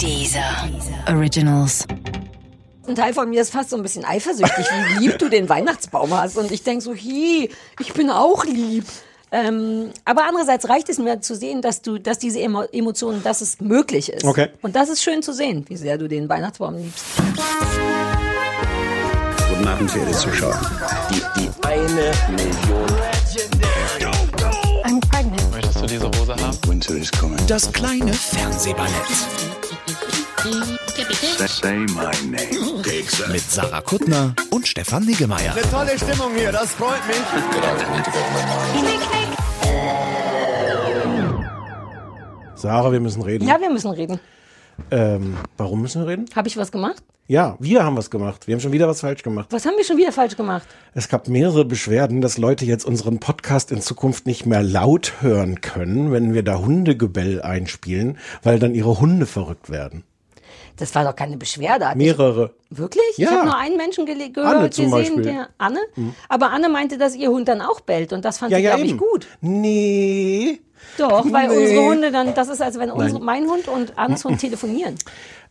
Dieser Originals. Ein Teil von mir ist fast so ein bisschen eifersüchtig, wie lieb du den Weihnachtsbaum hast. Und ich denk so, hi, ich bin auch lieb. Ähm, aber andererseits reicht es mir zu sehen, dass du, dass diese Emo Emotionen, dass es möglich ist. Okay. Und das ist schön zu sehen, wie sehr du den Weihnachtsbaum liebst. Guten Abend, verehrte Zuschauer. Die, die eine Million. Diese Hose haben? Winter is coming. Das kleine Fernsehballett Say my name. mit Sarah Kuttner und Stefan Niggemeier. Tolle Stimmung hier, das freut mich. Sarah, wir müssen reden. Ja, wir müssen reden. Ähm, warum müssen wir reden? Habe ich was gemacht? Ja, wir haben was gemacht. Wir haben schon wieder was falsch gemacht. Was haben wir schon wieder falsch gemacht? Es gab mehrere Beschwerden, dass Leute jetzt unseren Podcast in Zukunft nicht mehr laut hören können, wenn wir da Hundegebell einspielen, weil dann ihre Hunde verrückt werden. Das war doch keine Beschwerde. Hat Mehrere. Ich, wirklich? Ich Ja. habe nur einen Menschen gehört, Anne zum gesehen, Beispiel. der Anne. Aber Anne meinte, dass ihr Hund dann auch bellt und das fand Ja, sie, ja, glaube ich, gut. Nee. Doch, weil Nee. unsere Hunde dann, das ist als wenn unsere, mein Hund und Annes Hund telefonieren.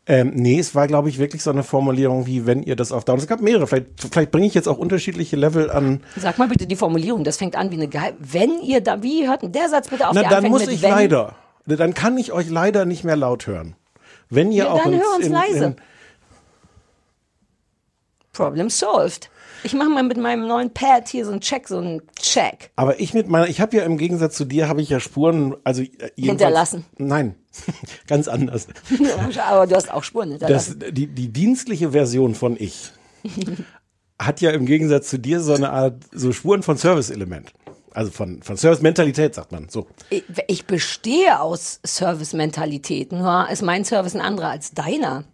Ähm, nee, es war, glaube ich, wirklich so eine Formulierung wie, wenn ihr das auf Dauer. Es gab mehrere. Vielleicht, vielleicht bringe ich jetzt auch unterschiedliche Level an. Sag mal bitte die Formulierung, das fängt an wie eine Geheim. Wenn ihr da, wie hört denn der Satz bitte auf? Na, der dann muss ich wenn? leider. Dann kann ich euch leider nicht mehr laut hören. Wenn ihr Ja, auch dann ins- hör uns in, leise. In, Problem solved. Ich mache mal mit meinem neuen Pad hier so einen Check, so einen Check. Aber ich mit meiner, ich habe ja im Gegensatz zu dir, habe ich ja Spuren, also äh, Hinterlassen. Nein, ganz anders. Aber du hast auch Spuren Das, hinterlassen. die, die dienstliche Version von ich hat ja im Gegensatz zu dir so eine Art, so Spuren von Service-Element. Also von, von Service-Mentalität, sagt man. So. Ich, ich bestehe aus Service-Mentalität, nur ist mein Service ein anderer als deiner.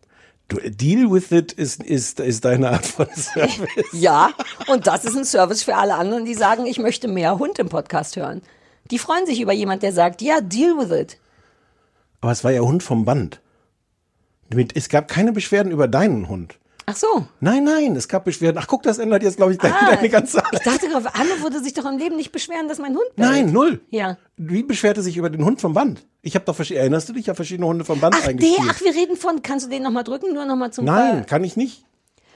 Deal with it ist, ist, ist deine Art von Service. Ja, und das ist ein Service für alle anderen, die sagen, ich möchte mehr Hund im Podcast hören. Die freuen sich über jemand, der sagt, ja, deal with it. Aber es war ja Hund vom Band. Es gab keine Beschwerden über deinen Hund. Ach so. Nein, nein, es gab Beschwerden. Ach, guck, das ändert jetzt, glaube ich, deine, Ah, deine ganze ich dachte gerade, Anne würde sich doch im Leben nicht beschweren, dass mein Hund bellt. Nein, null. Ja. Wie beschwerte sich über den Hund vom Band? Ich habe doch verschiedene, erinnerst du dich? Ich habe verschiedene Hunde vom Band Ach, der, eingespielt. ach, wir reden von, kannst du den nochmal drücken, nur nochmal zum Nein, Ver- kann ich nicht.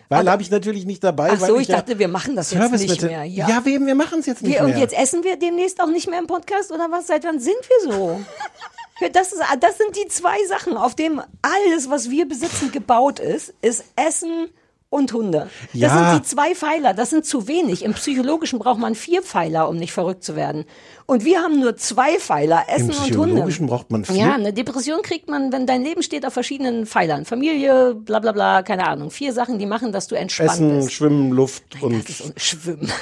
Weil habe ich natürlich nicht dabei. Ach so, ich ja dachte, wir machen das jetzt Service nicht bitte- mehr. Ja, Ja, wir, wir machen es jetzt nicht wir, mehr. und jetzt essen wir demnächst auch nicht mehr im Podcast, oder was? Seit wann sind wir so? Das, ist, das sind die zwei Sachen, auf dem alles, was wir besitzen, gebaut ist, ist Essen und Hunde. Das Ja. sind die zwei Pfeiler, das sind zu wenig. Im Psychologischen braucht man vier Pfeiler, um nicht verrückt zu werden. Und wir haben nur zwei Pfeiler, Im Essen und Hunde. Psychologischen braucht man vier. Ja, eine Depression kriegt man, wenn dein Leben steht auf verschiedenen Pfeilern. Familie, bla bla bla, keine Ahnung. Vier Sachen, die machen, dass du entspannt Essen, bist. Schwimmen, Luft und. Das ist un Schwimmen.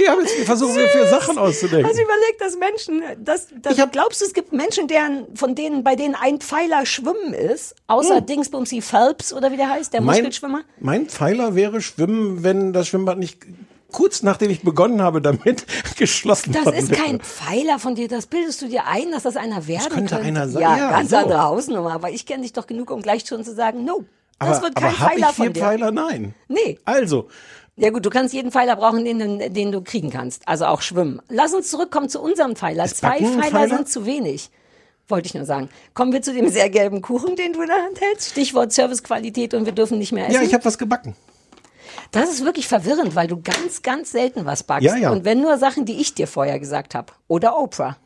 Ich habe jetzt versucht, mir vier Sachen auszudenken. Also überleg, dass Menschen, das, das, Ich hab- glaubst du, es gibt Menschen, deren, von denen, bei denen ein Pfeiler Schwimmen ist, außer Dingsbumsy Phelps oder wie der heißt, der Hm. mein, Muskelschwimmer? mein Pfeiler wäre Schwimmen, wenn das Schwimmbad nicht kurz nachdem ich begonnen habe damit geschlossen Das worden ist wäre. kein Pfeiler von dir, das bildest du dir ein, dass das einer werden könnte einer sein, Ja, ja, ganz so. andere Hausnummer, aber ich kenne dich doch genug, um gleich schon zu sagen, no, das aber wird kein aber habe ich Pfeiler vier von dir. Pfeiler? Nein. Nee. Also, Ja gut, du kannst jeden Pfeiler brauchen, den, du- den du kriegen kannst. Also auch schwimmen. Lass uns zurückkommen zu unserem Pfeiler. Ist Zwei Pfeiler, Pfeiler? sind zu wenig. Wollte ich nur sagen. Kommen wir zu dem sehr gelben Kuchen, den du in der Hand hältst. Stichwort Servicequalität und wir dürfen nicht mehr essen. ja, ich habe was gebacken. Das ist wirklich verwirrend, weil du ganz, ganz selten was backst. Ja, ja. Und wenn nur Sachen, die ich dir vorher gesagt habe. Oder Oprah.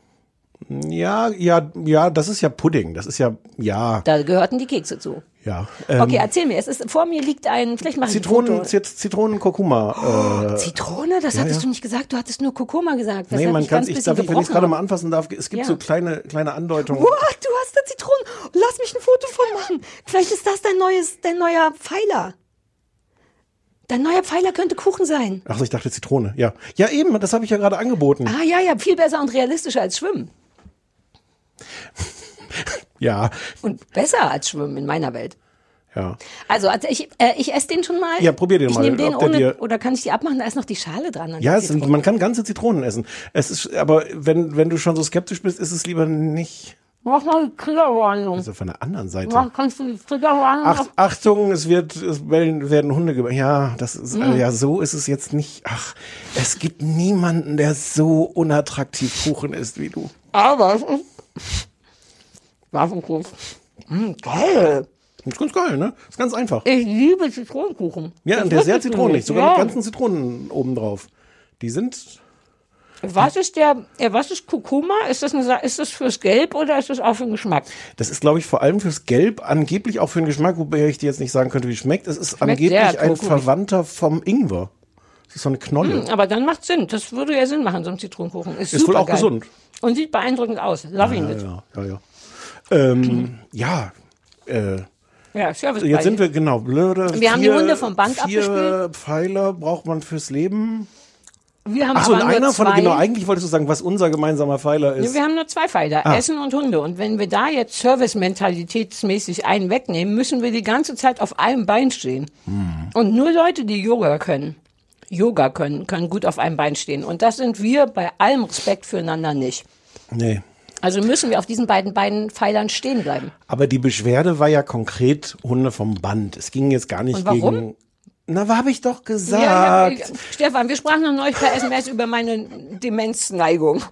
Ja, ja, ja, das ist ja Pudding. Das ist ja, ja, Da gehörten die Kekse zu. ja. Ähm, Okay, erzähl mir. Es ist, vor mir liegt ein, vielleicht mach ich ein Zitronen, Zitronen, Kurkuma. Äh, Zitrone? Das hattest ja. du nicht gesagt. Du hattest nur Kurkuma gesagt. Das nee, man kann ich darf ich, wenn ich es gerade mal anfassen darf, es gibt Ja. so kleine, kleine Andeutungen. What? Du hast da Zitronen. Lass mich ein Foto von machen. Vielleicht ist das dein neues, dein neuer Pfeiler. Dein neuer Pfeiler könnte Kuchen sein. Ach so, ich dachte Zitrone. Ja, ja eben, das habe ich ja gerade angeboten. Ah ja, ja, viel besser und realistischer als Schwimmen. Ja, Und besser als Schwimmen in meiner Welt. ja. Also, also ich, äh, ich esse den schon mal. Ja, probier den ich mal, nehme den ohne, dir- oder kann ich die abmachen? Da ist noch die Schale dran. an Ja, es man kann ganze Zitronen essen. Es ist, aber wenn, wenn du schon so skeptisch bist, ist es lieber nicht. Mach mal die Triggerwarnung. Also von der anderen Seite. Mach, kannst du die Triggerwarnung Ach, Achtung, es wird, es werden, Hunde ge Ja, das ist, Hm. ja, so ist es jetzt nicht. Ach, es gibt niemanden, der so unattraktiv Kuchen ist wie du. Aber es ist Waffenkuchen. Mm, geil. Ist ganz geil, ne? Ist ganz einfach. Ich liebe Zitronenkuchen. Ja, Das und der ist sehr nicht. sogar ja. mit ganzen Zitronen obendrauf. Die sind, Was ist der, äh, was ist Kurkuma? Ist das, eine, ist das fürs Gelb oder ist das auch für den Geschmack? das ist, glaube ich, vor allem fürs Gelb, angeblich auch für den Geschmack, wobei ich dir jetzt nicht sagen könnte, wie es schmeckt. Es ist Schmeckt angeblich ein. Verwandter vom Ingwer. Das ist so eine Knolle. Aber dann macht Sinn. Das würde ja Sinn machen, so ein Zitronenkuchen. Ist, Ist wohl auch supergeil. gesund. Und sieht beeindruckend aus. Loving Ja, it. ja, ja. ja. Ähm, ja, äh, Ja, Service jetzt sind wir, genau, blöde. Wir haben die Hunde vom Band vier abgespielt. Pfeiler braucht man fürs Leben. Wir haben Achso, aber einer nur von, zwei. genau, eigentlich wolltest du sagen, was unser gemeinsamer Pfeiler ist. Wir haben nur zwei Pfeiler, Ah. Essen und Hunde. Und wenn wir da jetzt service-mentalitätsmäßig einen wegnehmen, müssen wir die ganze Zeit auf einem Bein stehen. Hm. Und nur Leute, die Yoga können, Yoga können, können gut auf einem Bein stehen. Und das sind wir bei allem Respekt füreinander nicht. nee. Also müssen wir auf diesen beiden beiden Pfeilern stehen bleiben. Aber die Beschwerde war ja konkret Hunde vom Band. Es ging jetzt gar nicht Und warum? gegen. Na, habe ich doch gesagt. Ja, ja, Stefan, wir sprachen noch neulich per SMS über meine Demenzneigung.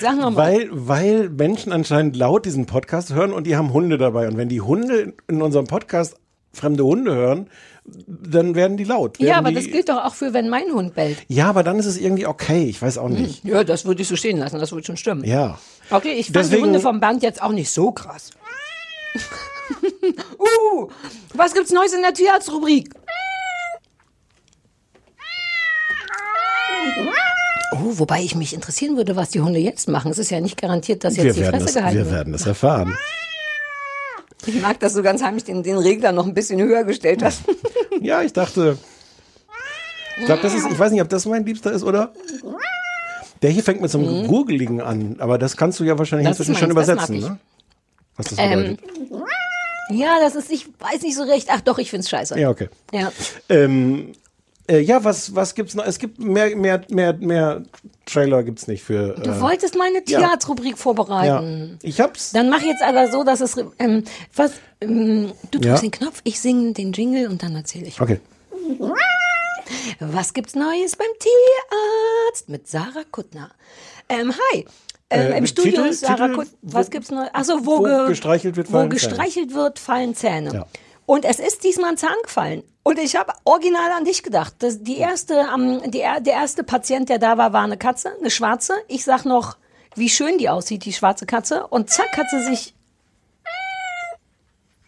Sag noch mal. Weil, weil Menschen anscheinend laut diesen Podcast hören und die haben Hunde dabei. Und wenn die Hunde in unserem Podcast fremde Hunde hören, dann werden die laut. ja, Werden aber die, das gilt doch auch für, wenn mein Hund bellt. Ja, aber dann ist es irgendwie okay. Ich weiß auch nicht. Ja, das würde ich so stehen lassen, das würde schon stimmen. Ja. Okay, ich fand Deswegen- die Hunde vom Band jetzt auch nicht so krass. uh, was gibt's Neues in der Tierarztrubrik? Wobei ich mich interessieren würde, was die Hunde jetzt machen. Es ist ja nicht garantiert, dass jetzt Wir die Fresse das, gehalten wir wird. werden das erfahren. Ich mag, dass du ganz heimlich den, den Regler noch ein bisschen höher gestellt hast. Ja, ich dachte. Ich glaube, das ist, ich weiß nicht, ob das mein Liebster ist, oder? Der hier fängt mit so einem Gurgeligen an, aber das kannst du ja wahrscheinlich Mhm. Das inzwischen schon übersetzen, ne? Was das Ähm, bedeutet. ja, das ist, ich weiß nicht so recht. Ach doch, ich find's scheiße. ja, okay. Ja. Ähm, äh, ja, was, was gibt's noch? Es gibt mehr, mehr, mehr, mehr Trailer gibt's nicht für. Du äh, wolltest meine Tierarztrubrik ja. vorbereiten. Ich hab's. Dann mach jetzt aber so, dass es ähm, was ähm, du drückst Ja. den Knopf, ich singe den Jingle und dann erzähle ich. Okay. Was gibt's Neues beim Tierarzt mit Sarah Kuttner? Ähm, hi. Ähm, Äh, Im Studio Titel- ist Sarah Titel, Kuttner. Was wo- gibt's Neues? Achso, wo, wo ge gestreichelt wird, wo fallen Zähne. gestreichelt wird, fallen Zähne. Ja. Und es ist diesmal ein Zahn gefallen. Und ich habe original an dich gedacht. Das, die erste, ähm, die, er- der erste Patient, der da war, war eine Katze, eine schwarze. Ich sag noch, wie schön die aussieht, die schwarze Katze. Und zack hat sie sich.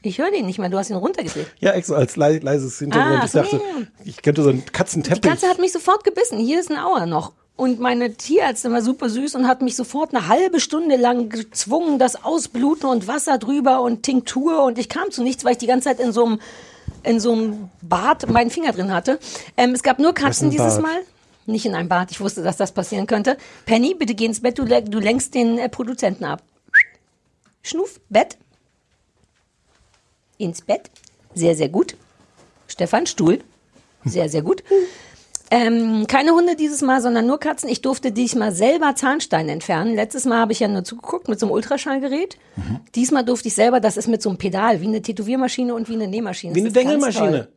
Ich höre den nicht mehr, du hast ihn runtergedreht. Ja, extra als lei- leises Hintergrund. Ah, ich dachte, nee. ich könnte so einen Katzenteppich. Die Katze hat mich sofort gebissen. Hier ist ein Auer noch. Und meine Tierärztin war super süß und hat mich sofort eine halbe Stunde lang gezwungen, das Ausbluten und Wasser drüber und Tinktur. Und ich kam zu nichts, weil ich die ganze Zeit in so einem, in so einem Bad meinen Finger drin hatte. Ähm, es gab nur Katzen dieses? Mal. Nicht in einem Bad. Ich wusste, dass das passieren könnte. Penny, bitte geh ins Bett. Du, du lenkst den äh, Produzenten ab. Schnuff, Bett. Ins Bett. Sehr, sehr gut. Stefan, Stuhl. Sehr, sehr gut. Ähm, keine Hunde dieses Mal, sondern nur Katzen. Ich durfte diesmal selber Zahnstein entfernen. Letztes Mal habe ich ja nur zugeguckt mit so einem Ultraschallgerät. Mhm. Diesmal durfte ich selber, das ist mit so einem Pedal, wie eine Tätowiermaschine und wie eine Nähmaschine. Wie eine Dengelmaschine.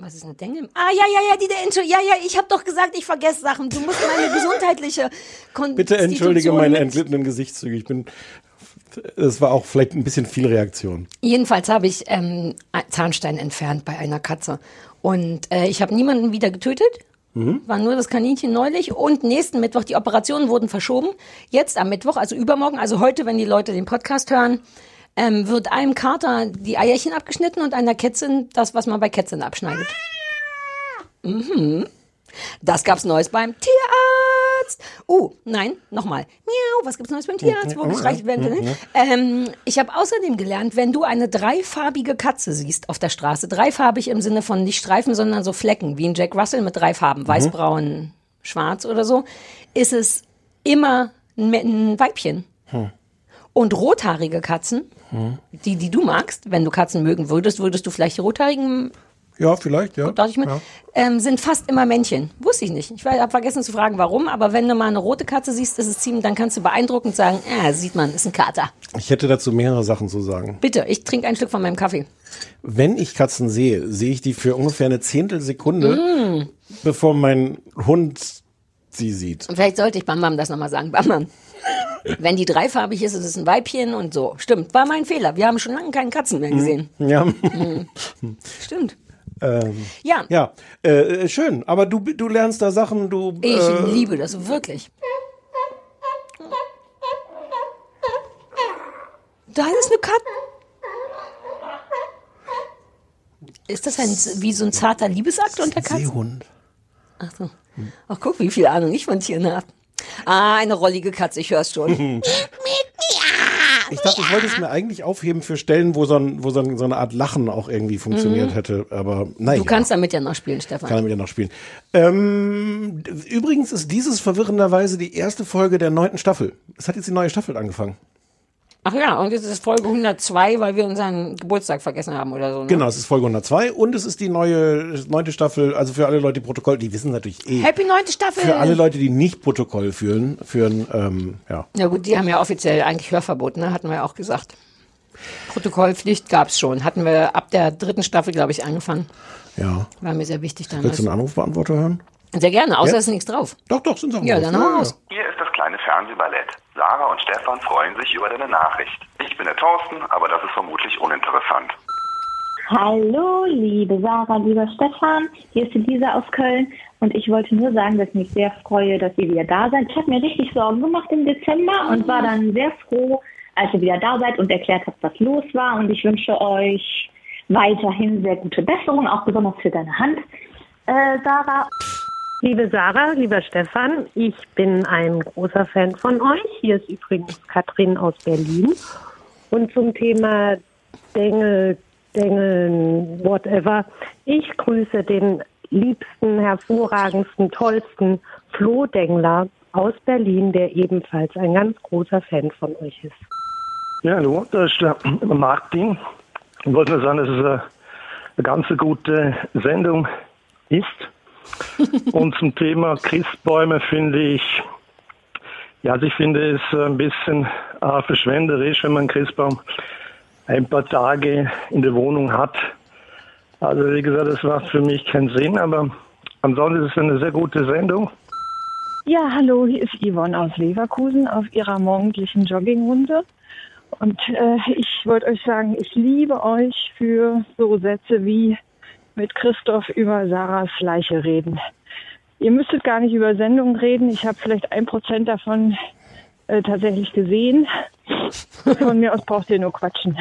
Was ist eine Dengel? Ah, ja, ja, ja, die der Entschuldigung. Ja, ja, ich habe doch gesagt, ich vergesse Sachen. Du musst meine gesundheitliche Konstitution Bitte entschuldige meine entglittenen Gesichtszüge. Ich bin. Es war auch vielleicht ein bisschen viel Reaktion. Jedenfalls habe ich ähm, Zahnstein entfernt bei einer Katze. Und äh, ich habe niemanden wieder getötet. War nur das Kaninchen neulich. Und nächsten Mittwoch, die Operationen wurden verschoben. Jetzt am Mittwoch, also übermorgen, also heute, wenn die Leute den Podcast hören, ähm, wird einem Kater die Eierchen abgeschnitten und einer Kätzin das, was man bei Kätzchen abschneidet. Mhm. Das gab's Neues beim Tierarzt. Oh, nein, nochmal. Miau, was gibt's Neues beim Tierarzt? Wo gestreichelt werden? Ähm, ich habe außerdem gelernt, wenn du eine dreifarbige Katze siehst auf der Straße, dreifarbig im Sinne von nicht Streifen, sondern so Flecken, wie ein Jack Russell mit drei Farben, weiß, braun, schwarz oder so, ist es immer ein, Weibchen. Und rothaarige Katzen, die, die du magst, wenn du Katzen mögen würdest, würdest du vielleicht die rothaarigen Ja, vielleicht, ja. dachte ich mir, ja. ähm, sind fast immer Männchen. Wusste ich nicht. Ich habe vergessen zu fragen, warum. Aber wenn du mal eine rote Katze siehst, ist es ziemlich, dann kannst du beeindruckend sagen, ja, sieht man, ist ein Kater. Ich hätte dazu mehrere Sachen zu sagen. Bitte, ich trinke ein Stück von meinem Kaffee. Wenn ich Katzen sehe, sehe ich die für ungefähr eine Zehntelsekunde, Mm. bevor mein Hund sie sieht. Und vielleicht sollte ich Bam Bam das nochmal sagen. Bam Bam. Wenn die dreifarbig ist, ist es ein Weibchen und so. Stimmt, war mein Fehler. Wir haben schon lange keinen Katzen mehr gesehen. Ja, Stimmt. Ähm, Ja, ja äh, schön. Aber du, du lernst da Sachen, du. ich äh, liebe das wirklich. Da ist eine Katze. Ist das ein, wie so ein zarter Liebesakt unter Katzen? Seehund. Ach so. Ach, guck, wie viel Ahnung ich von Tieren habe. Ah, eine rollige Katze, ich hör's schon. Ich dachte, ich wollte es mir eigentlich aufheben für Stellen, wo so, ein, wo so, ein, so eine Art Lachen auch irgendwie funktioniert hätte. Aber nein. Mhm. Du kannst damit ja noch spielen, Stefan. Kann er mit dir noch spielen. Ähm, übrigens ist dieses verwirrenderweise die erste Folge der neunten Staffel. Es hat jetzt die neue Staffel angefangen. Ach ja, und jetzt ist es Folge 102, weil wir unseren Geburtstag vergessen haben oder so. Ne? Genau, es ist Folge 102 und es ist die neue neunte Staffel. Also für alle Leute, die Protokoll, die wissen natürlich eh. Happy neunte Staffel! Für alle Leute, die nicht Protokoll führen, führen, ähm, ja. Ja gut, die haben ja offiziell eigentlich Hörverbot, ne? hatten wir ja auch gesagt. Protokollpflicht gab's schon. Hatten wir ab der dritten Staffel, glaube ich, angefangen. Ja. War mir sehr wichtig Willst damals. du einen Anrufbeantworter hören? Sehr gerne, außer Ja? es ist nichts drauf. Doch, doch, sind Sachen Ja, drauf. dann hau raus. Hier ist das kleine Fernsehballett. Sarah und Stefan freuen sich über deine Nachricht. Ich bin der Thorsten, aber das ist vermutlich uninteressant. Hallo, liebe Sarah, lieber Stefan. Hier ist die Lisa aus Köln. Und ich wollte nur sagen, dass ich mich sehr freue, dass ihr wieder da seid. Ich habe mir richtig Sorgen gemacht im Dezember und war dann sehr froh, als ihr wieder da seid und erklärt habt, was los war. Und ich wünsche euch weiterhin sehr gute Besserung, auch besonders für deine Hand, äh, Sarah. Liebe Sarah, lieber Stefan, ich bin ein großer Fan von euch. Hier ist übrigens Katrin aus Berlin. Und zum Thema Dengel, Dengeln, whatever. Ich grüße den liebsten, hervorragendsten, tollsten Flo Dengler aus Berlin, der ebenfalls ein ganz großer Fan von euch ist. Ja, hallo, da ist der Martin. Ich wollte nur sagen, dass es eine, eine ganz gute Sendung ist. Und zum Thema Christbäume finde ich, ja, also ich finde es ein bisschen äh, verschwenderisch, wenn man einen Christbaum ein paar Tage in der Wohnung hat. Also wie gesagt, das macht für mich keinen Sinn, aber ansonsten ist es eine sehr gute Sendung. Ja, hallo, hier ist Yvonne aus Leverkusen auf ihrer morgendlichen Joggingrunde. Und äh, ich wollte euch sagen, ich liebe euch für so Sätze wie mit Christoph über Sarahs Leiche reden. Ihr müsstet gar nicht über Sendungen reden. Ich habe vielleicht ein Prozent davon äh, tatsächlich gesehen. Von mir aus braucht ihr nur quatschen.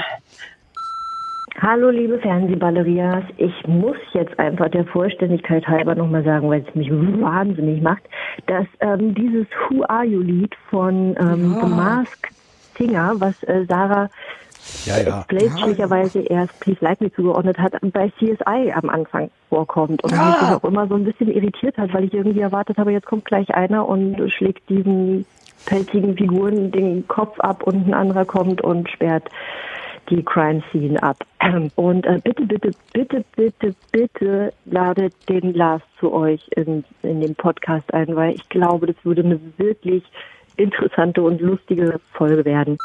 Hallo liebe Fernsehballerias, ich muss jetzt einfach der Vollständigkeit halber nochmal sagen, weil es mich wahnsinnig macht, dass ähm, dieses Who Are You Lied von ähm, The Masked Singer, was äh, Sarah Ja, ja. fälschlicherweise erst Please Like Me zugeordnet hat, bei CSI am Anfang vorkommt und mich das auch immer so ein bisschen irritiert hat, weil ich irgendwie erwartet habe, jetzt kommt gleich einer und schlägt diesen pelzigen Figuren den Kopf ab und ein anderer kommt und sperrt die Crime Scene ab. Und äh, bitte, bitte, bitte, bitte, bitte ladet den Lars zu euch in, in den Podcast ein, weil ich glaube, das würde eine wirklich interessante und lustige Folge werden.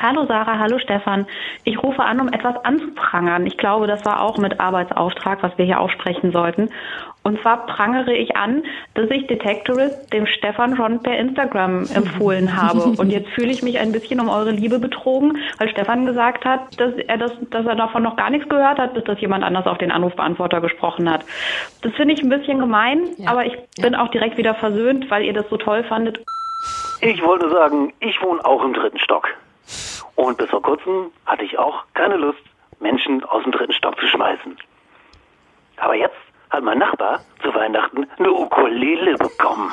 Hallo Sarah, hallo Stefan. Ich rufe an, um etwas anzuprangern. Ich glaube, das war auch mit Arbeitsauftrag, was wir hier aufsprechen sollten. Und zwar prangere ich an, dass ich Detectorist dem Stefan schon per Instagram empfohlen habe. Und jetzt fühle ich mich ein bisschen um eure Liebe betrogen, weil Stefan gesagt hat, dass er das, dass er davon noch gar nichts gehört hat, bis das jemand anders auf den Anrufbeantworter gesprochen hat. Das finde ich ein bisschen gemein, aber ich bin auch direkt wieder versöhnt, weil ihr das so toll fandet. Ich wollte sagen, ich wohne auch im dritten Stock. Und bis vor kurzem hatte ich auch keine Lust, Menschen aus dem dritten Stock zu schmeißen. Aber jetzt hat mein Nachbar zu Weihnachten eine Ukulele bekommen.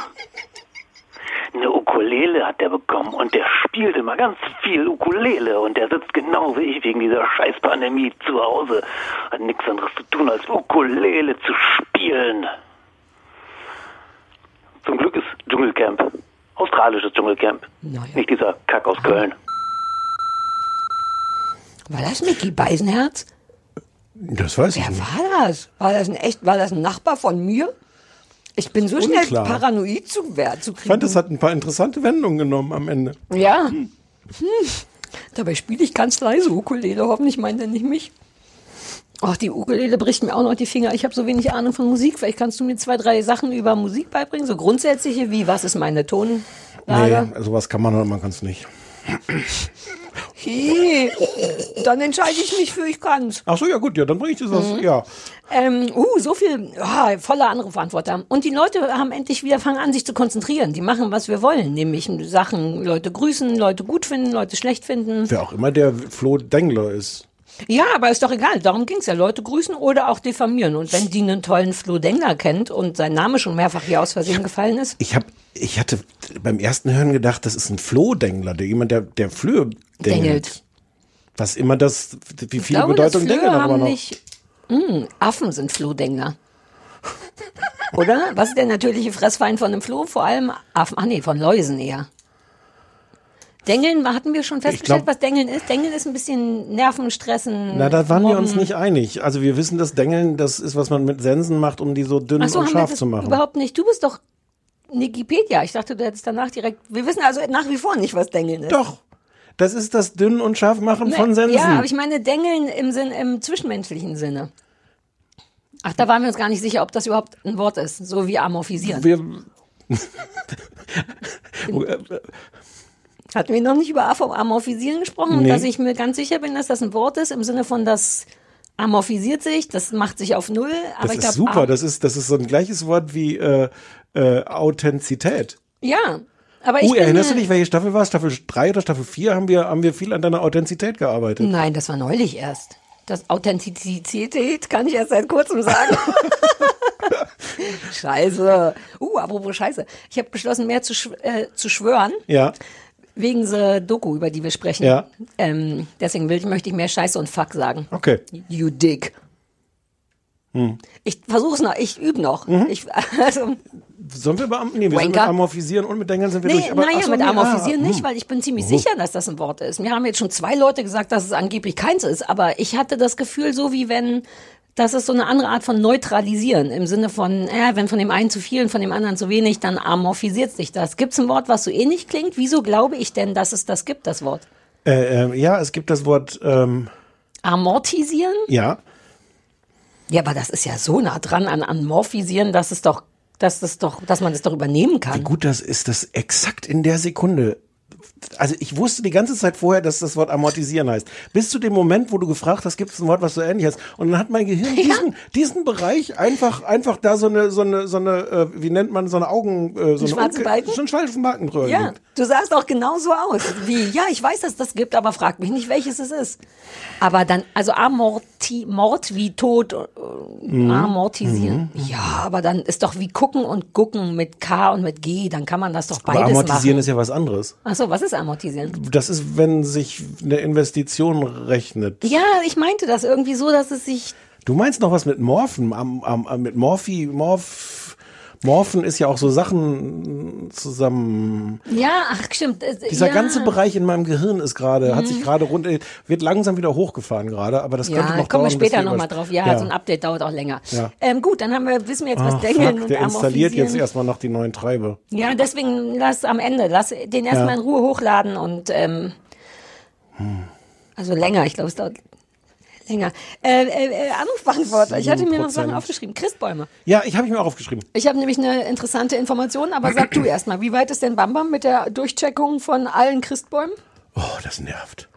Eine Ukulele hat der bekommen und der spielt immer ganz viel Ukulele und der sitzt genau wie ich wegen dieser Scheißpandemie zu Hause. Hat nichts anderes zu tun, als Ukulele zu spielen. Zum Glück ist Dschungelcamp. Australisches Dschungelcamp. Nicht dieser Kack aus Köln. War das Mickey Beisenherz? Das weiß ich Wer nicht. war das? War das ein echt, war das ein Nachbar von mir? Ich bin so schnell Unklar. paranoid zu, wer- zu Ich kriegen. fand, das hat ein paar interessante Wendungen genommen am Ende. Ja. Hm. Dabei spiele ich ganz leise Ukulele. Hoffentlich meint er nicht mich. Ach, die Ukulele bricht mir auch noch die Finger. Ich habe so wenig Ahnung von Musik. Vielleicht kannst du mir zwei, drei Sachen über Musik beibringen. So grundsätzliche wie, was ist meine Ton, Lara? Nee, sowas kann man oder man kann es nicht. Hi, dann entscheide ich mich für ich kann's. Ach so, ja gut, ja, dann bringe ich das Mhm. ja. Ähm, uh, so viel, ah, voller Anrufantworter. Und die Leute haben endlich wieder fangen an, sich zu konzentrieren. Die machen, was wir wollen, nämlich Sachen, Leute grüßen, Leute gut finden, Leute schlecht finden. Wer auch immer der Flo Dengler ist. Ja, aber ist doch egal. Darum ging's ja. Leute grüßen oder auch diffamieren. Und wenn die einen tollen Flo Dengler kennt und sein Name schon mehrfach hier aus Versehen gefallen ist. Ich hab, ich hatte beim ersten Hören gedacht, das ist ein Floh-Dengler, der jemand, der, der Flöhe dengelt. Dengelt. Was immer das, wie viele glaube, Bedeutung Dengel haben noch. nicht. Hm, Affen sind Flohdengler. Oder? Was ist der natürliche Fressfeind von einem Floh? Vor allem Affen. Ach nee, von Läusen eher. Dengeln hatten wir schon festgestellt, glaub- was Dengeln ist. Dengeln ist ein bisschen Nervenstressen. Na, da waren wir uns Mobben. nicht einig. Also wir wissen, dass Dengeln, das ist, was man mit Sensen macht, um die so dünn so, und scharf zu machen. überhaupt nicht. Du bist doch Wikipedia. Ich dachte, du hättest danach direkt. Wir wissen also nach wie vor nicht, was Dengeln ist. Doch. Das ist das dünn und scharf machen Nee, von Sensen. Ja, aber ich meine Dengeln im Sinn, im zwischenmenschlichen Sinne. Ach, da waren wir uns gar nicht sicher, ob das überhaupt ein Wort ist, so wie amorphisieren. wir, Hatten wir noch nicht über Amorphisieren gesprochen, Nee. dass ich mir ganz sicher bin, dass das ein Wort ist, im Sinne von das amorphisiert sich, das macht sich auf Null. Aber das ich ist glaub, super. am- Das ist, das ist so ein gleiches Wort wie äh, äh, Authentizität. Ja, aber ich Uh, erinnerst du bin, dich, welche Staffel war es? Staffel 3 oder Staffel 4 haben wir, haben wir viel an deiner Authentizität gearbeitet. Nein, das war neulich erst. Das Authentizität kann ich erst seit kurzem sagen. Scheiße. Uh, apropos Scheiße. Ich habe beschlossen, mehr zu, äh, zu schwören, Ja. Wegen der Doku, über die wir sprechen. Ja. Ähm, deswegen will, möchte ich mehr Scheiße und Fuck sagen. Okay. You dick. Hm. Ich versuch's noch, ich übe noch. Mhm. Ich, also, Sollen wir beim, nee, wir sind mit Wanker. Amorphisieren und mit Dengeln sind wir nee, durch. Aber, naja, so, mit nee, Amorphisieren ah, nicht, hm. weil ich bin ziemlich sicher, dass das ein Wort ist. Mir haben jetzt schon zwei Leute gesagt, dass es angeblich keins ist, aber ich hatte das Gefühl, so wie wenn, das ist so eine andere Art von Neutralisieren, im Sinne von, äh, wenn von dem einen zu viel und von dem anderen zu wenig, dann amorphisiert sich das. Gibt es ein Wort, was so ähnlich klingt? Wieso glaube ich denn, dass es das gibt, das Wort? Äh, ähm, ja, es gibt das Wort, ähm, Amortisieren? ja, Ja, aber das ist ja so nah dran an Amorphisieren, dass es doch, dass es doch, dass man das doch übernehmen kann. wie gut das ist, das exakt in der Sekunde. Also ich wusste die ganze Zeit vorher, dass das Wort amortisieren heißt. Bis zu dem Moment, wo du gefragt hast, gibt es ein Wort, was so ähnlich heißt. Und dann hat mein Gehirn diesen, diesen Bereich einfach, einfach da so eine, so eine, so eine, äh, wie nennt man, so eine Augen, äh, so eine schwarzen Unke- Balken? So einen schwarzen Balken drüber. Ja, gelegt. du sahst auch genauso aus. Wie, ja, ich weiß, dass das gibt, aber frag mich nicht, welches es ist. Aber dann, also amorti, Mord wie Tod, äh, Mhm. amortisieren. Ja, aber dann ist doch wie gucken und gucken mit K und mit G, dann kann man das doch Aber beides amortisieren machen. ist ja was anderes. Ach so, was ist amortisieren? Das ist, wenn sich eine Investition rechnet. Ja, ich meinte das irgendwie so, dass es sich Du meinst noch was mit Morphen, am, am, am, mit Morphi, Morph, Morphen ist ja auch so Sachen zusammen. Ja, ach stimmt. Dieser ja. ganze Bereich in meinem Gehirn ist gerade, hat sich Mhm. gerade runter, wird langsam wieder hochgefahren gerade, aber das könnte Ja, noch kommen wir dauern, später wir nochmal was- drauf. Ja, so ein Update dauert auch länger. Ja. Ähm, gut, dann haben wir, wissen wir jetzt, was Ah, Dengeln fuck, und der installiert jetzt erstmal noch die neuen Treiber. Ja, deswegen lass am Ende, lass den erstmal Ja. in Ruhe hochladen und ähm, also länger, ich glaube, es dauert länger. Äh, äh, äh, Anrufbeantworter. Ich hatte mir noch Sachen 7%. aufgeschrieben. Christbäume. Ja, ich habe ich mir auch aufgeschrieben. Ich habe nämlich eine interessante Information, aber sag du erstmal, wie weit ist denn Bambam mit der Durchcheckung von allen Christbäumen? Oh, das nervt.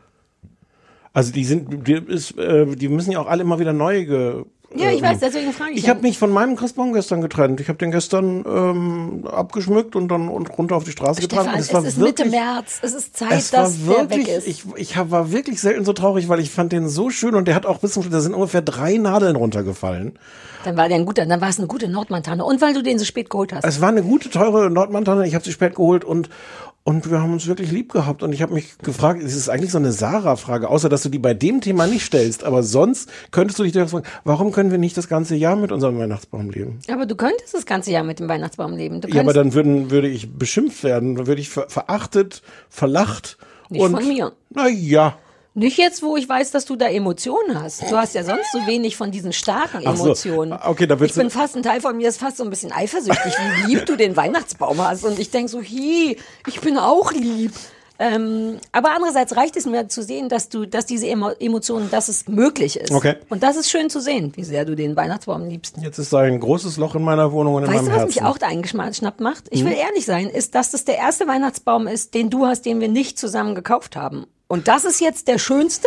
Also die sind, die, ist, äh, die müssen ja auch alle immer wieder neu ge, Ja, ich ähm, weiß, deswegen frage ich. Ich habe mich von meinem Christbaum gestern getrennt. Ich habe den gestern ähm, abgeschmückt und dann und runter auf die Straße getragen. Stefan, Und es es war ist wirklich, Mitte März. Es ist Zeit, es war dass der wirklich, weg ist. ich, ich hab, war wirklich selten so traurig, weil ich fand den so schön und der hat auch bis zum Schluss, da sind ungefähr drei Nadeln runtergefallen. Dann war der ein guter, dann war es eine gute Nordmontane. Und weil du den so spät geholt hast. Es war eine gute, teure Nordmontane. Ich habe sie spät geholt und und wir haben uns wirklich lieb gehabt. Und ich habe mich gefragt, es ist eigentlich so eine Sarah-Frage, außer dass du die bei dem Thema nicht stellst. Aber sonst könntest du dich fragen, warum können wir nicht das ganze Jahr mit unserem Weihnachtsbaum leben? aber du könntest das ganze Jahr mit dem Weihnachtsbaum leben. Ja, aber dann würden, würde ich beschimpft werden, dann würde ich ver verachtet, verlacht. Nicht und, von mir. Na ja. Nicht jetzt, wo ich weiß, dass du da Emotionen hast. Du hast ja sonst so wenig von diesen starken so. Emotionen. Okay, da ich bin fast, ein Teil von mir ist fast so ein bisschen eifersüchtig, wie lieb du den Weihnachtsbaum hast. Und ich denk so, hi, ich bin auch lieb. Ähm, aber andererseits reicht es mir zu sehen, dass du, dass diese Emo Emotionen, dass es möglich ist. Okay. Und das ist schön zu sehen, wie sehr du den Weihnachtsbaum liebst. Jetzt ist da ein großes Loch in meiner Wohnung und in Weißt meinem du, was Herzen. mich auch da eingeschnappt macht? Ich will Hm? ehrlich sein, ist, dass das der erste Weihnachtsbaum ist, den du hast, den wir nicht zusammen gekauft haben. Und das ist jetzt der schönste?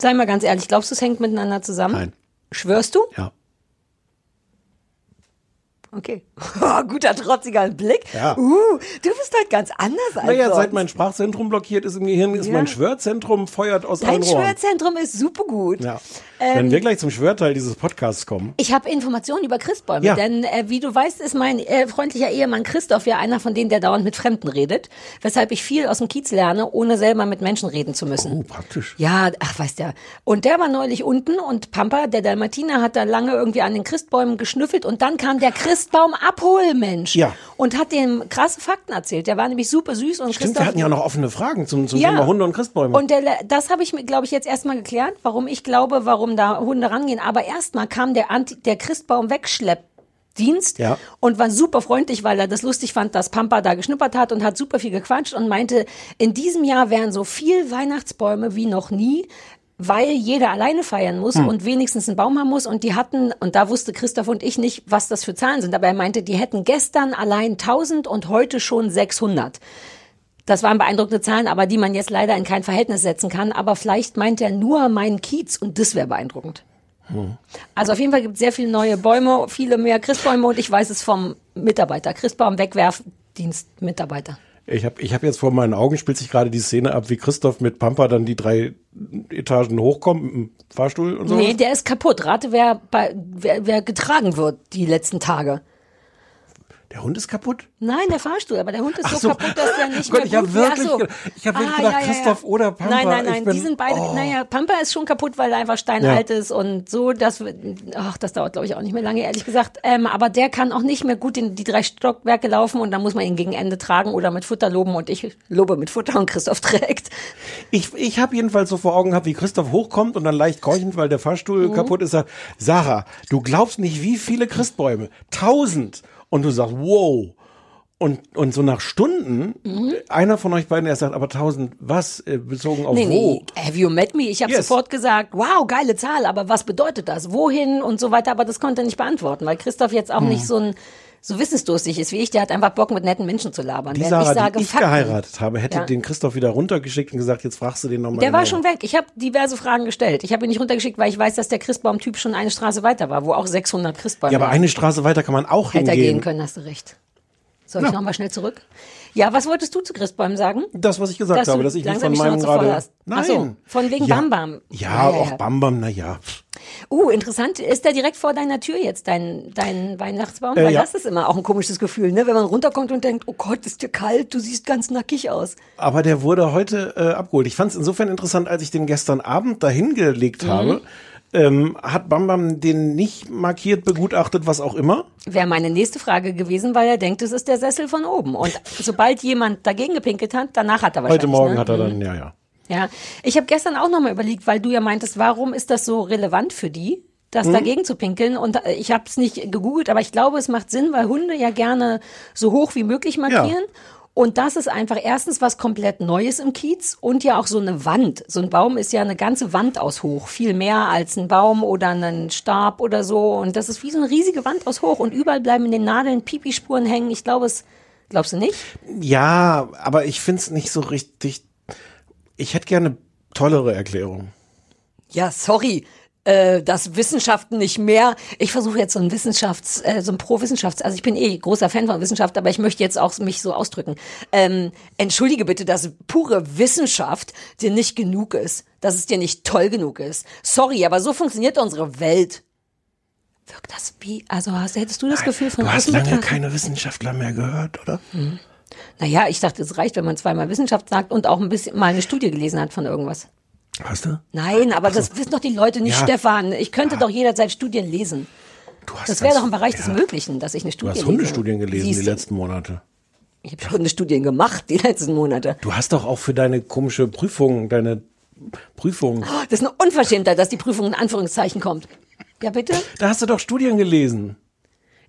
Sei mal ganz ehrlich, glaubst du, es hängt miteinander zusammen? Nein. Schwörst du? Ja. Okay. Guter, trotziger Blick. Ja. Uh, du bist halt ganz anders als Naja, sonst. seit mein Sprachzentrum blockiert ist im Gehirn, ist Ja. mein Schwörzentrum feuert aus Dein allen Rohren. Schwörzentrum ist super gut. Ja. Ähm, Wenn wir gleich zum Schwörteil dieses Podcasts kommen. Ich habe Informationen über Christbäume, Ja. denn äh, wie du weißt, ist mein äh, freundlicher Ehemann Christoph ja einer von denen, der dauernd mit Fremden redet, weshalb ich viel aus dem Kiez lerne, ohne selber mit Menschen reden zu müssen. Oh, praktisch. Ja, ach, weißt ja. Und der war neulich unten und Pampa, der Dalmatiner, hat da lange irgendwie an den Christbäumen geschnüffelt und dann kam der Christbaum-Abholmensch Ja. und hat dem krasse Fakten erzählt. Der war nämlich super süß und Stimmt, Christoph wir hatten ja noch offene Fragen zum, zum Ja. Thema Hunde und Christbäume. und der, das habe ich mir, glaube ich, jetzt erstmal geklärt, warum ich glaube, warum da Hunde rangehen. Aber erstmal kam der, Anti der Christbaum Wegschleppdienst Ja. und war super freundlich, weil er das lustig fand, dass Pampa da geschnuppert hat und hat super viel gequatscht und meinte, in diesem Jahr wären so viel Weihnachtsbäume wie noch nie weil jeder alleine feiern muss Hm. und wenigstens einen Baum haben muss. Und die hatten, und da wusste Christoph und ich nicht, was das für Zahlen sind, aber er meinte, die hätten gestern allein 1000 und heute schon 600. Das waren beeindruckende Zahlen, aber die man jetzt leider in kein Verhältnis setzen kann. Aber vielleicht meint er nur meinen Kiez und das wäre beeindruckend. Also auf jeden Fall gibt es sehr viele neue Bäume, viele mehr Christbäume und ich weiß es vom Mitarbeiter, Christbaum Wegwerfdienst Mitarbeiter. Ich habe ich hab jetzt vor meinen Augen, spielt sich gerade die Szene ab, wie Christoph mit Pampa dann die drei Etagen hochkommt mit dem Fahrstuhl und so. Nee, der ist kaputt. Rate, wer, bei, wer, wer getragen wird die letzten Tage. Der Hund ist kaputt? Nein, der Fahrstuhl, aber der Hund ist so, so. kaputt, dass der nicht Gott, mehr ich hab gut wirklich so. gedacht- ich hab wirklich gedacht, Christoph oder Pampa. Nein, nein, nein, bin- die sind beide, oh. naja, Pampa ist schon kaputt, weil er einfach steinalt Ja. ist und so, das, ach, das dauert, glaube ich, auch nicht mehr lange, ehrlich gesagt. Ähm, aber der kann auch nicht mehr gut in die drei Stockwerke laufen und dann muss man ihn gegen Ende tragen oder mit Futter loben und ich lobe mit Futter und Christoph trägt. Ich, ich habe jedenfalls so vor Augen gehabt, wie Christoph hochkommt und dann leicht keuchend, weil der Fahrstuhl Mhm. kaputt ist, sagt, Sarah, du glaubst nicht, wie viele Christbäume. Tausend. Und du sagst, wow. Und, und so nach Stunden, Mhm. einer von euch beiden, er sagt, aber tausend, was, äh, bezogen auf Nee, wo? nee, have you met me? Ich habe Yes. sofort gesagt, wow, geile Zahl, aber was bedeutet das? Wohin und so weiter, aber das konnte er nicht beantworten, weil Christoph jetzt auch Hm. nicht so ein so wissensdurstig ist wie ich, der hat einfach Bock mit netten Menschen zu labern. Die Sarah, ich sage, die ich Fakten. geheiratet habe, hätte Ja. den Christoph wieder runtergeschickt und gesagt, jetzt fragst du den nochmal. Der war schon weg. Ich habe diverse Fragen gestellt. Ich habe ihn nicht runtergeschickt, weil ich weiß, dass der Christbaum-Typ schon eine Straße weiter war, wo auch 600 Christbäume Ja, aber waren. eine Straße weiter kann man auch Hätte hingehen. gehen können, hast du recht. Soll ich Ja. noch mal schnell zurück? Ja, was wolltest du zu Christbäumen sagen? Das, was ich gesagt Dass habe, dass ich nicht von meinem gerade. Nein. So, von wegen ja. Bam Bam. Ja, auch Bam Bam, na ja. Uh, interessant. Ist der direkt vor deiner Tür jetzt, dein, dein Weihnachtsbaum? Äh, Weil ja. das ist immer auch ein komisches Gefühl, ne? Wenn man runterkommt und denkt, oh Gott, ist dir kalt, du siehst ganz nackig aus. Aber der wurde heute äh, abgeholt. Ich fand es insofern interessant, als ich den gestern Abend dahin gelegt Mhm. habe. Ähm, hat Bam Bam den nicht markiert, begutachtet, was auch immer? Wäre meine nächste Frage gewesen, weil er denkt, es ist der Sessel von oben. Und sobald jemand dagegen gepinkelt hat, danach hat er wahrscheinlich. Heute Morgen ne? hat er Mhm. dann, ja, ja. Ja, ich habe gestern auch nochmal überlegt, weil du ja meintest, warum ist das so relevant für die, das Mhm. dagegen zu pinkeln? Und äh, ich habe es nicht gegoogelt, aber ich glaube, es macht Sinn, weil Hunde ja gerne so hoch wie möglich markieren. Und das ist einfach erstens was komplett Neues im Kiez und ja auch so eine Wand. So ein Baum ist ja eine ganze Wand aus hoch. Viel mehr als ein Baum oder ein Stab oder so. Und das ist wie so eine riesige Wand aus hoch. Und überall bleiben in den Nadeln Pipispuren hängen. Ich glaube es, glaubst du nicht? Ja, aber ich find's nicht so richtig. Ich hätte gerne tollere Erklärung. Ja, sorry, äh, dass Wissenschaften nicht mehr. Ich versuche jetzt so ein Wissenschafts, äh, so ein Pro-Wissenschafts, also ich bin eh großer Fan von Wissenschaft, aber ich möchte jetzt auch mich so ausdrücken. Ähm, entschuldige bitte, dass pure Wissenschaft dir nicht genug ist, dass es dir nicht toll genug ist. Sorry, aber so funktioniert unsere Welt. Wirkt das wie, also hast, hättest du das Gefühl von Du hast lange keine Wissenschaftler mehr gehört, oder? Hm. Naja, ich dachte, es reicht, wenn man zweimal Wissenschaft sagt und auch ein bisschen mal eine Studie gelesen hat von irgendwas. Hast du? Nein, aber das wissen doch die Leute nicht, Ja. Stefan. Ich könnte doch jederzeit Studien lesen. das wäre doch im Bereich des Möglichen, dass ich eine Du Studie hast lese. Hundestudien gelesen Siehst die du? letzten Monate. Ich habe Hundestudien gemacht die letzten Monate. Du hast doch auch für deine komische Prüfung, deine Prüfung. Oh, Das ist eine Unverschämtheit, dass die Prüfung in Anführungszeichen kommt. Ja, bitte? Da hast du doch Studien gelesen.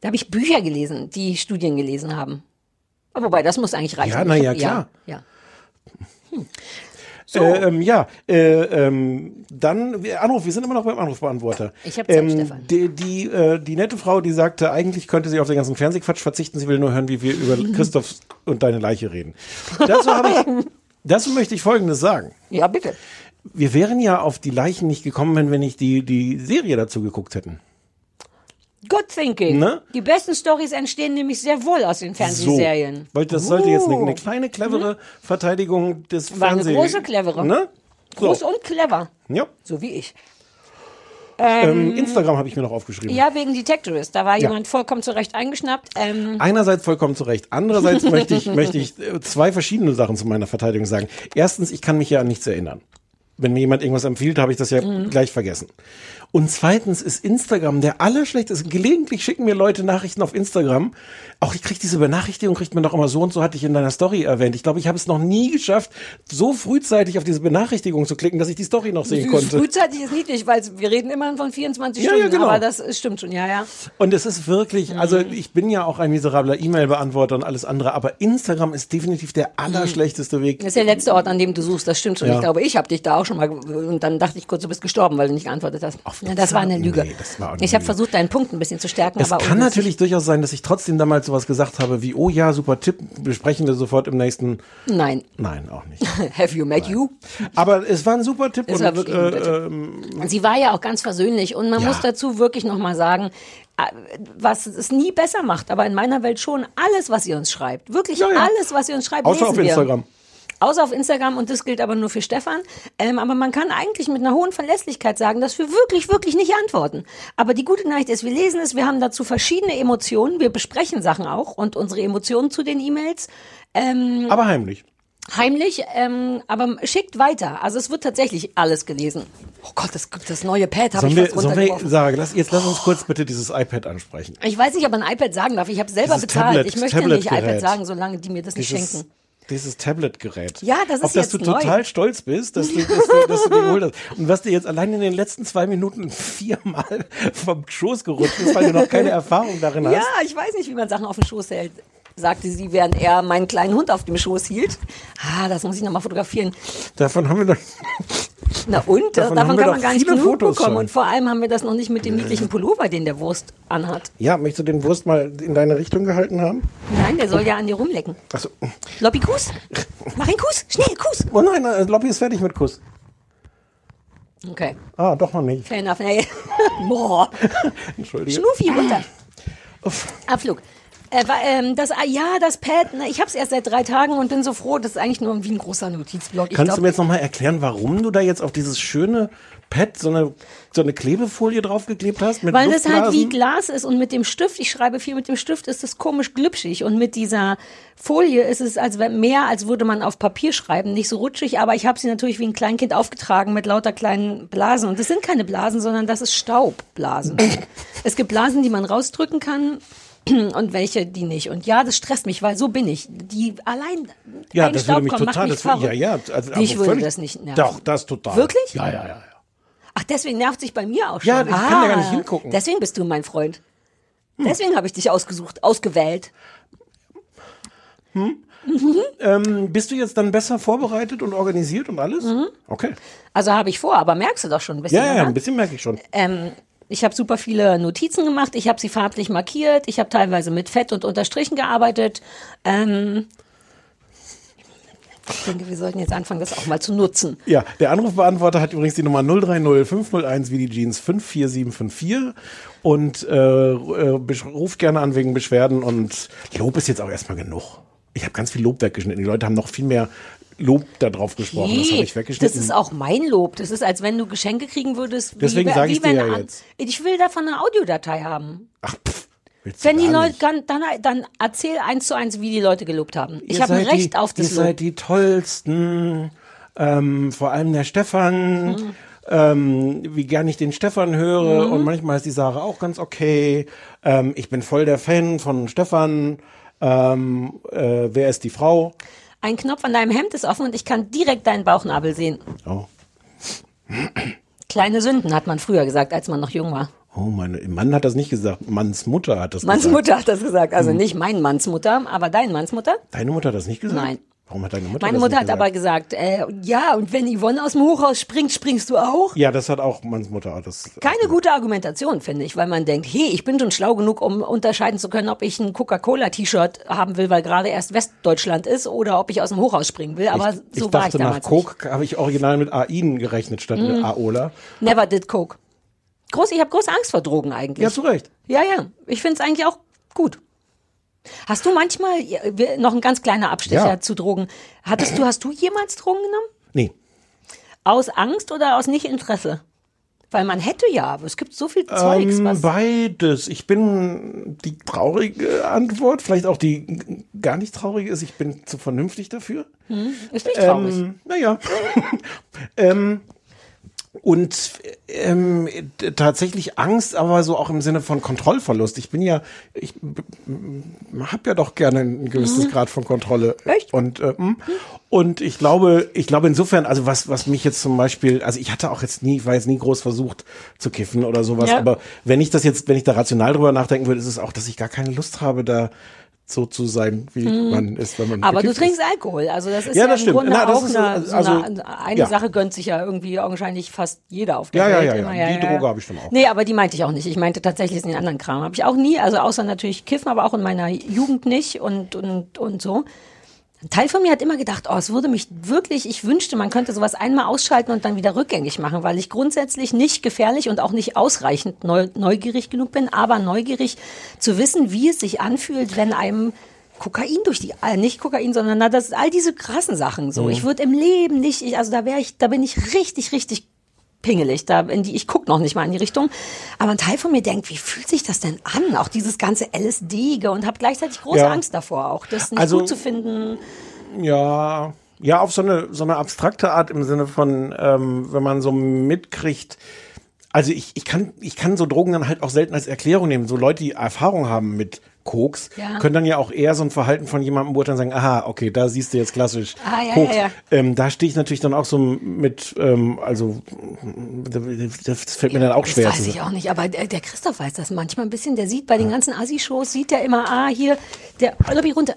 Da habe ich Bücher gelesen, die Studien gelesen haben. Aber wobei, das muss eigentlich reichen. Ja, na Ich- ja, klar. Ja. Äh, ähm, ja, äh, ähm, dann Anruf. Wir sind immer noch beim Anrufbeantworter. Ich hab Zeit, ähm, Stefan. Die, die, äh, die nette Frau, die sagte, eigentlich könnte sie auf den ganzen Fernsehquatsch verzichten. Sie will nur hören, wie wir über Christoph und deine Leiche reden. Dazu, habe ich, dazu möchte ich Folgendes sagen. Ja, bitte. Wir wären ja auf die Leichen nicht gekommen, wenn wir nicht die, die Serie dazu geguckt hätten. Good thinking. Ne? Die besten Stories entstehen nämlich sehr wohl aus den Fernsehserien. So, weil das sollte jetzt eine, eine kleine, clevere Verteidigung des War eine Fernseh... große, clevere. Ne? So. Groß und clever. Ja. So wie ich. Ähm, Instagram habe ich mir noch aufgeschrieben. Ja, wegen Detectorist. Da war Ja. jemand vollkommen zurecht eingeschnappt. Ähm, Einerseits vollkommen zu Recht. Andererseits möchte ich, möchte ich äh, zwei verschiedene Sachen zu meiner Verteidigung sagen. Erstens, ich kann mich ja an nichts erinnern. Wenn mir jemand irgendwas empfiehlt, habe ich das ja Mhm. gleich vergessen. Und zweitens ist Instagram der allerschlechteste. Gelegentlich schicken mir Leute Nachrichten auf Instagram. Auch ich kriege diese Benachrichtigung, kriegt man doch immer so und so, hatte ich in deiner Story erwähnt. Ich glaube, ich habe es noch nie geschafft, so frühzeitig auf diese Benachrichtigung zu klicken, dass ich die Story noch sehen konnte. Frühzeitig ist niedlich, weil wir reden immer von 24 Ja, ja, Stunden. genau. Aber das stimmt schon, ja, ja. Und es ist wirklich, also Mhm. ich bin ja auch ein miserabler E-Mail-Beantworter und alles andere, aber Instagram ist definitiv der allerschlechteste Weg. Das ist der letzte Ort, an dem du suchst, das stimmt schon. Ja. Ich glaube, ich habe dich da auch schon mal, und dann dachte ich kurz, du bist gestorben, weil du nicht geantwortet hast. Ja, das war eine Lüge. Nee, das war eine ich habe versucht, deinen Punkt ein bisschen zu stärken, Es aber kann natürlich durchaus sein, dass ich trotzdem damals sowas gesagt habe wie, oh ja, super Tipp, besprechen wir sofort im nächsten. Nein. Nein, auch nicht. Have you met you? Aber es war ein super Tipp. Es und, war wirklich äh, ähm, Sie war ja auch ganz versöhnlich und man Ja. muss dazu wirklich nochmal sagen, äh, was es nie besser macht, aber in meiner Welt schon alles, was sie uns schreibt. Wirklich alles, was sie uns schreibt, außer lesen auf wir. Instagram. Außer auf Instagram und das gilt aber nur für Stefan. Ähm, aber man kann eigentlich mit einer hohen Verlässlichkeit sagen, dass wir wirklich, wirklich nicht antworten. Aber die gute Nachricht ist, wir lesen es, wir haben dazu verschiedene Emotionen, wir besprechen Sachen auch und unsere Emotionen zu den E-Mails. Ähm, aber heimlich. Heimlich, ähm, aber schickt weiter. Also es wird tatsächlich alles gelesen. Oh Gott, das, das neue Pad habe ich wir, fast sollen wir sagen, lass, jetzt lass uns kurz bitte dieses iPad ansprechen. Ich weiß nicht, ob man ein iPad sagen darf. Ich habe selber Dieses bezahlt. Tablet- ich möchte nicht iPad sagen, solange die mir das nicht Dieses, schenken. Dieses Tablet-Gerät. Ja, das ist Auf das jetzt du neu. total stolz bist, dass du, dass du, dass du dir geholt hast. Und was dir jetzt allein in den letzten zwei Minuten viermal vom Schoß gerutscht ist, weil du noch keine Erfahrung darin hast. Ja, ich weiß nicht, wie man Sachen auf dem Schoß hält. Sagte sie, während er meinen kleinen Hund auf dem Schoß hielt. Ah, das muss ich nochmal fotografieren. Davon haben wir doch. Na und? Davon Davon, kann man gar nicht genug Fotos bekommen. schon. Und vor allem haben wir das noch nicht mit dem niedlichen Pullover, den der Wurst anhat. Ja, möchtest du den Wurst mal in deine Richtung gehalten haben? Nein, der soll ja an dir rumlecken. Achso. Lobby Kuss? Mach einen Kuss, schnell, Kuss. Oh nein, äh, Lobby ist fertig mit Kuss. Okay, Ah, doch noch nicht. fair enough. Boah. Entschuldige. Schnuffi, runter. Abflug. Äh, ähm, das, ah, ja, das Pad, ne, ich habe es erst seit drei Tagen und bin so froh, das ist eigentlich nur wie ein großer Notizblock. Kannst glaub, du mir jetzt nochmal erklären, warum du da jetzt auf dieses schöne Pad so eine, so eine Klebefolie draufgeklebt hast? Mit Weil das halt wie? Glas ist und mit dem Stift, ich schreibe viel mit dem Stift, ist es komisch glitschig und mit dieser Folie ist es als mehr, als würde man auf Papier schreiben, nicht so rutschig, aber ich habe sie natürlich wie ein Kleinkind aufgetragen mit lauter kleinen Blasen und das sind keine Blasen, sondern das ist Staubblasen. es gibt Blasen, die man rausdrücken kann und welche, die nicht. Und ja, das stresst mich, weil so bin ich. Die allein Ja, ein das Staub würde mich kommt, total. macht mich Das, würde- ja, ja. Also, aber würde das nicht nerven. Doch, das total. Wirklich? Ja, ja, ja. Ach, deswegen nervt sich bei mir auch schon. Ja, ich kann da gar nicht hingucken. Deswegen bist du mein Freund. Deswegen habe ich dich ausgesucht, ausgewählt. Hm? Ähm, bist du jetzt dann besser vorbereitet und organisiert und alles? Okay. Also habe ich vor, aber merkst du doch schon ein bisschen. Ja, ja, ja, ein bisschen merke ich schon. Ähm, ich habe super viele Notizen gemacht, ich habe sie farblich markiert, ich habe teilweise mit Fett und Unterstrichen gearbeitet. Ähm, ich denke, wir sollten jetzt anfangen, das auch mal zu nutzen. Ja, der Anrufbeantworter hat übrigens die Nummer 030 501 wie die Jeans 54754 und äh, äh, ruft gerne an wegen Beschwerden und Lob ist jetzt auch erstmal genug. Ich habe ganz viel Lob weggeschnitten. Die Leute haben noch viel mehr Lob da drauf gesprochen. das habe ich weggeschnitten. das ist auch mein Lob. Das ist, als wenn du Geschenke kriegen würdest. Deswegen wie sag ich dir ja jetzt. Ich will davon eine Audiodatei haben. Willst du Wenn die Leute, dann, dann, dann erzähl eins zu eins, wie die Leute gelobt haben. Ich habe Recht die, auf das Ihr Lob. seid die tollsten. Ähm, vor allem der Stefan. Mhm. Ähm, wie gern ich den Stefan höre Mhm. und manchmal ist die Sarah auch ganz okay. Ähm, ich bin voll der Fan von Stefan. Ähm, äh, wer ist die Frau? Ein Knopf an deinem Hemd ist offen und ich kann direkt deinen Bauchnabel sehen. Oh. Kleine Sünden hat man früher gesagt, als man noch jung war. Oh, meine Mann hat das nicht gesagt. Manns Mutter hat das Manns gesagt. Mutter hat das gesagt. Also Hm. nicht mein Manns Mutter, aber dein Manns Mutter? Deine Mutter hat das nicht gesagt? Nein. Warum hat deine Mutter Meine Mutter hat aber gesagt, äh, ja, und wenn Yvonne aus dem Hochhaus springt, springst du auch? Ja, das hat auch Manns Mutter. Das, Keine gute Argumentation, finde ich, weil man denkt, hey, ich bin schon schlau genug, um unterscheiden zu können, ob ich ein Coca-Cola-T-Shirt haben will, weil gerade erst Westdeutschland ist, oder ob ich aus dem Hochhaus springen will. Aber ich, so ich war dachte, ich nach damals. Coke habe ich original mit AIN gerechnet statt mit Mhm. Aola. Never did Coke. Groß, ich habe große Angst vor Drogen eigentlich. Ja, zu Recht. Ja, ja. Ich finde es eigentlich auch gut. Hast du manchmal, noch ein ganz kleiner Abstecher Ja. zu Drogen. Hattest du, hast du jemals Drogen genommen? Nee. Aus Angst oder aus Nicht-Interesse? Weil man hätte ja, aber es gibt so viel Zeugs, Ähm, was. beides. Ich bin die traurige Antwort, vielleicht auch die gar nicht traurige ist, ich bin zu vernünftig dafür. Hm, ist nicht traurig. Ähm, naja. ähm, und ähm, tatsächlich Angst, aber so auch im Sinne von Kontrollverlust. Ich bin ja, ich habe ja doch gerne ein gewisses Mhm. Grad von Kontrolle. Echt? Und äh, mm. und ich glaube, ich glaube insofern, also was was mich jetzt zum Beispiel, also ich hatte auch jetzt nie, ich war jetzt nie groß versucht zu kiffen oder sowas. Ja. Aber wenn ich das jetzt, wenn ich da rational drüber nachdenken würde, ist es auch, dass ich gar keine Lust habe, da so zu sein, wie Mhm. man ist, wenn man Aber du trinkst ist. Alkohol, also das ist Ja, ja, das im stimmt. Grunde Na, auch ist, eine, so also, eine, eine ja. Sache gönnt sich ja irgendwie augenscheinlich fast jeder auf der Ja, ja, Welt. ja, ja. immer, Die Droge habe ich dann auch. Nee, aber die meinte ich auch nicht. Ich meinte tatsächlich den anderen Kram. Habe ich auch nie, also außer natürlich Kiffen, aber auch in meiner Jugend nicht und, und, und so. Ein Teil von mir hat immer gedacht, oh, es würde mich wirklich, ich wünschte, man könnte sowas einmal ausschalten und dann wieder rückgängig machen, weil ich grundsätzlich nicht gefährlich und auch nicht ausreichend neu, neugierig genug bin, aber neugierig zu wissen, wie es sich anfühlt, wenn einem Kokain durch die, äh, nicht Kokain, sondern na, das all diese krassen Sachen so. Mhm. Ich würde im Leben nicht, ich, also da wäre ich, da bin ich richtig, richtig pingelig. Da in die, ich gucke noch nicht mal in die Richtung. Aber ein Teil von mir denkt, wie fühlt sich das denn an? Auch dieses ganze LSD und habe gleichzeitig große Ja. Angst davor, auch das nicht Also- gut zu finden. Ja, ja, auf so eine, so eine abstrakte Art im Sinne von, ähm, wenn man so mitkriegt, also ich, ich kann, ich kann so Drogen dann halt auch selten als Erklärung nehmen. So Leute, die Erfahrung haben mit Koks, Ja. können dann ja auch eher so ein Verhalten von jemandem beurteilen und sagen, aha, okay, da siehst du jetzt klassisch Ah, ja, Koks. ja. Ähm, da stehe ich natürlich dann auch so mit, ähm, also das fällt mir dann auch schwer Das weiß ich auch nicht, aber der, der Christoph weiß das manchmal ein bisschen. Der sieht bei den ganzen Assi-Shows, sieht der immer, ah, hier, der Lobby runter.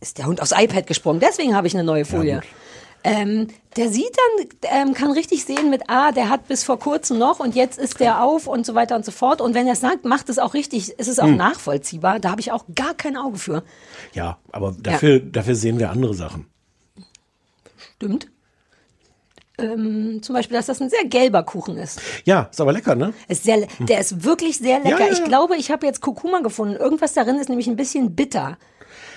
Ist der Hund aufs iPad gesprungen, deswegen habe ich eine neue Folie. Ähm, der sieht dann, ähm, kann richtig sehen mit, ah, der hat bis vor kurzem noch und jetzt ist der auf und so weiter und so fort. Und wenn er es sagt, macht es auch richtig, ist es auch Hm. nachvollziehbar. Da habe ich auch gar kein Auge für. Ja, aber dafür, dafür sehen wir andere Sachen. Stimmt. Ähm, zum Beispiel, dass das ein sehr gelber Kuchen ist. Ja, ist aber lecker, ne? Ist sehr, der ist wirklich sehr lecker. Ja, ja, Ich ja. glaube, ich habe jetzt Kurkuma gefunden. Irgendwas darin ist nämlich ein bisschen bitter.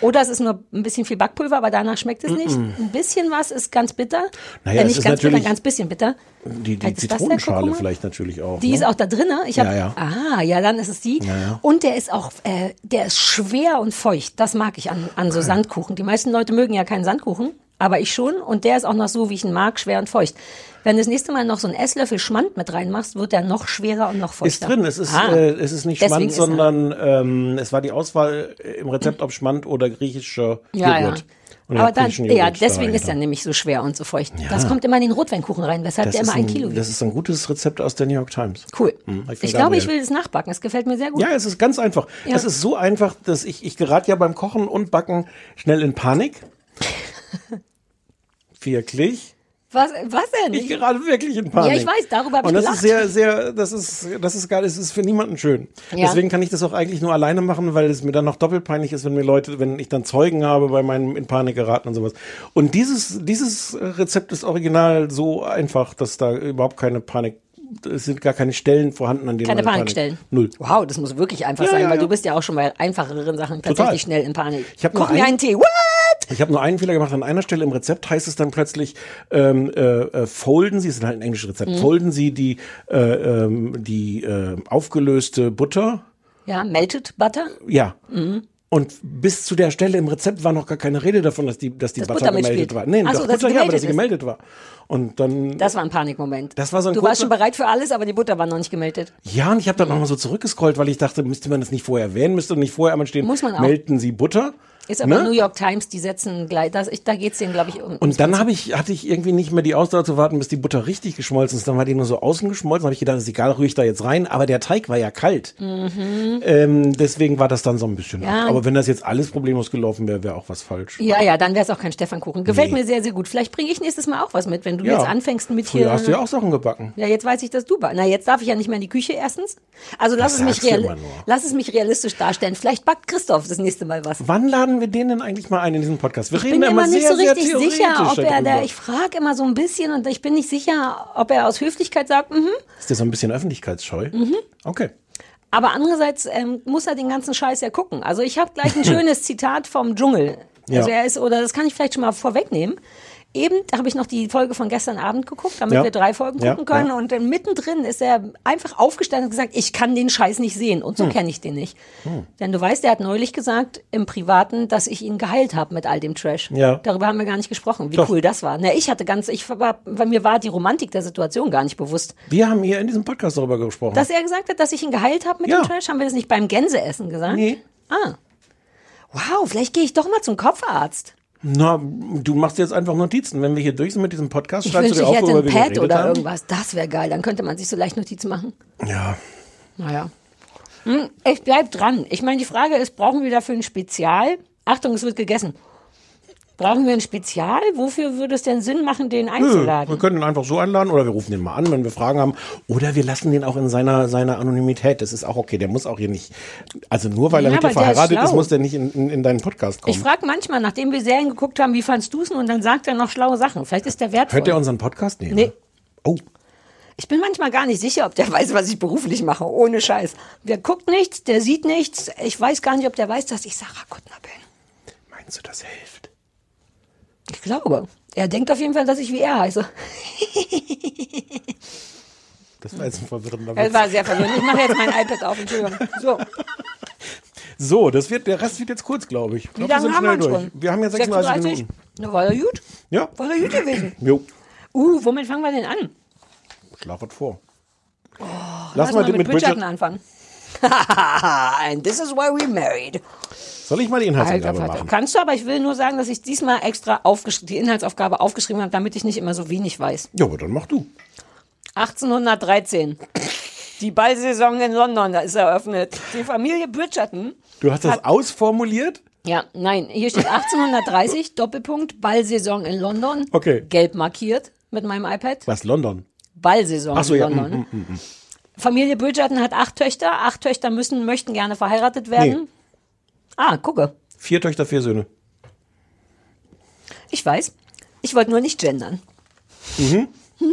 Oder es ist nur ein bisschen viel Backpulver, aber danach schmeckt es nicht. Mm-mm. Ein bisschen was ist ganz bitter. Naja, äh, es nicht ist ganz bitter, ganz bisschen bitter. Die, die Zitronenschale vielleicht natürlich auch. Die ne? ist auch da drin. Ich hab, Ja, ja. Ah, ja, dann ist es die. Ja. Und der ist auch, äh, der ist schwer und feucht. Das mag ich an, an so Sandkuchen. Die meisten Leute mögen ja keinen Sandkuchen, aber ich schon. Und der ist auch noch so, wie ich ihn mag, schwer und feucht. Wenn du das nächste Mal noch so einen Esslöffel Schmand mit reinmachst, wird der noch schwerer und noch feuchter. Ist drin, es ist, Ah. äh, es ist nicht Deswegen Schmand, ist er- sondern ähm, es war die Auswahl im Rezept, ob Schmand oder griechischer Ja, Joghurt. ja. Und ich Aber dann, ja, Joghurt da deswegen ist er reingetan. nämlich so schwer und so feucht. Ja. Das kommt immer in den Rotweinkuchen rein, weshalb das der immer ein Kilo Das wiegt. ist ein gutes Rezept aus der New York Times. Cool. Hm, von Ich glaube, ich will das nachbacken. Es gefällt mir sehr gut. Ja, es ist ganz einfach. Ja. Es ist so einfach, dass ich, ich gerate ja beim Kochen und Backen schnell in Panik. Wirklich. Was, was denn? Ich gerate wirklich in Panik. Ja, ich weiß, darüber habe Und ich das gelacht. ist sehr, sehr, das ist, das ist geil, das ist für niemanden schön. Ja. Deswegen kann ich das auch eigentlich nur alleine machen, weil es mir dann noch doppelt peinlich ist, wenn mir Leute, wenn ich dann Zeugen habe bei meinem in Panik geraten und sowas. Und dieses, dieses Rezept ist original so einfach, dass da überhaupt keine Panik, es sind gar keine Stellen vorhanden, an denen Keine man in Panikstellen. Null. Wow, das muss wirklich einfach Ja, sein, ja, weil ja. du bist ja auch schon bei einfacheren Sachen Total. tatsächlich schnell in Panik. Ich Koch mir ein- einen Tee. What? Ich habe nur einen Fehler gemacht. An einer Stelle im Rezept heißt es dann plötzlich, ähm, äh, äh, folden Sie, es ist halt ein englisches Rezept, Mhm. folden Sie die, äh, ähm, die äh, aufgelöste Butter. Ja, Melted Butter. Ja. Mhm. Und bis zu der Stelle im Rezept war noch gar keine Rede davon, dass die, dass die Dass Butter, Butter gemeldet war. Ach so, dass Butter ja, aber dass sie gemeldet war. Und dann. Das war ein Panikmoment. Das war so ein Du warst schon bereit für alles, aber die Butter war noch nicht gemeldet. ja, und ich habe dann nochmal so zurückgescrollt, weil ich dachte, müsste man das nicht vorher erwähnen, müsste nicht vorher einmal stehen, Muss man auch. melden Sie Butter. Ist aber Ne? New York Times, die setzen gleich, das, ich, da geht's denen, glaube ich, um. Und dann habe ich, hatte ich irgendwie nicht mehr die Ausdauer zu warten, bis die Butter richtig geschmolzen ist. Dann war die nur so außen geschmolzen. habe ich gedacht, ist egal, rühre ich da jetzt rein. Aber der Teig war ja kalt. Mhm. Ähm, deswegen war das dann so ein bisschen Ja. ab. Aber wenn das jetzt alles problemlos gelaufen wäre, wäre auch was falsch. Ja, ja, dann wäre es auch kein Stefannkuchen. Gefällt Nee. mir sehr, sehr gut. Vielleicht bringe ich nächstes Mal auch was mit, wenn du Ja. jetzt anfängst mit Früher hier. hast du ja auch Sachen gebacken. Ja, jetzt weiß ich, dass du ba- Na, jetzt darf ich ja nicht mehr in die Küche erstens. Also lass Das es mich real lass es mich realistisch darstellen. Vielleicht backt Christoph das nächste Mal was. Wann laden wir den denn eigentlich mal ein in diesen Podcast? Wir Ich reden bin ja immer nicht so sehr, richtig sehr sicher, ob er da, ich frage immer so ein bisschen und ich bin nicht sicher, ob er aus Höflichkeit sagt, mhm. Ist der so ein bisschen öffentlichkeitsscheu? Mhm. Okay. Aber andererseits ähm, muss er den ganzen Scheiß ja gucken. Also ich habe gleich ein schönes Zitat vom Dschungel. Ja. Also er ist, oder das kann ich vielleicht schon mal vorwegnehmen. Eben habe ich noch die Folge von gestern Abend geguckt, damit Ja. wir drei Folgen Ja, gucken können. ja. Und dann mittendrin ist er einfach aufgestanden und gesagt, ich kann den Scheiß nicht sehen. Und so Hm. kenne ich den nicht. Hm. Denn du weißt, er hat neulich gesagt im Privaten, dass ich ihn geheilt habe mit all dem Trash. Ja. Darüber haben wir gar nicht gesprochen, wie Doch. cool das war. Na, ich hatte ganz, ich war, bei mir war die Romantik der Situation gar nicht bewusst. Wir haben hier in diesem Podcast darüber gesprochen. Dass er gesagt hat, dass ich ihn geheilt habe mit dem Trash, haben wir das nicht beim Gänseessen gesagt? Nee. Ah. Wow, vielleicht gehe ich doch mal zum Kopfarzt. Na, du machst jetzt einfach Notizen. Wenn wir hier durch sind mit diesem Podcast, Ich schreibst du wünschte, dir ich auf, hätte worüber ein Pad oder haben. irgendwas. Das wäre geil. Dann könnte man sich so leicht Notizen machen. Ja. Naja. Hm, ich bleib dran. Ich meine, die Frage ist, brauchen wir dafür ein Spezial? Achtung, es wird gegessen. Brauchen wir ein Spezial? Wofür würde es denn Sinn machen, den Nö, einzuladen? wir können ihn einfach so einladen oder wir rufen den mal an, wenn wir Fragen haben. Oder wir lassen den auch in seiner, seiner Anonymität. Das ist auch okay. Der muss auch hier nicht. Also nur weil er Ja, mit dir ist verheiratet ist, schlau. muss der nicht in, in, in deinen Podcast kommen. Ich frage manchmal, nachdem wir Serien geguckt haben, wie fandst du es? Und dann sagt er noch schlaue Sachen. Vielleicht ist der wertvoll. Hört der unseren Podcast? Nee. Nee. ne? Oh. Ich bin manchmal gar nicht sicher, ob der weiß, was ich beruflich mache. Ohne Scheiß. Der guckt nichts, der sieht nichts. Ich weiß gar nicht, ob der weiß, dass ich Sarah Kuttner bin. Meinst du, das hilft? Ich glaube. Er denkt auf jeden Fall, dass ich wie er heiße. Das war jetzt ein verwirrender Das Witz. war sehr verwirrend. Ich mache jetzt mein iPad auf. Entschuldigung. So. So, das wird, der Rest wird jetzt kurz, glaube ich. ich Wie glaub, wir lange sind haben wir durch. schon? Wir haben ja 36 Minuten. Na, war ja gut. Ja. War ja gut gewesen. Jo. Uh, womit fangen wir denn an? Schlaf was vor. Oh, Lass mal mit, mit Bridgerton anfangen. And this is why we married. Soll ich mal die Alter Inhaltsangabe Vater. machen? Kannst du, aber ich will nur sagen, dass ich diesmal extra die Inhaltsaufgabe aufgeschrieben habe, damit ich nicht immer so wenig weiß. Ja, aber dann mach du. 1813. Die Ballsaison in London ist eröffnet. Die Familie Bridgerton. Du hast das ausformuliert? Ja, nein, hier steht 1830, Doppelpunkt, Ballsaison in London. Okay. Gelb markiert mit meinem iPad. Was, London? Ballsaison Ach so, in ja. London. mm, mm, mm. Familie Bridgerton hat acht Töchter. Acht Töchter müssen, möchten gerne verheiratet werden. Nee. Ah, gucke. Vier Töchter, vier Söhne. Ich weiß. Ich wollte nur nicht gendern. Mhm.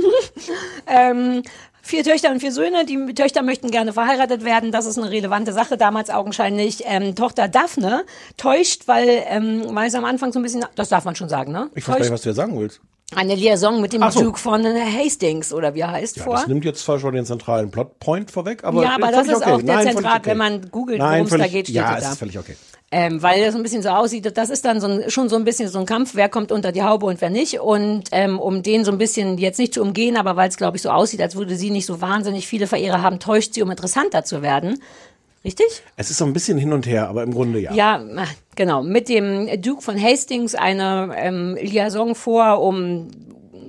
ähm, vier Töchter und vier Söhne. Die Töchter möchten gerne verheiratet werden. Das ist eine relevante Sache. Damals augenscheinlich. Ähm, Tochter Daphne täuscht, weil, ähm, weil es am Anfang so ein bisschen, das darf man schon sagen, ne? Ich weiß gar nicht, was du jetzt sagen willst. Eine Liaison mit dem so. Duke von Hastings oder wie er heißt Ja, vor. das nimmt jetzt zwar schon den zentralen Plotpoint vorweg, aber ja, aber völlig das ist okay. auch der Zentrat, okay. wenn man googelt, Nein, worum es da geht, steht Ja, da. ist völlig okay. Ähm, weil das ein bisschen so aussieht, das ist dann so ein, schon so ein bisschen so ein Kampf, wer kommt unter die Haube und wer nicht. Und ähm, um den so ein bisschen jetzt nicht zu umgehen, aber weil es, glaube ich, so aussieht, als würde sie nicht so wahnsinnig viele Verehrer haben, täuscht sie, um interessanter zu werden. Richtig? Es ist so ein bisschen hin und her, aber im Grunde ja. Ja, genau. Mit dem Duke von Hastings eine ähm, Liaison vor, um,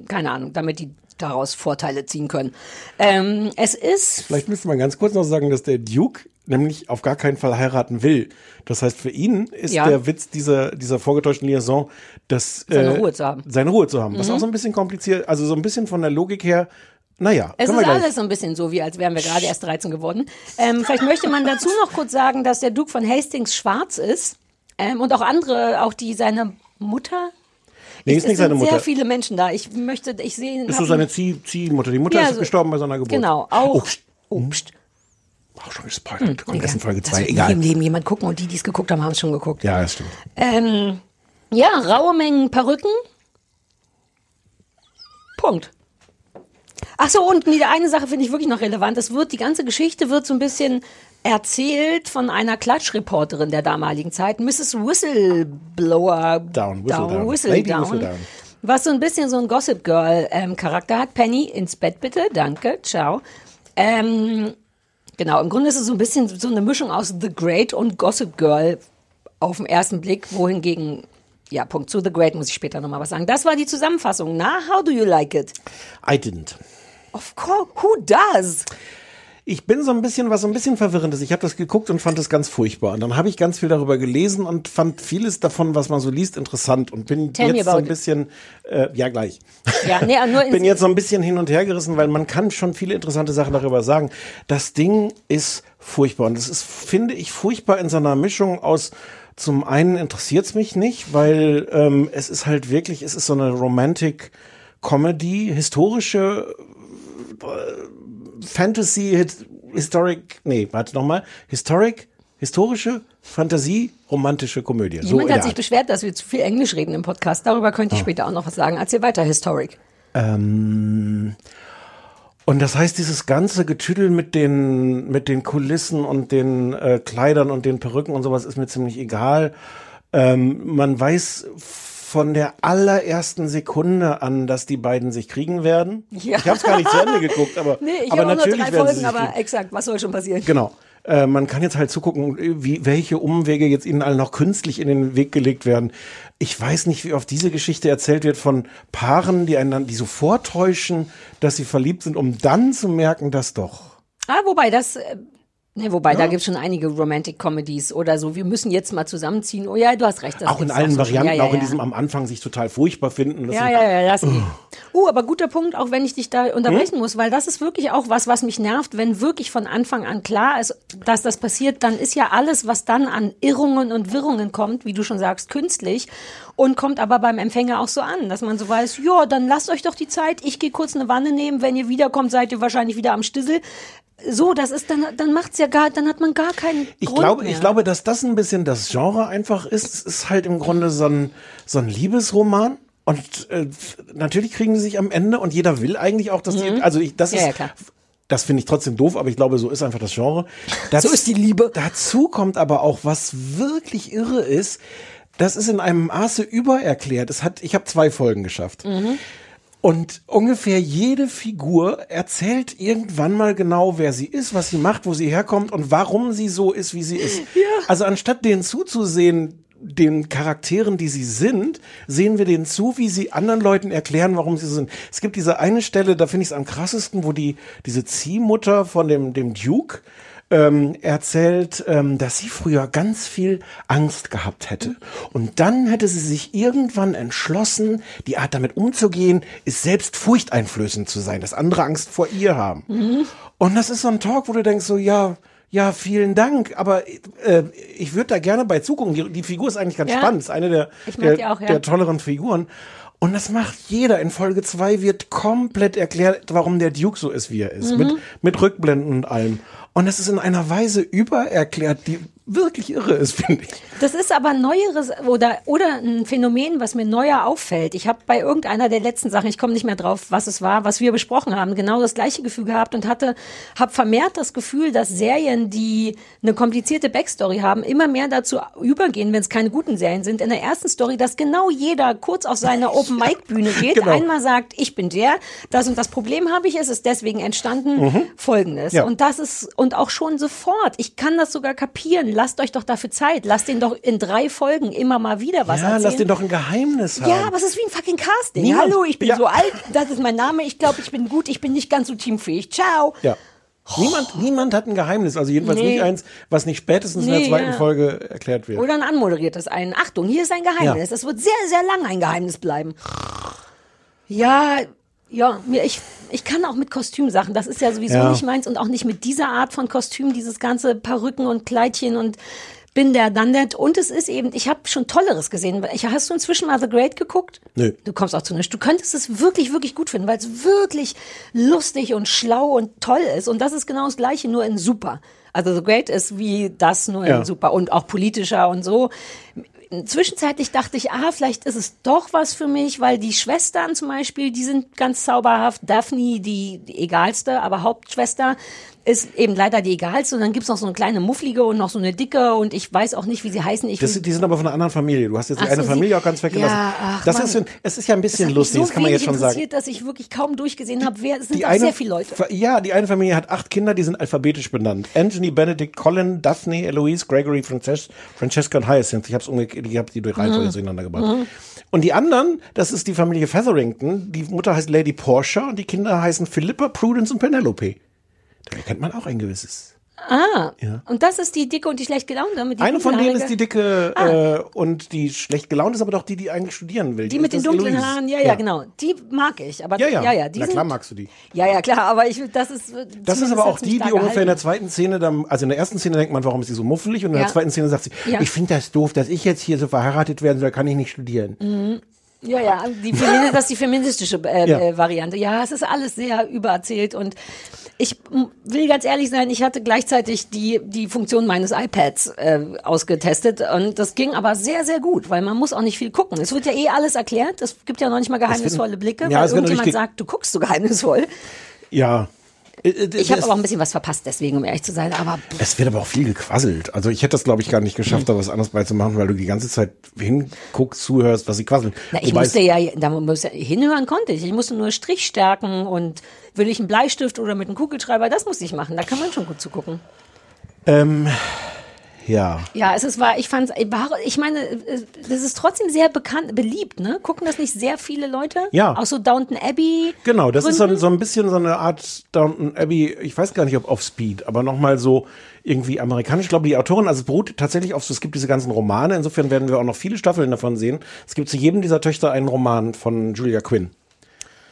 keine Ahnung, damit die daraus Vorteile ziehen können. Ähm, es ist Vielleicht müsste man ganz kurz noch sagen, dass der Duke nämlich auf gar keinen Fall heiraten will. Das heißt, für ihn ist Ja. der Witz dieser, dieser vorgetäuschten Liaison, dass Seine Ruhe zu haben. Seine Ruhe zu haben. Was Mhm. auch so ein bisschen kompliziert, also so ein bisschen von der Logik her, naja, Es ist alles so ein bisschen so, wie als wären wir gerade erst 13 geworden. Ähm, vielleicht möchte man dazu noch kurz sagen, dass der Duke von Hastings schwarz ist ähm, und auch andere, auch die seine Mutter. Nee, es, ist nicht es seine sind Mutter. sehr viele Menschen da. Ich möchte, ich sehe. Ist das seine Zieh Ziehmutter? Die Mutter Ja, ist so- gestorben bei seiner Geburt. Genau, auch. Oh, pst, Oh, pst. auch schon gespoilert. Kommt erst in Folge Das 2. wird nie Egal. im Leben jemand gucken und die, die es geguckt haben, haben es schon geguckt. Ja, das stimmt. Ähm, ja, raue Mengen Perücken. Punkt. Ach so, und eine Sache finde ich wirklich noch relevant. Es wird, die ganze Geschichte wird so ein bisschen erzählt von einer Klatschreporterin der damaligen Zeit, Mrs. Whistleblower. Down, Whistledown. Whistledown. Lady Whistledown. Was so ein bisschen so ein Gossip Girl ähm, Charakter hat. Penny, ins Bett bitte, danke, ciao. Ähm, genau, im Grunde ist es so ein bisschen so eine Mischung aus The Great und Gossip Girl auf den ersten Blick, wohingegen, ja, Punkt zu The Great muss ich später nochmal was sagen. Das war die Zusammenfassung. Na, how do you like it? I didn't. Of course, who does? Ich bin so ein bisschen, was so ein bisschen verwirrend ist. Ich habe das geguckt und fand es ganz furchtbar. Und dann habe ich ganz viel darüber gelesen und fand vieles davon, was man so liest, interessant und bin Tell jetzt so ein bisschen, äh, ja gleich. Ja, nee, nur in, bin jetzt so ein bisschen hin und her gerissen, weil man kann schon viele interessante Sachen darüber sagen. Das Ding ist furchtbar und das ist, finde ich, furchtbar in so einer Mischung aus zum einen interessiert es mich nicht, weil ähm, es ist halt wirklich, es ist so eine Romantic Comedy, historische äh, Fantasy, Historic, nee, warte nochmal, Historic, historische Fantasie, romantische Komödie. so Jemand in hat sich beschwert, dass wir zu viel Englisch reden im Podcast. Darüber könnte ich später auch noch was sagen. Erzähl weiter, Historic. Ähm, und das heißt, dieses ganze Getüdel mit den, mit den Kulissen und den äh, Kleidern und den Perücken und sowas ist mir ziemlich egal. Ähm, man weiß von der allerersten Sekunde an, dass die beiden sich kriegen werden. Ja. Ich habe es gar nicht zu Ende geguckt, aber, Nee, ich aber habe nur natürlich drei werden sie Folgen, sich aber kriegen. exakt, was soll schon passieren? Genau. Äh, man kann jetzt halt zugucken, wie, welche Umwege jetzt ihnen allen noch künstlich in den Weg gelegt werden. Ich weiß nicht, wie oft diese Geschichte erzählt wird von Paaren, die einander, die so vortäuschen, dass sie verliebt sind, um dann zu merken, dass doch. Ah, wobei das, äh, ne, wobei da gibt's schon einige Romantic Comedies oder so. Wir müssen jetzt mal zusammenziehen. Oh ja, du hast recht. das auch in allen schon. Varianten, ja, ja, auch in ja. diesem am Anfang sich total furchtbar finden. Ja, ja, ja, das. Uh, aber guter Punkt, auch wenn ich dich da unterbrechen Hm? muss, weil das ist wirklich auch was, was mich nervt, wenn wirklich von Anfang an klar ist, dass das passiert, dann ist ja alles, was dann an Irrungen und Wirrungen kommt, wie du schon sagst, künstlich und kommt aber beim Empfänger auch so an, dass man so weiß, ja, dann lasst euch doch die Zeit, ich gehe kurz eine Wanne nehmen, wenn ihr wiederkommt, seid ihr wahrscheinlich wieder am Stissel. So, das ist dann, dann macht's ja gar, dann hat man gar keinen Ich Grund glaube, mehr. ich glaube, dass das ein bisschen das Genre einfach ist. Es ist halt im Grunde so ein, so ein Liebesroman. Und äh, natürlich kriegen sie sich am Ende und jeder will eigentlich auch, dass die, also ich, das Mhm. Ja, ist, ja, klar. das finde ich trotzdem doof, aber ich glaube, so ist einfach das Genre. So ist die Liebe. Dazu kommt aber auch, was wirklich irre ist, das ist in einem Maße übererklärt. Es hat, ich habe zwei Folgen geschafft. Mhm. Und ungefähr jede Figur erzählt irgendwann mal genau, wer sie ist, was sie macht, wo sie herkommt und warum sie so ist, wie sie ist. Also anstatt denen zuzusehen, den Charakteren, die sie sind, sehen wir denen zu, wie sie anderen Leuten erklären, warum sie so sind. Es gibt diese eine Stelle, da finde ich es am krassesten, wo die diese Ziehmutter von dem dem Duke ähm, erzählt, ähm, dass sie früher ganz viel Angst gehabt hätte. Und dann hätte sie sich irgendwann entschlossen, die Art damit umzugehen, ist selbst furchteinflößend zu sein, dass andere Angst vor ihr haben. Und das ist so ein Talk, wo du denkst so, ja, ja, vielen Dank, aber äh, ich würde da gerne bei zugucken. Die, die Figur ist eigentlich ganz Ja. spannend, ist eine der, der, auch, ja. der tolleren Figuren. Und das macht jeder. In Folge zwei wird komplett erklärt, warum der Duke so ist, wie er ist. Mhm. Mit, mit Rückblenden und allem. Und das ist in einer Weise übererklärt, die wirklich irre ist, finde ich. Das ist aber neueres oder oder ein Phänomen, was mir neuer auffällt. Ich habe bei irgendeiner der letzten Sachen, ich komme nicht mehr drauf, was es war, was wir besprochen haben, genau das gleiche Gefühl gehabt und hatte habe vermehrt das Gefühl, dass Serien, die eine komplizierte Backstory haben, immer mehr dazu übergehen, wenn es keine guten Serien sind. In der ersten Story, dass genau jeder kurz auf seine Open Mic Bühne geht, Genau. einmal sagt, ich bin der, das und das Problem habe ich, es ist deswegen entstanden, Mhm. folgendes. Ja. Und das ist und auch schon sofort. Ich kann das sogar kapieren. Lasst euch doch dafür Zeit. Lasst den doch in drei Folgen immer mal wieder was ja, erzählen. lass den doch ein Geheimnis haben. ja, aber es ist wie ein fucking Casting. Niemand- Hallo, ich bin Ja. so alt, das ist mein Name, ich glaube, ich bin gut, ich bin nicht ganz so teamfähig. Ciao. Ja. Niemand, niemand hat ein Geheimnis, also jedenfalls Nee. nicht eins, was nicht spätestens in Nee, der zweiten ja. Folge erklärt wird. Oder ein anmoderiertes ein. Achtung, hier ist ein Geheimnis. Das wird sehr, sehr lange ein Geheimnis bleiben. Ja, ja, mir, ich, ich kann auch mit Kostümsachen. Das ist ja sowieso Ja. nicht meins und auch nicht mit dieser Art von Kostüm, dieses ganze Perücken und Kleidchen und bin der, dann der. Und es ist eben, ich habe schon Tolleres gesehen. Ich, hast du inzwischen mal The Great geguckt? Nö. Du kommst auch zu nichts. Du könntest es wirklich, wirklich gut finden, weil es wirklich lustig und schlau und toll ist. Und das ist genau das Gleiche, nur in super. Also The Great ist wie das, nur Ja. in super und auch politischer und so. Zwischenzeitlich dachte ich, ah, vielleicht ist es doch was für mich, weil die Schwestern zum Beispiel, die sind ganz zauberhaft. Daphne, die, die egalste, aber Hauptschwester, ist eben leider die egalste. Und dann gibt's noch so eine kleine mufflige und noch so eine dicke und ich weiß auch nicht, wie sie heißen. Ich Das, die sind aber von einer anderen Familie. Du hast jetzt die Ach eine so, Familie auch ganz weggelassen. Ja, ach, das Mann. ist, es ist ja ein bisschen das lustig, mich das kann man jetzt schon sagen. interessiert, dass ich wirklich kaum durchgesehen habe, wer es sind Die eine, sehr viele Leute. Ja, die eine Familie hat acht Kinder, die sind alphabetisch benannt. Anthony, Benedict, Colin, Daphne, Eloise, Gregory, Frances Francesca und Hyacinth. Ich habe umgekehrt, ich habe die durch Reihenfolge Mhm. durcheinander gebracht. Mhm. Und die anderen, das ist die Familie Featherington. Die Mutter heißt Lady Portia und die Kinder heißen Philippa, Prudence und Penelope. Da kennt man auch ein gewisses. Ah, Ja. und das ist die dicke und die schlecht gelaunte mit die Eine von denen ist die dicke Ah. äh, und die schlecht gelaunt ist, aber doch die, die eigentlich studieren will. Die mit den dunklen Eloise. Haaren, ja, ja, genau. Die mag ich. Aber Ja, ja. ja, ja die Na klar magst du die. Ja, ja, klar, aber ich, das ist. Das ist aber auch die, die ungefähr in der zweiten Szene, dann, also in der ersten Szene denkt man, warum ist sie so muffelig? Und in Ja. der zweiten Szene sagt sie, Ja. ich finde das doof, dass ich jetzt hier so verheiratet werden soll, kann ich nicht studieren. Mhm. Ja, ja, die, Femini- das ist die feministische äh, Ja. äh, Variante. Ja, es ist alles sehr übererzählt und ich will ganz ehrlich sein, ich hatte gleichzeitig die, die Funktion meines iPads äh, ausgetestet und das ging aber sehr, sehr gut, weil man muss auch nicht viel gucken. Es wird ja eh alles erklärt, es gibt ja noch nicht mal geheimnisvolle Blicke, ja, weil irgendjemand sagt, du guckst so geheimnisvoll. Ja. Äh, Ich habe aber auch ein bisschen was verpasst deswegen, um ehrlich zu sein, aber Es wird aber auch viel gequasselt. Also ich hätte das, glaube ich, gar nicht geschafft, da was anderes beizumachen, weil du die ganze Zeit hinguckst, zuhörst, was sie quasseln. Na, ich Wobei musste ja, da musste, hinhören konnte ich. Ich musste nur Strich stärken und will ich einen Bleistift oder mit einem Kugelschreiber, das musste ich machen. Da kann man schon gut zugucken. ähm, ja. Ja, es ist war, ich fand's, war, ich meine, äh, das ist trotzdem sehr bekannt, beliebt, ne? Gucken das nicht sehr viele Leute? Ja. Auch so Downton Abbey. Genau, das ist so, Gründen? so ein bisschen so eine Art Downton Abbey, ich weiß gar nicht, ob auf Speed, aber nochmal so irgendwie amerikanisch. Ich glaube, die Autorin, also es beruht tatsächlich auf, so, es gibt diese ganzen Romane, insofern werden wir auch noch viele Staffeln davon sehen. Es gibt zu jedem dieser Töchter einen Roman von Julia Quinn.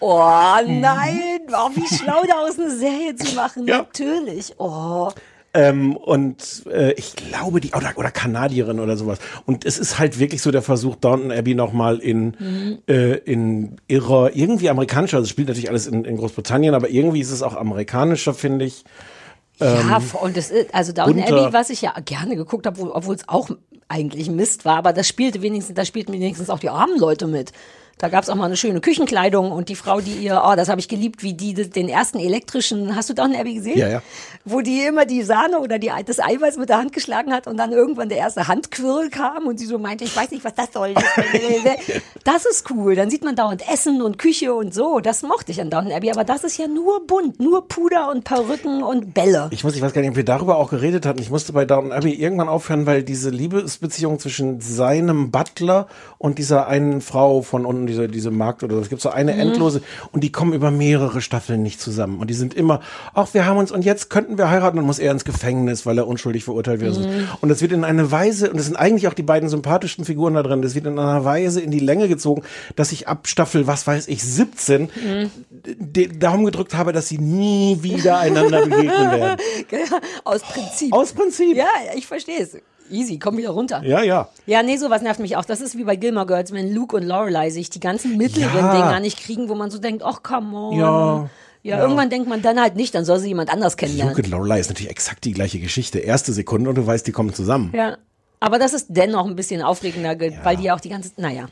Oh nein, oh, wie schlau daraus eine Serie zu machen. Ja. Natürlich. Oh. Ähm, und äh, ich glaube, die, oder, oder Kanadierin oder sowas. Und es ist halt wirklich so der Versuch, Downton Abbey nochmal in, Mhm. äh, in ihrer, irgendwie amerikanischer, also es spielt natürlich alles in, in Großbritannien, aber irgendwie ist es auch amerikanischer, finde ich. Ja, Ähm, voll. Das ist, also Downton. Abbey, was ich ja gerne geguckt habe, wo- obwohl es auch eigentlich Mist war, aber das spielte wenigstens, da spielten wenigstens auch die armen Leute mit. Da gab es auch mal eine schöne Küchenkleidung und die Frau, die ihr, oh, das habe ich geliebt, wie die den ersten elektrischen, hast du Downton Abbey gesehen? Ja, ja. Wo die immer die Sahne oder die, das Eiweiß mit der Hand geschlagen hat und dann irgendwann der erste Handquirl kam und sie so meinte, ich weiß nicht, was das soll. Das ist cool. Dann sieht man dauernd Essen und Küche und so. Das mochte ich an Downton Abbey, aber das ist ja nur bunt, nur Puder und Perücken und Bälle. Ich muss, ich weiß gar nicht, ob wir darüber auch geredet hatten. Ich musste bei Downton Abbey irgendwann aufhören, weil diese Liebesbeziehung zwischen seinem Butler und dieser einen Frau von unten, diese, diese Magd oder so, es gibt so eine Mhm. endlose und die kommen über mehrere Staffeln nicht zusammen. Und die sind immer, ach, wir haben uns und jetzt könnten wir heiraten, dann muss er ins Gefängnis, weil er unschuldig verurteilt wird. Mhm. Und das wird in eine Weise, und das sind eigentlich auch die beiden sympathischsten Figuren da drin, das wird in einer Weise in die Länge gezogen, dass ich ab Staffel, was weiß ich, 17 Mhm. Daumen gedrückt habe, dass sie nie wieder einander begegnen werden. Aus Prinzip. Aus Prinzip. Ja, ich verstehe es. Easy, komm wieder runter. Ja, ja. Ja, nee, sowas nervt mich auch. Das ist wie bei Gilmore Girls, wenn Luke und Lorelei sich die ganzen mittleren Ja. Dinger nicht kriegen, wo man so denkt, ach, come on. Ja. Ja, Ja. irgendwann denkt man dann halt nicht, dann soll sie jemand anders kennenlernen. Luke und Lorelei ist natürlich exakt die gleiche Geschichte. Erste Sekunde und du weißt, die kommen zusammen. Ja. Aber das ist dennoch ein bisschen aufregender, ge- weil die ja auch die ganze, naja.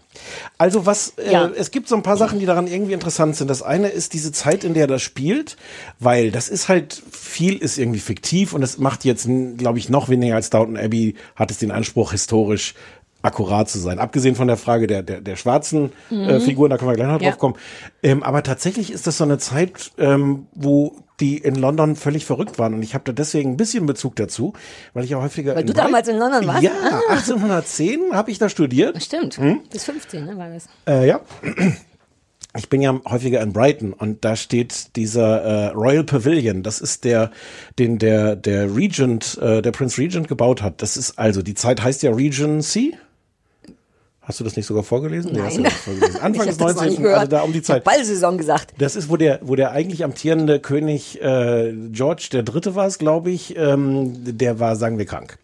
Also was, äh, Ja. es gibt so ein paar Sachen, die daran irgendwie interessant sind. Das eine ist diese Zeit, in der das spielt, weil das ist halt, viel ist irgendwie fiktiv und das macht jetzt, glaube ich, noch weniger als Downton Abbey, hat es den Anspruch, historisch akkurat zu sein. Abgesehen von der Frage der, der, der schwarzen äh, Mhm. Figuren, da können wir gleich noch Ja. drauf kommen. Ähm, aber tatsächlich ist das so eine Zeit, ähm, wo die in London völlig verrückt waren. Und ich habe da deswegen ein bisschen Bezug dazu, weil ich ja häufiger Weil in du Breit- damals in London warst? Ja, Ah. 1810 habe ich da studiert. Stimmt. Hm? Bis 15, ne, war das. Äh, ja. Ich bin ja häufiger in Brighton und da steht dieser äh, Royal Pavilion. Das ist der, den der der Regent, äh, der Prince Regent gebaut hat. Das ist also die Zeit heißt ja Regency. Hast du das nicht sogar vorgelesen? Nee, hast du Nein. nicht vorgelesen. Anfang des hab das noch nie 19. gehört. Also da um die Zeit. Ballsaison gesagt. Das ist, wo der, wo der eigentlich amtierende König äh, George der Dritte war es, glaube ich. Ähm, der war, sagen wir, krank.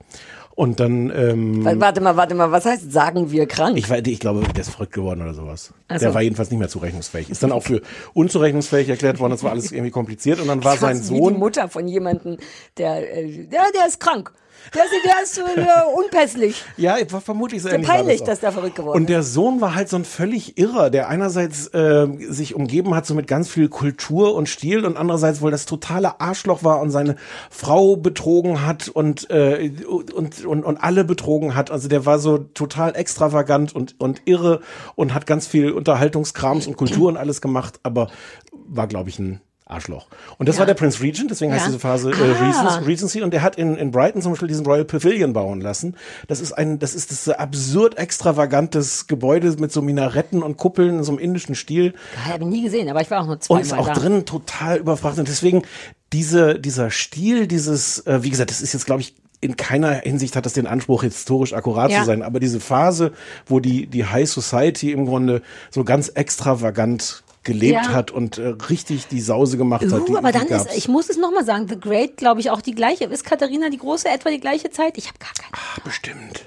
Und dann ähm, Wa- Warte mal, warte mal, was heißt sagen wir krank? ich, ich glaube, der ist verrückt geworden oder sowas. Ach Der war jedenfalls nicht mehr zurechnungsfähig. Ist dann auch für unzurechnungsfähig erklärt worden. Das war alles irgendwie kompliziert. Und dann war sein Fast Wie die Sohn. Mutter von jemandem, der, äh, der, der ist krank. Der ist, der ist äh, unpässlich. Ja, war vermutlich so Sehr ähnlich peinlich, das dass der verrückt geworden Und der Sohn war halt so ein völlig Irrer, der einerseits äh, sich umgeben hat so mit ganz viel Kultur und Stil und andererseits wohl das totale Arschloch war und seine Frau betrogen hat und äh, und, und und alle betrogen hat. Also der war so total extravagant und und irre und hat ganz viel Unterhaltungskrams und Kultur und alles gemacht, aber war glaube ich ein Arschloch. Und das Ja. war der Prince Regent, deswegen heißt Ja. diese Phase äh, Ah. Regency, und der hat in, in Brighton zum Beispiel diesen Royal Pavilion bauen lassen. Das ist ein, das ist das absurd extravagantes Gebäude mit so Minaretten und Kuppeln in so einem indischen Stil Geil, habe ich nie gesehen, aber ich war auch nur zweimal und ist auch da. drin total überfrachtet. Und deswegen diese, dieser Stil, dieses, äh, wie gesagt, das ist jetzt, glaube ich, in keiner Hinsicht hat das den Anspruch, historisch akkurat Ja. zu sein. Aber diese Phase, wo die, die High Society im Grunde so ganz extravagant gelebt Ja. hat und äh, richtig die Sause gemacht hat. Uh, die, aber die dann gab's. ist, ich muss es nochmal sagen, The Great, glaube ich, auch die gleiche. Ist Katharina die Große etwa die gleiche Zeit? Ich habe gar keine Ah, bestimmt.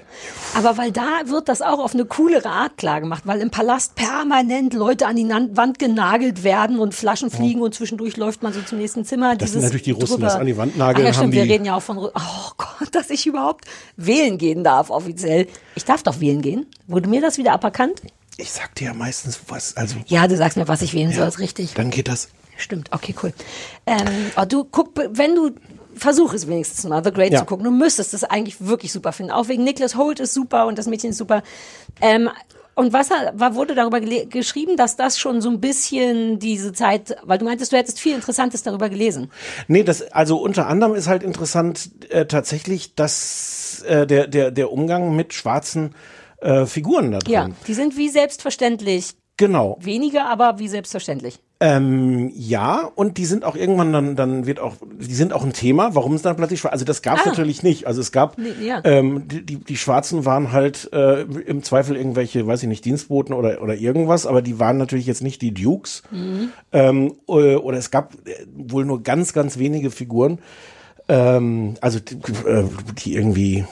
Aber weil da wird das auch auf eine coolere Art klar gemacht, weil im Palast permanent Leute an die Wand genagelt werden und Flaschen fliegen und zwischendurch läuft man so zum nächsten Zimmer. Das sind natürlich die Russen, drüber- das an die Wand nageln Ach ja, stimmt, wir reden ja auch von, Ru- oh Gott, dass ich überhaupt wählen gehen darf offiziell. Ich darf doch wählen gehen. Wurde mir das wieder aberkannt? Ich sag dir ja meistens was, also Ja, du sagst mir, was ich wählen soll, ist richtig. dann geht das. Stimmt, okay, cool. Ähm, oh, du guck, wenn du versuch es wenigstens mal, The Great Ja. zu gucken. Du müsstest das eigentlich wirklich super finden. Auch wegen Nicholas Holt ist super und das Mädchen ist super. Ähm, und was war, wurde darüber geschrieben, dass das schon so ein bisschen diese Zeit, weil du meintest, du hättest viel Interessantes darüber gelesen. Nee, das, also unter anderem ist halt interessant äh, tatsächlich, dass äh, der, der, der Umgang mit schwarzen äh, Figuren da drin. Ja, die sind wie selbstverständlich. Genau. Weniger, aber wie selbstverständlich. Ähm, ja, und die sind auch irgendwann dann, dann wird auch, die sind auch ein Thema, warum es dann plötzlich schwarz, also das gab es Ah. natürlich nicht. Also es gab, Nee, ja. ähm, die, die, die Schwarzen waren halt äh, im Zweifel irgendwelche, weiß ich nicht, Dienstboten oder, oder irgendwas, aber die waren natürlich jetzt nicht die Dukes. Mhm. Ähm, oder, oder es gab äh, wohl nur ganz, ganz wenige Figuren, ähm, also die, äh, die irgendwie,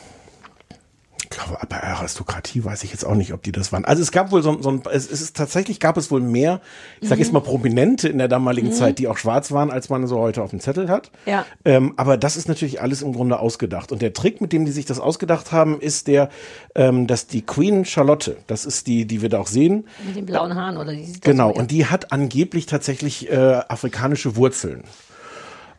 glaube, bei Aristokratie weiß ich jetzt auch nicht, ob die das waren. Also es gab wohl so, so ein, es, ist tatsächlich gab es wohl mehr, ich sage Mhm. jetzt mal Prominente in der damaligen Mhm. Zeit, die auch schwarz waren, als man so heute auf dem Zettel hat. Ja. Ähm, aber das ist natürlich alles im Grunde ausgedacht. Und der Trick, mit dem die sich das ausgedacht haben, ist der, ähm, dass die Queen Charlotte, das ist die, die wir da auch sehen, Mit den blauen Haaren oder die Genau, und die hat angeblich tatsächlich äh, afrikanische Wurzeln.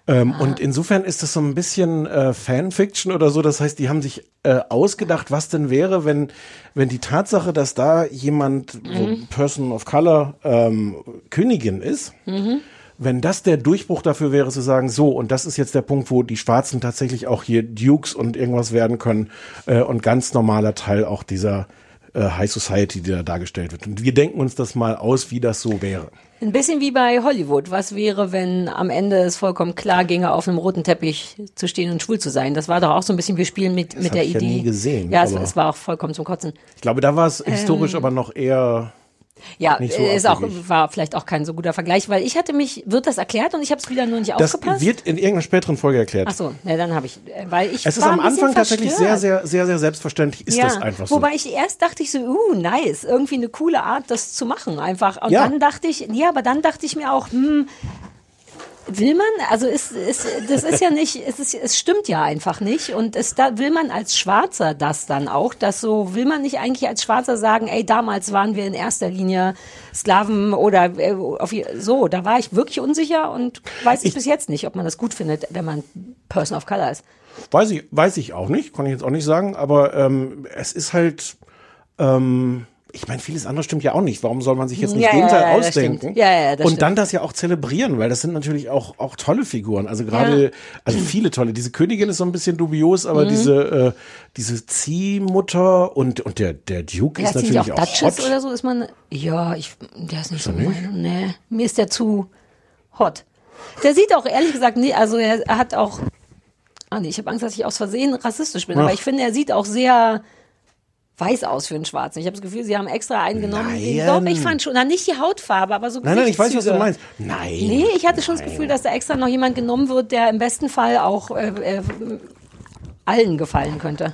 Ähm, Ah. Und insofern ist das so ein bisschen äh, Fanfiction oder so. Das heißt, die haben sich äh, ausgedacht, was denn wäre, wenn, wenn die Tatsache, dass da jemand, so Mhm. Person of Color, ähm, Königin ist, Mhm. wenn das der Durchbruch dafür wäre, zu sagen, so, und das ist jetzt der Punkt, wo die Schwarzen tatsächlich auch hier Dukes und irgendwas werden können äh, und ganz normaler Teil auch dieser äh, High Society, die da dargestellt wird. Und wir denken uns das mal aus, wie das so wäre. Ein bisschen wie bei Hollywood. Was wäre, wenn am Ende es vollkommen klar ginge, auf einem roten Teppich zu stehen und schwul zu sein? Das war doch auch so ein bisschen, wir spielen mit, Das mit der ich ja Idee. nie gesehen, Ja, es, es war auch vollkommen zum Kotzen. Ich glaube, da war es historisch Ähm, aber noch eher. Ja, so äh, ist auch, war vielleicht auch kein so guter Vergleich, weil ich hatte mich, wird das erklärt und ich habe es wieder nur nicht Das aufgepasst? wird in irgendeiner späteren Folge erklärt. Ach so, ne, dann habe ich, äh, weil ich es ist am Anfang tatsächlich sehr, sehr, sehr, sehr selbstverständlich. Ist ja, das einfach so? Wobei ich erst dachte ich so, uh, nice, irgendwie eine coole Art, das zu machen, einfach. Und Ja. dann dachte ich, ja, aber dann dachte ich mir auch, hm, will man, also ist, ist, das ist ja nicht, es, ist, es stimmt ja einfach nicht. Und es, da will man als Schwarzer das dann auch, dass so, will man nicht eigentlich als Schwarzer sagen, ey, damals waren wir in erster Linie Sklaven oder äh, auf, so, da war ich wirklich unsicher und weiß ich, bis jetzt nicht, ob man das gut findet, wenn man Person of Color ist. Weiß ich, weiß ich auch nicht, kann ich jetzt auch nicht sagen, aber ähm, es ist halt, ähm, ich meine, vieles andere stimmt ja auch nicht. Warum soll man sich jetzt nicht Ja, den ja, Teil ja, ausdenken? Ja, ja, das Und stimmt. dann das ja auch zelebrieren, weil das sind natürlich auch, auch tolle Figuren. Also gerade, also viele tolle. Diese Königin ist so ein bisschen dubios, aber Mhm. diese, äh, diese Ziehmutter und, und der, der Duke ist natürlich auch auch, Duchess hot. oder so? Ist man. Ja, ich, der ist nicht so nicht? mein. Nee, mir ist der zu hot. Der sieht auch ehrlich gesagt nie, also er hat auch. Ah nee, ich habe Angst, dass ich aus Versehen rassistisch bin, Ach. aber ich finde, er sieht auch sehr weiß aus für einen Schwarzen. Ich habe das Gefühl, sie haben extra einen genommen. Nein. Doch, ich fand schon, na, nicht die Hautfarbe, aber so Nein, nein, ich weiß, was du meinst. Nein. Nee, ich hatte schon das Gefühl, dass da extra noch jemand genommen wird, der im besten Fall auch äh, äh, allen gefallen könnte.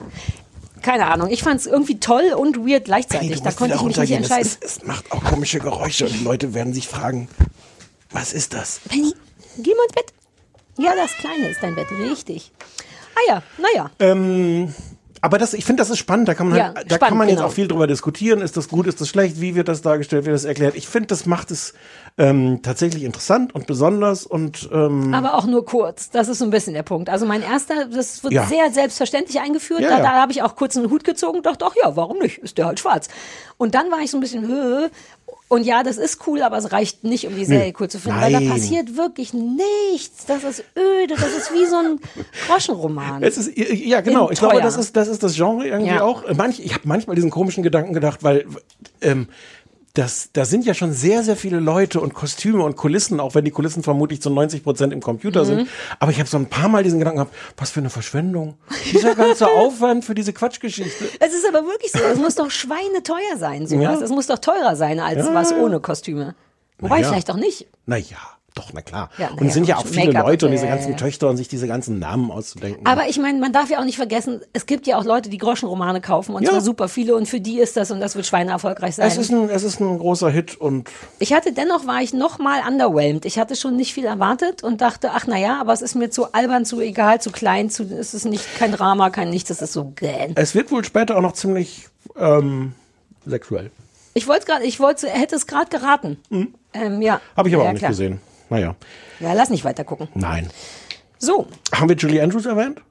Keine Ahnung. Ich fand es irgendwie toll und weird gleichzeitig. Du da konnte ich mich nicht. Es, entscheiden. ist, es macht auch komische Geräusche und die Leute werden sich fragen, was ist das? Penny, geh mal ins Bett. Ja, das Kleine ist dein Bett, richtig. Ah ja, naja. Ähm, aber das, ich finde, das ist spannend. Da kann man, Ja, halt, da spannend, kann man jetzt genau. auch viel drüber diskutieren. Ist das gut, ist das schlecht? Wie wird das dargestellt? Wird das erklärt? Ich finde, das macht es ähm, tatsächlich interessant und besonders und ähm, Aber auch nur kurz. Das ist so ein bisschen der Punkt. Also mein erster, das wird Ja. sehr selbstverständlich eingeführt. Ja, da da habe ich auch kurz einen Hut gezogen und dachte, ach ja, warum nicht? Ist der halt schwarz. Und dann war ich so ein bisschen, Hö. Und ja, das ist cool, aber es reicht nicht, um die Serie cool zu finden, weil da Nein. passiert wirklich nichts. Das ist öde, das ist wie so ein Groschenroman. Es ist, ja, genau. In Ich glaube, teuer. das ist, das ist das Genre irgendwie Ja. auch. Manch, ich habe manchmal diesen komischen Gedanken gedacht, weil ähm, das, da sind ja schon sehr, sehr viele Leute und Kostüme und Kulissen, auch wenn die Kulissen vermutlich zu 90 Prozent im Computer Mhm. sind. Aber ich habe so ein paar Mal diesen Gedanken gehabt, was für eine Verschwendung. Dieser ganze Aufwand für diese Quatschgeschichte. Es ist aber wirklich so, es muss doch schweineteuer sein, sowas. Ja. Es muss doch teurer sein als Ja, was ohne Kostüme. Wobei ja. vielleicht auch nicht. Naja, doch, na klar. Ja, na und es sind ja, ja auch viele Leute und diese ganzen. Töchter und sich diese ganzen Namen auszudenken. Aber ich meine, man darf ja auch nicht vergessen, es gibt ja auch Leute, die Groschenromane kaufen und Ja. zwar super viele und für die ist das und das wird schweineerfolgreich sein. es ist, ein, es ist ein großer Hit und ich hatte dennoch war ich noch mal underwhelmed. Ich hatte schon nicht viel erwartet und dachte, ach na ja, aber es ist mir zu albern, zu egal, zu klein, zu es ist nicht kein Drama, kein nichts, es ist so gähn. es wird wohl später auch noch ziemlich ähm, sexuell. Ich wollte gerade, ich wollte, hätte es gerade geraten. Ähm, ja. Habe ich aber ja, auch nicht klar. gesehen. Naja, Ja, lass nicht weiter gucken. nein. So, Haben wir Julie Andrews erwähnt?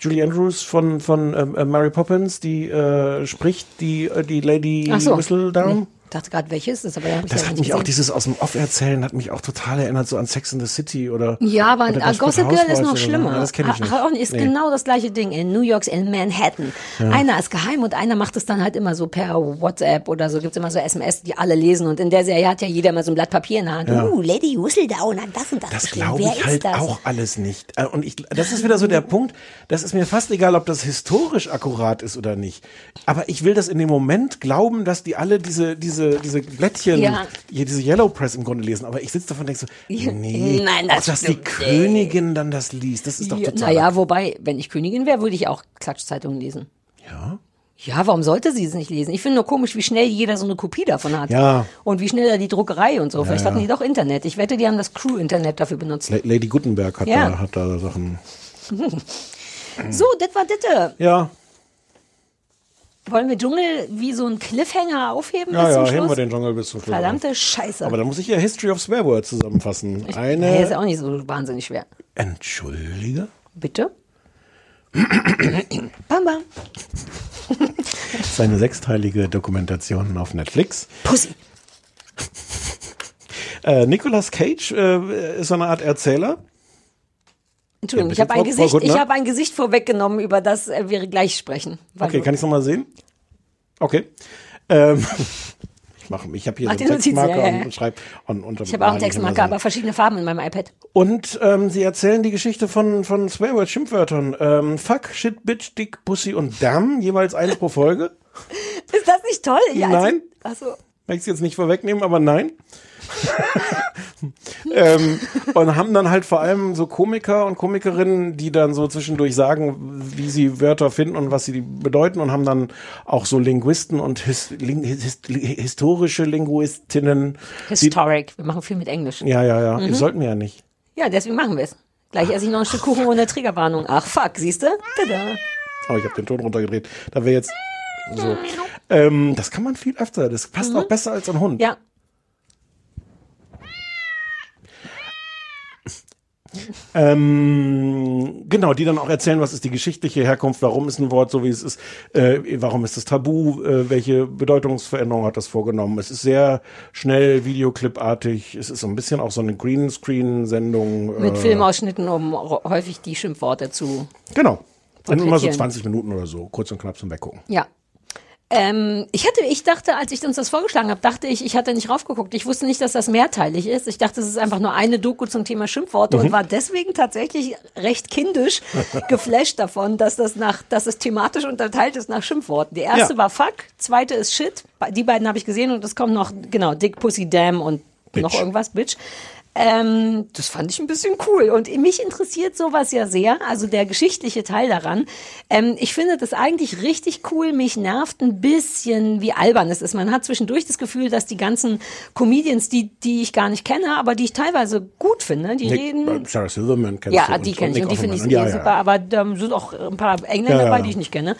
Julie Andrews von, von ähm, äh, Mary Poppins, die äh, spricht die, äh, die Lady ach so. Whistledown. Nee, dachte gerade, welches ist, aber da hab ich Das ja hat mich auch, gesehen. dieses aus dem Off erzählen, hat mich auch total erinnert, so an Sex in the City oder. Ja, aber oder Desperate Gossip Girl ist noch so. schlimmer. Ja, das kenne ich nicht. Auch ist Nee. genau das gleiche Ding in New York, in Manhattan. Ja. Einer ist geheim und einer macht es dann halt immer so per WhatsApp oder so. Gibt's immer so SMS, die alle lesen. Und in der Serie hat ja jeder mal so ein Blatt Papier in der Hand. Uh, Lady Whistledown hat das und das, Das glaube Wer ich ist halt das? auch alles nicht. Äh, Und ich, das ist wieder so der Punkt, das ist mir fast egal, ob das historisch akkurat ist oder nicht. Aber ich will das in dem Moment glauben, dass die alle diese, diese, diese Blättchen, Ja. hier diese Yellow Press im Grunde lesen. Aber ich sitze davon und denke so, nee, Nein, das auch dass die. Königin dann das liest, das ist doch Ja, total. naja, wobei, wenn ich Königin wäre, würde ich auch Klatschzeitungen lesen. Ja. Ja, warum sollte sie es nicht lesen? Ich finde nur komisch, wie schnell jeder so eine Kopie davon hat. Ja. Und wie schnell da die Druckerei und so. Ja, Vielleicht hatten die doch Internet. Ich wette, die haben das Crew-Internet dafür benutzt. La- Lady Gutenberg hat, Ja. da, hat da Sachen. So, das war ditte. Ja, Wollen wir Dschungel wie so ein Cliffhanger aufheben ja, bis ja, zum heben wir den Jungle bis zum Schluss. Verdammte Scheiße. Aber da muss ich ja History of Swear Word zusammenfassen. Nee, Eine. ist ja auch nicht so wahnsinnig schwer. Entschuldige? Bitte? bam, bam. Das ist eine sechsteilige Dokumentation auf Netflix. Pussy. Äh, Nicolas Cage äh, ist so eine Art Erzähler. Entschuldigung, Ja, ich habe ein, Gesicht, ich Guttner? hab ein Gesicht vorweggenommen, über das wir gleich sprechen. Okay, kann ich es nochmal sehen? Okay. Ähm, ich mache, ich habe hier Mach so einen Textmarker ja, ja, und schreibe und, und ich habe auch einen Textmarker, aber verschiedene Farben in meinem iPad. Und ähm, sie erzählen die Geschichte von, von Swearword Schimpfwörtern. Ähm, fuck, shit, bitch, dick, pussy und damn, jeweils eine pro Folge. Ist das nicht toll? Ja, also- Nein. Achso. Möchte ich jetzt nicht vorwegnehmen, aber nein. ähm, und haben dann halt vor allem so Komiker und Komikerinnen, die dann so zwischendurch sagen, wie sie Wörter finden und was sie bedeuten und haben dann auch so Linguisten und his, ling, his, historische Linguistinnen. die- Historic. Wir machen viel mit Englisch. Ja, ja, ja. Mhm. Sollten wir ja nicht. Ja, deswegen machen wir es. Gleich esse ich noch ein Stück Kuchen ohne Triggerwarnung. Ach, fuck, siehst du? Tada. Aber ich habe den Ton runtergedreht. Da wäre jetzt so. Ähm, das kann man viel öfter. Das passt auch besser als ein Hund. Mhm. Ja. Ähm, genau, die dann auch erzählen, was ist die geschichtliche Herkunft, warum ist ein Wort so, wie es ist, äh, warum ist es tabu, äh, welche Bedeutungsveränderung hat das vorgenommen. Es ist sehr schnell Videoclipartig, es ist so ein bisschen auch so eine Greenscreen-Sendung. Mit äh, Filmausschnitten, um häufig die Schimpfworte zu. Genau. Sind immer so porträtieren. 20 Minuten oder so, kurz und knapp zum Weggucken. Ja. Ähm, ich hatte, ich dachte, als ich uns das vorgeschlagen habe, dachte ich, ich hatte nicht raufgeguckt. Ich wusste nicht, dass das mehrteilig ist. Ich dachte, es ist einfach nur eine Doku zum Thema Schimpfworte Mhm. und war deswegen tatsächlich recht kindisch geflasht davon, dass das nach, dass es thematisch unterteilt ist nach Schimpfworten. Die erste Ja. war Fuck, zweite ist Shit. Die beiden habe ich gesehen und es kommt noch, genau, Dick, Pussy, Damn und noch irgendwas, Bitch. Ähm, das fand ich ein bisschen cool. Und mich interessiert sowas ja sehr, also der geschichtliche Teil daran. Ähm, ich finde das eigentlich richtig cool. Mich nervt ein bisschen, wie albern es ist. Man hat zwischendurch das Gefühl, dass die ganzen Comedians, die, die ich gar nicht kenne, aber die ich teilweise gut finde, die Nick, reden. äh, Sarah Silverman kennst Ja, du und- die kenne ich und die finde ich Ja, ja. super. Aber da sind auch ein paar Engländer Ja, ja, dabei, ja. die ich nicht kenne.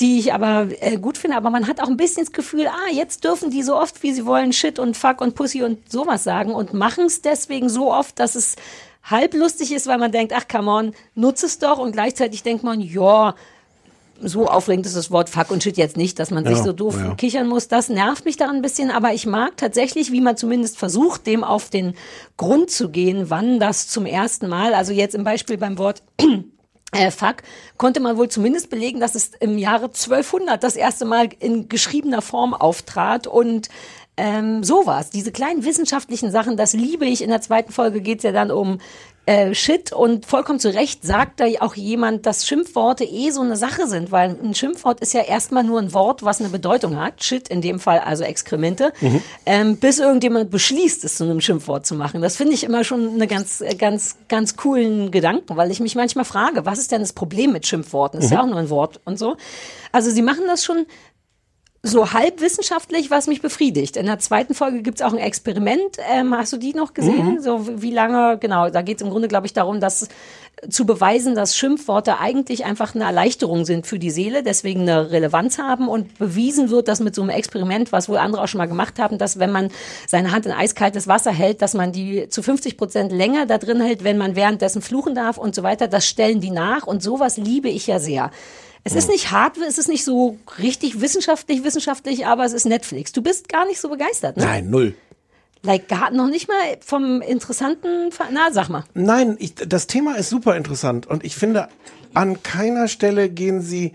Die ich aber äh, gut finde, aber man hat auch ein bisschen das Gefühl, ah, jetzt dürfen die so oft, wie sie wollen, Shit und Fuck und Pussy und sowas sagen und machen es deswegen so oft, dass es halb lustig ist, weil man denkt, ach, come on, nutze es doch und gleichzeitig denkt man, ja, so aufregend ist das Wort Fuck und Shit jetzt nicht, dass man sich Ja, so doof ja. kichern muss. Das nervt mich daran ein bisschen, aber ich mag tatsächlich, wie man zumindest versucht, dem auf den Grund zu gehen, wann das zum ersten Mal, also jetzt im Beispiel beim Wort äh, Fuck, konnte man wohl zumindest belegen, dass es im Jahre 1200 das erste Mal in geschriebener Form auftrat und ähm, sowas. Diese kleinen wissenschaftlichen Sachen, das liebe ich. In der zweiten Folge geht's ja dann um äh, Shit und vollkommen zu Recht sagt da auch jemand, dass Schimpfworte eh so eine Sache sind, weil ein Schimpfwort ist ja erstmal nur ein Wort, was eine Bedeutung hat. Shit in dem Fall also Exkremente, Mhm. ähm, bis irgendjemand beschließt, es zu einem Schimpfwort zu machen. Das finde ich immer schon eine ganz, äh, ganz, ganz coolen Gedanken, weil ich mich manchmal frage, was ist denn das Problem mit Schimpfworten? Das ist Mhm. ja auch nur ein Wort und so. Also sie machen das schon so halb wissenschaftlich, was mich befriedigt. In der zweiten Folge gibt's auch ein Experiment. Ähm, hast du die noch gesehen? Mhm. So wie lange, genau, da geht's im Grunde, glaube ich, darum, dass zu beweisen, dass Schimpfworte eigentlich einfach eine Erleichterung sind für die Seele, deswegen eine Relevanz haben und bewiesen wird, dass mit so einem Experiment, was wohl andere auch schon mal gemacht haben, dass wenn man seine Hand in eiskaltes Wasser hält, dass man die zu 50 Prozent länger da drin hält, wenn man währenddessen fluchen darf und so weiter. Das stellen die nach und sowas liebe ich ja sehr. Es ist nicht hart, es ist nicht so richtig wissenschaftlich, wissenschaftlich, aber es ist Netflix. Du bist gar nicht so begeistert, ne? Nein, null. Like, gar noch nicht mal vom interessanten, Ver- na, sag mal. Nein, ich, das Thema ist super interessant und ich finde, an keiner Stelle gehen sie,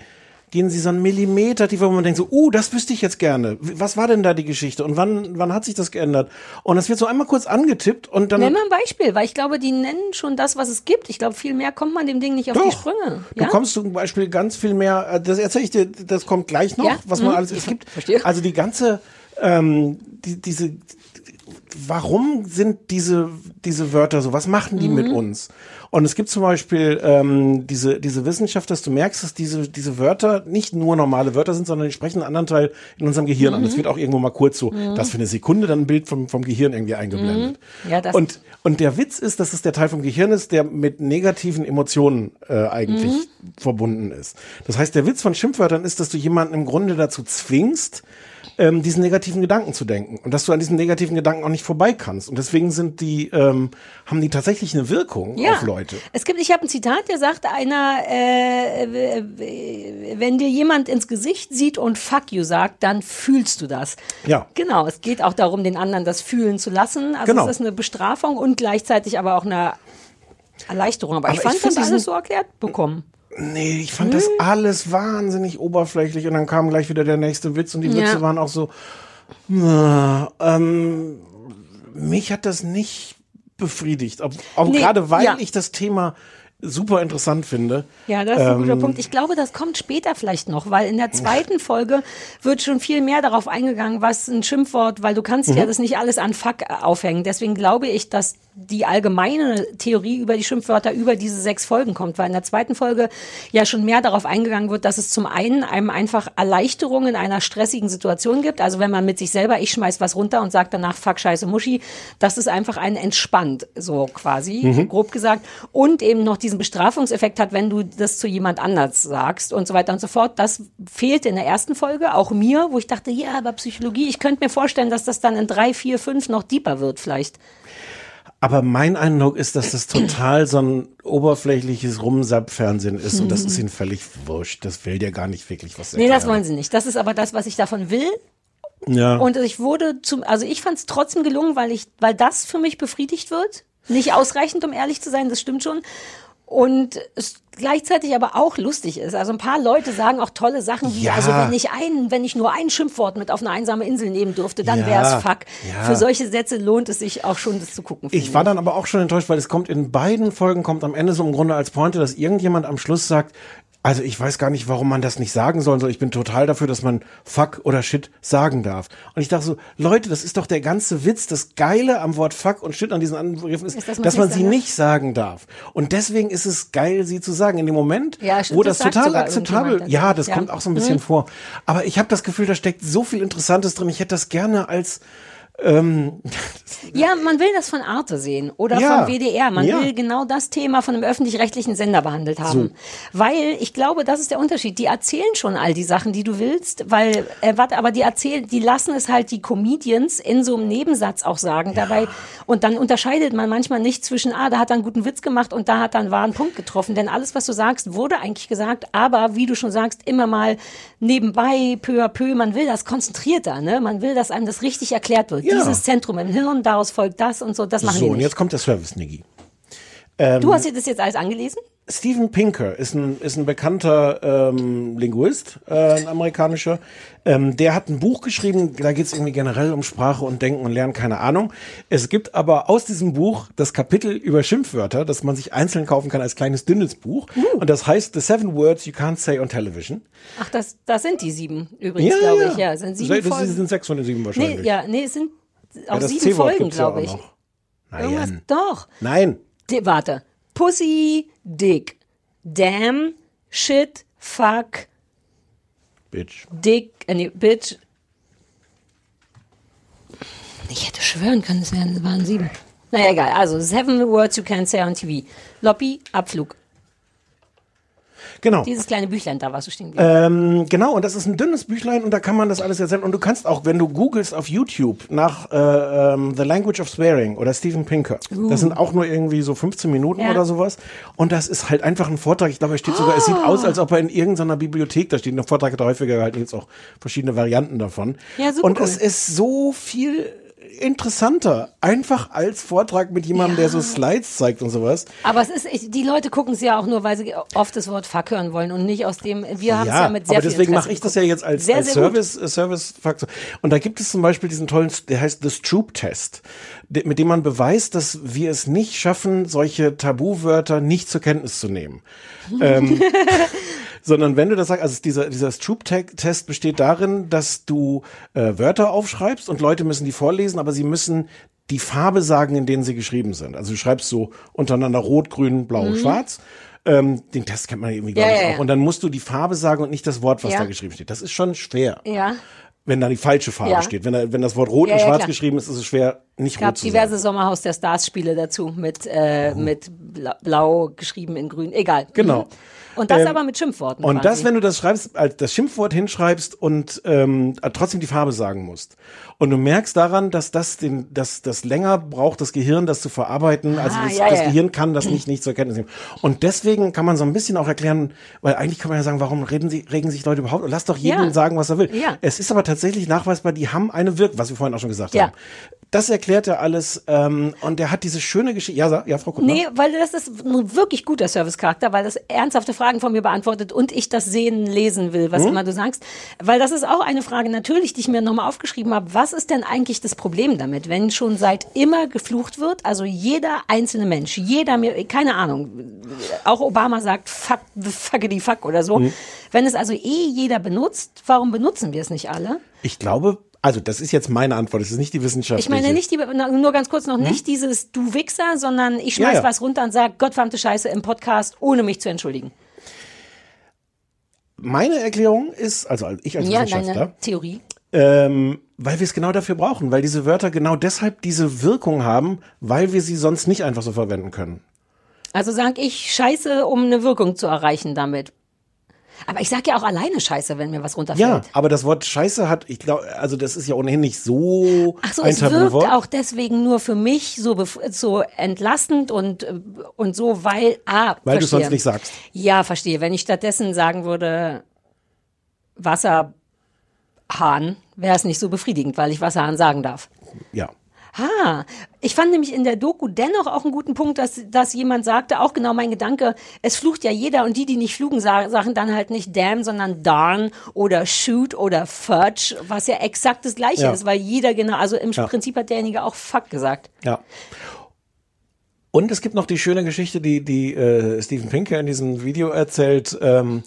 gehen sie so einen Millimeter tiefer, wo man denkt so, uh, das wüsste ich jetzt gerne. Was war denn da die Geschichte und wann, wann hat sich das geändert? Und das wird so einmal kurz angetippt und dann. Nenn mal ein Beispiel, weil ich glaube, die nennen schon das, was es gibt. Ich glaube, viel mehr kommt man dem Ding nicht auf die Sprünge. Du Ja? kommst zum Beispiel ganz viel mehr, äh, das erzähle ich dir, das kommt gleich noch, Ja? was man Mhm. alles, es gibt, also die ganze, ähm, die, diese, warum sind diese, diese Wörter so, was machen die mit Mhm. uns? Und es gibt zum Beispiel ähm, diese, diese Wissenschaft, dass du merkst, dass diese, diese Wörter nicht nur normale Wörter sind, sondern die sprechen einen anderen Teil in unserem Gehirn an. Das Mhm. wird auch irgendwo mal kurz so, Mhm. das für eine Sekunde dann ein Bild vom, vom Gehirn irgendwie eingeblendet. Mhm. Ja, das Und, und der Witz ist, dass es der Teil vom Gehirn ist, der mit negativen Emotionen äh, eigentlich Mhm. verbunden ist. Das heißt, der Witz von Schimpfwörtern ist, dass du jemanden im Grunde dazu zwingst, ähm, diesen negativen Gedanken zu denken und dass du an diesen negativen Gedanken auch nicht vorbei kannst. Und deswegen sind die, ähm, haben die tatsächlich eine Wirkung Ja. auf Leute. Es gibt, ich habe ein Zitat, der sagt, einer, äh, wenn dir jemand ins Gesicht sieht und fuck you sagt, dann fühlst du das. Ja. Genau, es geht auch darum, den anderen das fühlen zu lassen. Also Genau. es ist eine Bestrafung und gleichzeitig aber auch eine Erleichterung. Aber, Aber ich ich fand find das diesen- alles so erklärt bekommen. Nee, ich fand das alles wahnsinnig oberflächlich und dann kam gleich wieder der nächste Witz und die Witze Ja. waren auch so, na, ähm, mich hat das nicht befriedigt. Auch, auch Nee, gerade weil ja. ich das Thema super interessant finde. Ja, das ist ein guter Ähm, Punkt. Ich glaube, das kommt später vielleicht noch, weil in der zweiten Folge wird schon viel mehr darauf eingegangen, was ein Schimpfwort, weil du kannst Mhm. ja das nicht alles an Fuck aufhängen. Deswegen glaube ich, dass die allgemeine Theorie über die Schimpfwörter über diese sechs Folgen kommt, weil in der zweiten Folge ja schon mehr darauf eingegangen wird, dass es zum einen einem einfach Erleichterung in einer stressigen Situation gibt. Also wenn man mit sich selber, ich schmeiß was runter und sagt danach Fuck, scheiße, Muschi, das ist einfach einen entspannt, so quasi, Mhm. grob gesagt. Und eben noch diesen Bestrafungseffekt hat, wenn du das zu jemand anders sagst und so weiter und so fort. Das fehlte in der ersten Folge, auch mir, wo ich dachte, ja, aber Psychologie, ich könnte mir vorstellen, dass das dann in drei, vier, fünf noch deeper wird vielleicht. Aber mein Eindruck ist, dass das total so ein oberflächliches Rumsapp-Fernsehen ist und das ist ihnen völlig wurscht. Das will dir gar nicht wirklich was Nee, erklären. das wollen sie nicht. Das ist aber das, was ich davon will. Ja. Und ich wurde zum, also ich fand es trotzdem gelungen, weil ich, weil das für mich befriedigt wird. Nicht ausreichend, um ehrlich zu sein, das stimmt schon. Und es gleichzeitig aber auch lustig ist. Also ein paar Leute sagen auch tolle Sachen wie, Ja. also wenn ich ein, wenn ich nur ein Schimpfwort mit auf eine einsame Insel nehmen dürfte, dann Ja, wär's fuck. ja. Für solche Sätze lohnt es sich auch schon, das zu gucken. Ich war dann aber auch schon enttäuscht, weil es kommt in beiden Folgen, kommt am Ende so im Grunde als Pointe, dass irgendjemand am Schluss sagt, Also ich weiß gar nicht, warum man das nicht sagen soll. So, Ich bin total dafür, dass man Fuck oder Shit sagen darf. Und ich dachte so, Leute, das ist doch der ganze Witz. Das Geile am Wort Fuck und Shit an diesen anderen Begriffen ist, Ist, dass dass man sie nicht sagen darf. Und deswegen ist es geil, sie zu sagen. In dem Moment, Ja, stimmt, wo das das, total akzeptabel, irgendjemand ja, das Ja. kommt auch so ein bisschen Mhm. vor. Aber ich habe das Gefühl, da steckt so viel Interessantes drin. Ich hätte das gerne als ähm, Ja, man will das von Arte sehen oder Ja. vom WDR. Man Ja. will genau das Thema von einem öffentlich-rechtlichen Sender behandelt haben. Weil ich glaube, das ist der Unterschied. Die erzählen schon all die Sachen, die du willst, weil, äh, warte, aber die erzählen, die lassen es halt die Comedians in so einem Nebensatz auch sagen dabei. Und dann unterscheidet man manchmal nicht zwischen, ah, da hat er einen guten Witz gemacht und da hat er einen wahren Punkt getroffen. Denn alles, was du sagst, wurde eigentlich gesagt, aber wie du schon sagst, immer mal nebenbei, peu à peu, man will das konzentrierter, ne? Man will, dass einem das richtig erklärt wird. Ja. Dieses Zentrum im Hirn, daraus folgt das und so, das machen so, die und jetzt kommt der Service, Niggi. Ähm, du hast dir das jetzt alles angelesen? Steven Pinker ist ein, ist ein bekannter ähm, Linguist, äh, ein amerikanischer. Ähm, der hat ein Buch geschrieben, da geht es irgendwie generell um Sprache und Denken und Lernen, keine Ahnung. Es gibt aber aus diesem Buch das Kapitel über Schimpfwörter, das man sich einzeln kaufen kann als kleines dünnes Buch. Uh. Und das heißt The Seven Words You Can't Say on Television. Ach, das, das sind die sieben übrigens, glaube ich. Ja, sind sieben das sind sechs von den sieben wahrscheinlich. Nee, ja, nee, es sind auch Ja, sieben Folgen, ja glaube ich. noch. Irgendwas, doch. Nein. Die, warte. Pussy, Dick, Damn, Shit, Fuck, Bitch. Dick, äh, nee, Bitch. Ich hätte schwören können, es wären, waren sieben. Naja, egal. Also, seven words you can't say on TV. Lobby, Abflug. Genau. Dieses kleine Büchlein, da warst du stehen. Ähm, genau, und das ist ein dünnes Büchlein und da kann man das alles erzählen. Und du kannst auch, wenn du googelst auf YouTube nach äh, ähm, The Language of Swearing oder Steven Pinker, Uh. das sind auch nur irgendwie so 15 Minuten Ja. oder sowas. Und das ist halt einfach ein Vortrag. Ich glaube, er steht sogar, es sieht aus, als ob er in irgendeiner Bibliothek, da steht ein Vortrag, hat er häufiger gehalten, jetzt auch verschiedene Varianten davon. Ja, super und cool. es ist so viel interessanter, einfach als Vortrag mit jemandem, der so Slides zeigt und sowas. Aber es ist, ich, die Leute gucken es ja auch nur, weil sie oft das Wort Fuck hören wollen und nicht aus dem, wir haben es ja mit sehr aber deswegen mache ich das ja jetzt als, Sehr, als sehr gut. Service, äh, Service-Faktor. Und da gibt es zum Beispiel diesen tollen, der heißt The Stroop-Test, de- mit dem man beweist, dass wir es nicht schaffen, solche Tabuwörter nicht zur Kenntnis zu nehmen. ähm, sondern wenn du das sagst, also dieser, dieser Stroop-Test besteht darin, dass du äh, Wörter aufschreibst und Leute müssen die vorlesen, aber sie müssen die Farbe sagen, in denen sie geschrieben sind. Also du schreibst so untereinander rot, grün, blau, Mhm. schwarz. Ähm, den Test kennt man irgendwie, glaub Ja, ich, ja, auch. ja. Und dann musst du die Farbe sagen und nicht das Wort, was Ja. da geschrieben steht. Das ist schon schwer, Ja. wenn da die falsche Farbe Ja. steht. Wenn, da, wenn das Wort rot Ja, in ja, schwarz klar. geschrieben ist, ist es schwer, nicht Es gab rot zu diverse sagen. Sommerhaus der Stars Spiele dazu mit, äh, mit bla- blau geschrieben in grün. Egal. Genau. Und das Ähm, aber mit Schimpfworten. Und quasi. das, wenn du das schreibst, als das Schimpfwort hinschreibst und ähm, trotzdem die Farbe sagen musst. Und du merkst daran, dass das den, dass das länger braucht, das Gehirn, das zu verarbeiten. also Ah, das, ja, das ja. Gehirn kann das nicht, nicht zur Kenntnis nehmen. Und deswegen kann man so ein bisschen auch erklären, weil eigentlich kann man ja sagen, warum reden sie, regen sich Leute überhaupt? Lass doch jeden Ja. sagen, was er will. Ja. Es ist aber tatsächlich nachweisbar, die haben eine Wirkung, was wir vorhin auch schon gesagt Ja. haben. Das erklärt er alles ähm, und er hat diese schöne Geschichte. Ja, ja, Frau Kuttner. Nee, weil das ist ein wirklich guter Servicecharakter, weil das ernsthafte Fragen von mir beantwortet und ich das sehen, lesen will, was Hm? immer du sagst. Weil das ist auch eine Frage natürlich, die ich mir nochmal aufgeschrieben habe. Was ist denn eigentlich das Problem damit, wenn schon seit immer geflucht wird? Also jeder einzelne Mensch, jeder mir, keine Ahnung, auch Obama sagt fuck, fuckity fuck oder so. Hm. Wenn es also eh jeder benutzt, warum benutzen wir es nicht alle? Ich glaube, also das ist jetzt meine Antwort, das ist nicht die wissenschaftliche. Ich meine nicht die, nur ganz kurz noch nicht dieses du Wichser, sondern ich schmeiß Hm? Ja, ja. was runter und sag Gottverdammte Scheiße im Podcast, ohne mich zu entschuldigen. Meine Erklärung ist, also ich als ja, Wissenschaftler, Theorie. ähm, weil wir es genau dafür brauchen, weil diese Wörter genau deshalb diese Wirkung haben, weil wir sie sonst nicht einfach so verwenden können. Also sag ich Scheiße, um eine Wirkung zu erreichen damit. Aber ich sag ja auch alleine Scheiße, wenn mir was runterfällt. Ja, aber das Wort Scheiße hat, ich glaube, also das ist ja ohnehin nicht so Ach so, ein es wirkt auch deswegen nur für mich so, so entlastend und, äh, und so, weil, ah, weil du es verstehe. sonst nicht sagst. Ja, verstehe. Wenn ich stattdessen sagen würde, Wasserhahn, wäre es nicht so befriedigend, weil ich Wasserhahn sagen darf. Ja. Ah, ich fand nämlich in der Doku dennoch auch einen guten Punkt, dass, dass jemand sagte, auch genau mein Gedanke, es flucht ja jeder und die, die nicht flugen, sa- sagen dann halt nicht damn, sondern darn oder shoot oder fudge, was ja exakt das gleiche Ja. ist, weil jeder genau, also im Ja. Prinzip hat derjenige auch fuck gesagt. Ja. Und es gibt noch die schöne Geschichte, die, die äh, Steven Pinker in diesem Video erzählt. Ähm,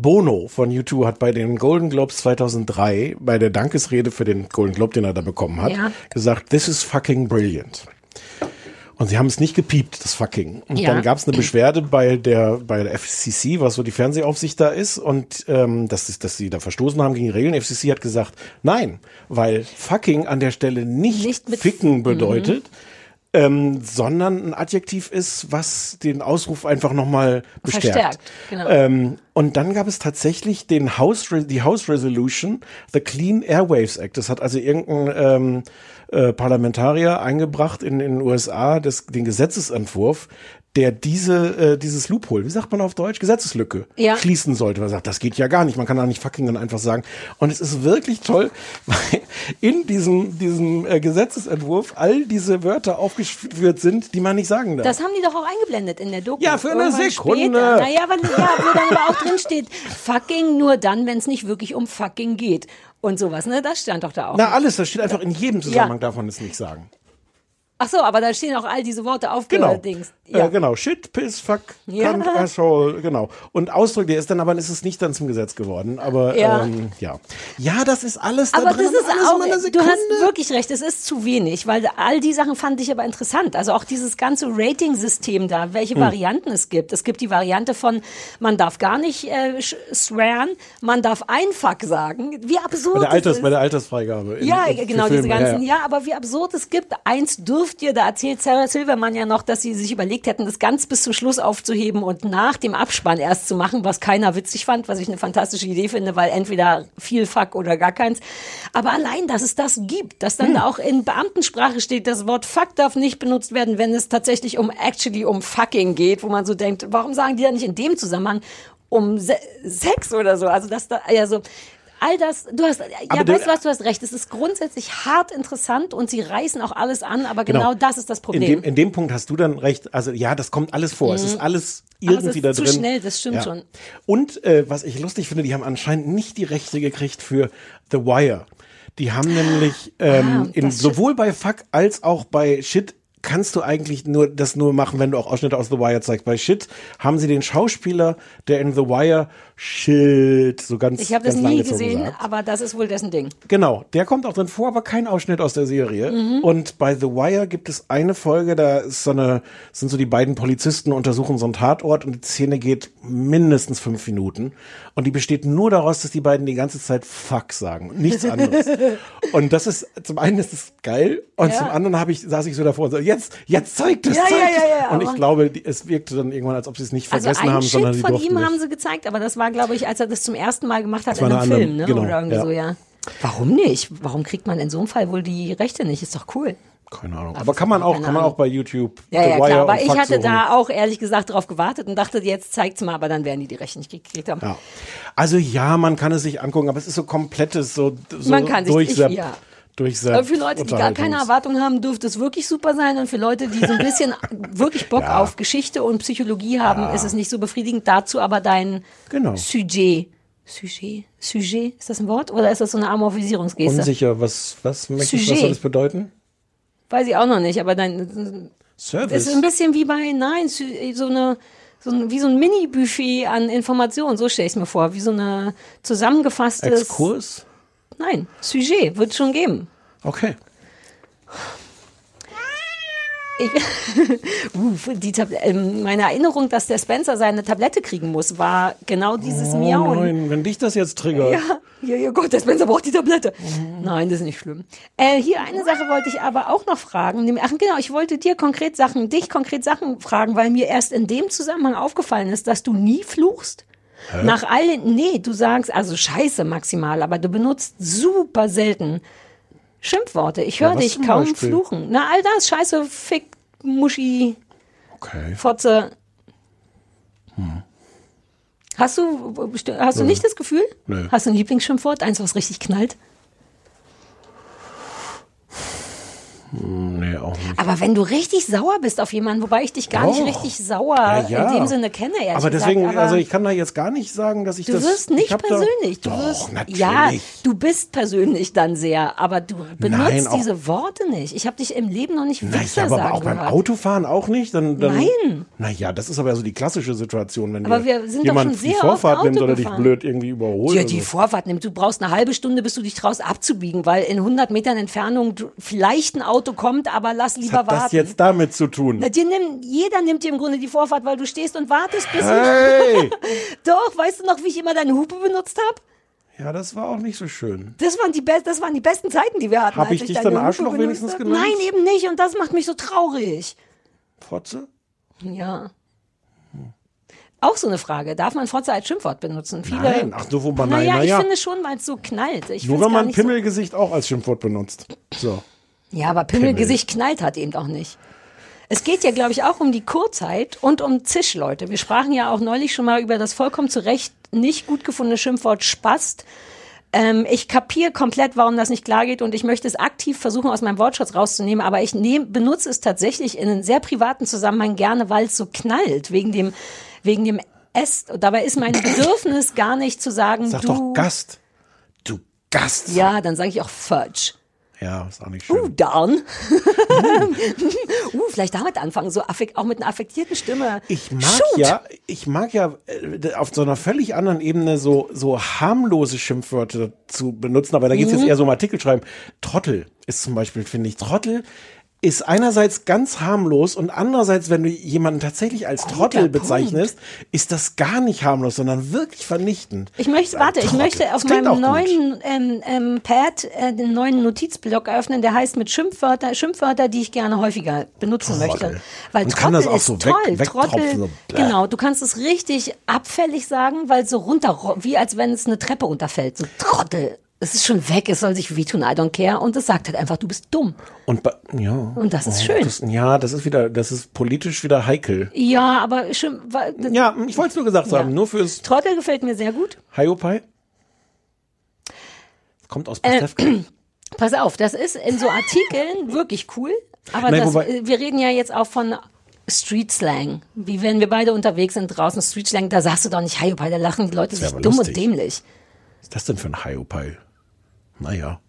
Bono von U2 hat bei den Golden Globes 2003, bei der Dankesrede für den Golden Globe, den er da bekommen hat, Ja. gesagt, this is fucking brilliant. Und sie haben es nicht gepiept, das fucking. Und Ja. dann gab es eine Beschwerde bei der bei der FCC, was so die Fernsehaufsicht da ist, und ähm, dass, dass sie da verstoßen haben gegen die Regeln. Die FCC hat gesagt, nein, weil fucking an der Stelle nicht, ficken bedeutet, ähm, sondern ein Adjektiv ist, was den Ausruf einfach nochmal bestärkt. Verstärkt, genau. Ähm, und dann gab es tatsächlich den House, die House Resolution, the Clean Airwaves Act. Das hat also irgendein ähm, äh, Parlamentarier eingebracht in, in den USA, das, den Gesetzesentwurf, der diese, äh, dieses Loophole, wie sagt man auf Deutsch, Gesetzeslücke Ja. schließen sollte. Man sagt, das geht ja gar nicht, man kann da nicht fucking dann einfach sagen. Und es ist wirklich toll, weil in diesem, diesem äh, Gesetzesentwurf all diese Wörter aufgeführt sind, die man nicht sagen darf. Das haben die doch auch eingeblendet in der Doku. Ja, für eine Irgendwann Sekunde. Später. Naja, aber, ja, wo dann aber auch drin steht, fucking nur dann, wenn es nicht wirklich um fucking geht. Und sowas, ne? Das stand doch da auch. Na, alles, das steht einfach in jedem Zusammenhang, Ja. darf man es nicht sagen. Ach so, aber da stehen auch all diese Worte Genau. aufgedings. Ja. Äh, genau. Shit, piss, fuck, Ja. cunt, asshole, genau. Und Ausdruck, der ist dann aber, ist es nicht dann zum Gesetz geworden. Aber Ja. ähm, ja. Ja, das ist alles da Aber drin. das ist alles auch, du hast wirklich recht, es ist zu wenig, weil all die Sachen fand ich aber interessant. Also auch dieses ganze Rating-System da, welche Hm. Varianten es gibt. Es gibt die Variante von, man darf gar nicht äh, swearen, man darf ein Fuck sagen. Wie absurd bei, der Alters, ist. bei der Altersfreigabe. in- Ja, genau, diese ganzen, ja, ja, aber wie absurd es gibt. Eins dürft ihr, da erzählt Sarah Silverman ja noch, dass sie sich überlegt hätten, das ganz bis zum Schluss aufzuheben und nach dem Abspann erst zu machen, was keiner witzig fand, was ich eine fantastische Idee finde, weil entweder viel Fuck oder gar keins. Aber allein, dass es das gibt, dass dann auch in Beamtensprache steht, das Wort Fuck darf nicht benutzt werden, wenn es tatsächlich um actually um fucking geht, wo man so denkt, warum sagen die da nicht in dem Zusammenhang um Se Sex oder so? Also das da, also All das, du hast, ja, Aber der- weißt du was, du hast recht. Es ist grundsätzlich hart interessant und sie reißen auch alles an, aber genau, das ist das In Problem. dem, in dem Punkt hast du dann recht. Also ja, das kommt alles vor. Es Mhm. ist alles Aber es irgendwie ist da zu drin. schnell, das stimmt schon. Und äh, was ich lustig finde, die haben anscheinend nicht die Rechte gekriegt für The Wire. Die haben nämlich ähm, Ah, in, sowohl bei Fuck als auch bei Shit kannst du eigentlich nur das nur machen, wenn du auch Ausschnitte aus The Wire zeigst. Bei Shit haben sie den Schauspieler, der in The Wire Shit so ganz Ich habe das nie gesehen, sagt. aber das ist wohl dessen Ding. Genau, der kommt auch drin vor, aber kein Ausschnitt aus der Serie. Mhm. Und bei The Wire gibt es eine Folge, da ist so eine, sind so die beiden Polizisten untersuchen so einen Tatort und die Szene geht mindestens fünf Minuten. Und die besteht nur daraus, dass die beiden die ganze Zeit Fuck sagen und nichts anderes. und das ist, zum einen ist es geil und Ja. zum anderen habe ich, saß ich so davor und so, jetzt, jetzt zeigt es, Ja, zeigt ja, ja, ja, Und ich glaube, es wirkte dann irgendwann, als ob sie es nicht Also vergessen ein haben, sondern Shit sie von ihm nicht. haben sie gezeigt, aber das war, glaube ich, als er das zum ersten Mal gemacht hat in einem eine Film, ne? genau, Oder irgendwie so, ja. Warum nicht? Warum kriegt man in so einem Fall wohl die Rechte nicht? Ist doch cool. Keine Ahnung. Aber kann man auch, kann man auch bei YouTube Ja, ja, klar. Aber ich hatte da auch ehrlich gesagt drauf gewartet und dachte, jetzt zeigt's mal, aber dann werden die die Rechte nicht gekriegt haben. Ja. Also ja, man kann es sich angucken, aber es ist so komplettes, so, so Man kann sich- ich- ja. Durchsepp Aber für Leute, die gar keine Unterhaltungs- Erwartung haben, dürfte es wirklich super sein. Und für Leute, die so ein bisschen wirklich Bock Ja. auf Geschichte und Psychologie haben, ist es nicht so befriedigend. Dazu aber dein Genau. Sujet. Sujet? Sujet? Ist das ein Wort? Oder ist das so eine Amorphisierungsgeste? Unsicher, was, was, ich, was Sujet. soll das bedeuten? Weiß ich auch noch nicht, aber dein. Service. Ist ein bisschen wie bei, nein, so eine. So ein, wie so ein Mini-Buffet an Informationen, so stelle ich es mir vor. Wie so eine zusammengefasstes. Exkurs? Nein, Sujet wird schon geben. Okay. Ich, uh, die ähm, meine Erinnerung, dass der Spencer seine Tablette kriegen muss, war genau dieses Oh Miauen. nein, wenn dich das jetzt triggert. Ja, ja, ja Gott, der Spencer braucht die Tablette. Nein, das ist nicht schlimm. Äh, hier eine Sache wollte ich aber auch noch fragen. Ach genau, ich wollte dir konkret Sachen, dich konkret Sachen fragen, weil mir erst in dem Zusammenhang aufgefallen ist, dass du nie fluchst. Hä? Nach allen, nee, du sagst, also scheiße maximal, aber du benutzt super selten Schimpfworte. Ich Ja, höre was dich kaum Beispiel? fluchen. Na, all das, scheiße, Fick, Muschi, Okay. Fotze. Hm. Hast du, hast du nicht das Gefühl? Nö. Hast du ein Lieblingsschimpfwort? Eins, was richtig knallt? Hm, Nee, auch nicht. Aber wenn du richtig sauer bist auf jemanden, wobei ich dich gar nicht Doch. richtig sauer Ja, ja. in dem Sinne kenne, ehrlich Aber deswegen, gesagt. Aber also ich kann da jetzt gar nicht sagen, dass ich du das. wirst ich nicht persönlich. Da, Du doch, wirst, natürlich. ja, du bist persönlich dann sehr, aber du benutzt Nein, auch- diese Worte nicht. Ich habe dich im Leben noch nicht Naja, Wichser aber sagen auch beim gehört. Autofahren auch nicht? Dann, dann, Nein. Naja, das ist aber so die klassische Situation, wenn Aber wir sind doch jemand schon die sehr Vorfahrt oft nimmt oder dich blöd irgendwie überholt. Ja, die so. Vorfahrt nimmt. Du brauchst eine halbe Stunde, bis du dich traust abzubiegen, weil in 100 Metern Entfernung du- vielleicht ein Auto kommt, aber lass lieber Was hat warten. das jetzt damit zu tun? Na, nimm, jeder nimmt dir im Grunde die Vorfahrt, weil du stehst und wartest bis Hey! Doch, weißt du noch, wie ich immer deine Hupe benutzt habe? Ja, das war auch nicht so schön. Das waren die, be das waren die besten Zeiten, die wir hatten. Hab als ich dich dann Hupe Arschloch benutzt wenigstens hab. genannt? Nein, eben nicht. Und das macht mich so traurig. Fotze? Ja. Auch so eine Frage. Darf man Fotze als Schimpfwort benutzen? Viele, Nein, ach so, wo man, naja, naja, ich finde schon, weil es so knallt. Ich Nur wenn man nicht so- Pimmelgesicht auch als Schimpfwort benutzt. So. Ja, aber Pimmelgesicht knallt hat eben auch nicht. Es geht ja, glaube ich, auch um die Kurzheit und um Zischleute. Wir sprachen ja auch neulich schon mal über das vollkommen zu Recht nicht gut gefundene Schimpfwort Spast. Ähm, ich kapiere komplett, warum das nicht klar geht und ich möchte es aktiv versuchen, aus meinem Wortschatz rauszunehmen, aber ich nehm, benutze es tatsächlich in einem sehr privaten Zusammenhang gerne, weil es so knallt, wegen dem, wegen dem S. Dabei ist mein Bedürfnis gar nicht zu sagen, Sag du. doch Gast. Du Gast. Ja, dann sage ich auch Fudge. Ja, ist auch nicht schön. Uh, darn. uh, vielleicht damit anfangen, so affekt, auch mit einer affektierten Stimme. Ich mag ja, ich mag ja äh, auf so einer völlig anderen Ebene so, so harmlose Schimpfwörter zu benutzen, aber da geht es Mhm. jetzt eher so um Artikel schreiben. Trottel ist zum Beispiel, finde ich, Trottel ist einerseits ganz harmlos und andererseits, wenn du jemanden tatsächlich als Trottel bezeichnest, ist das gar nicht harmlos, sondern wirklich vernichtend. Ich möchte, warte, ich Trottel. möchte auf meinem neuen ähm, ähm, Pad äh, den neuen Notizblock eröffnen, der heißt mit Schimpfwörter, Schimpfwörter, die ich gerne häufiger benutzen Trottel. möchte. Weil Und kann Trottel das auch ist so weg- toll. wegtropfen, Trottel, so genau, du kannst es richtig abfällig sagen, weil so runter, wie als wenn es eine Treppe runterfällt. So Trottel. Es ist schon weg, es soll sich wehtun, I don't care. Und es sagt halt einfach, du bist dumm. Und ja. Und das ist schön. Das, ja, das ist wieder, das ist politisch wieder heikel. Ja, aber Schimpf, weil- Ja, ich wollte es nur gesagt Ja. haben, nur fürs Trottel gefällt mir sehr gut. Hiopai. Kommt aus Äh, Pastewka. Pass auf, das ist in so Artikeln wirklich cool. Aber Nein, das, wobei- äh, wir reden ja jetzt auch von Street Slang. Wie wenn wir beide unterwegs sind draußen, Street Slang, da sagst du doch nicht Hi, da lachen die Leute sich dumm lustig. und dämlich. Was ist das denn für ein Hiopai? Naja.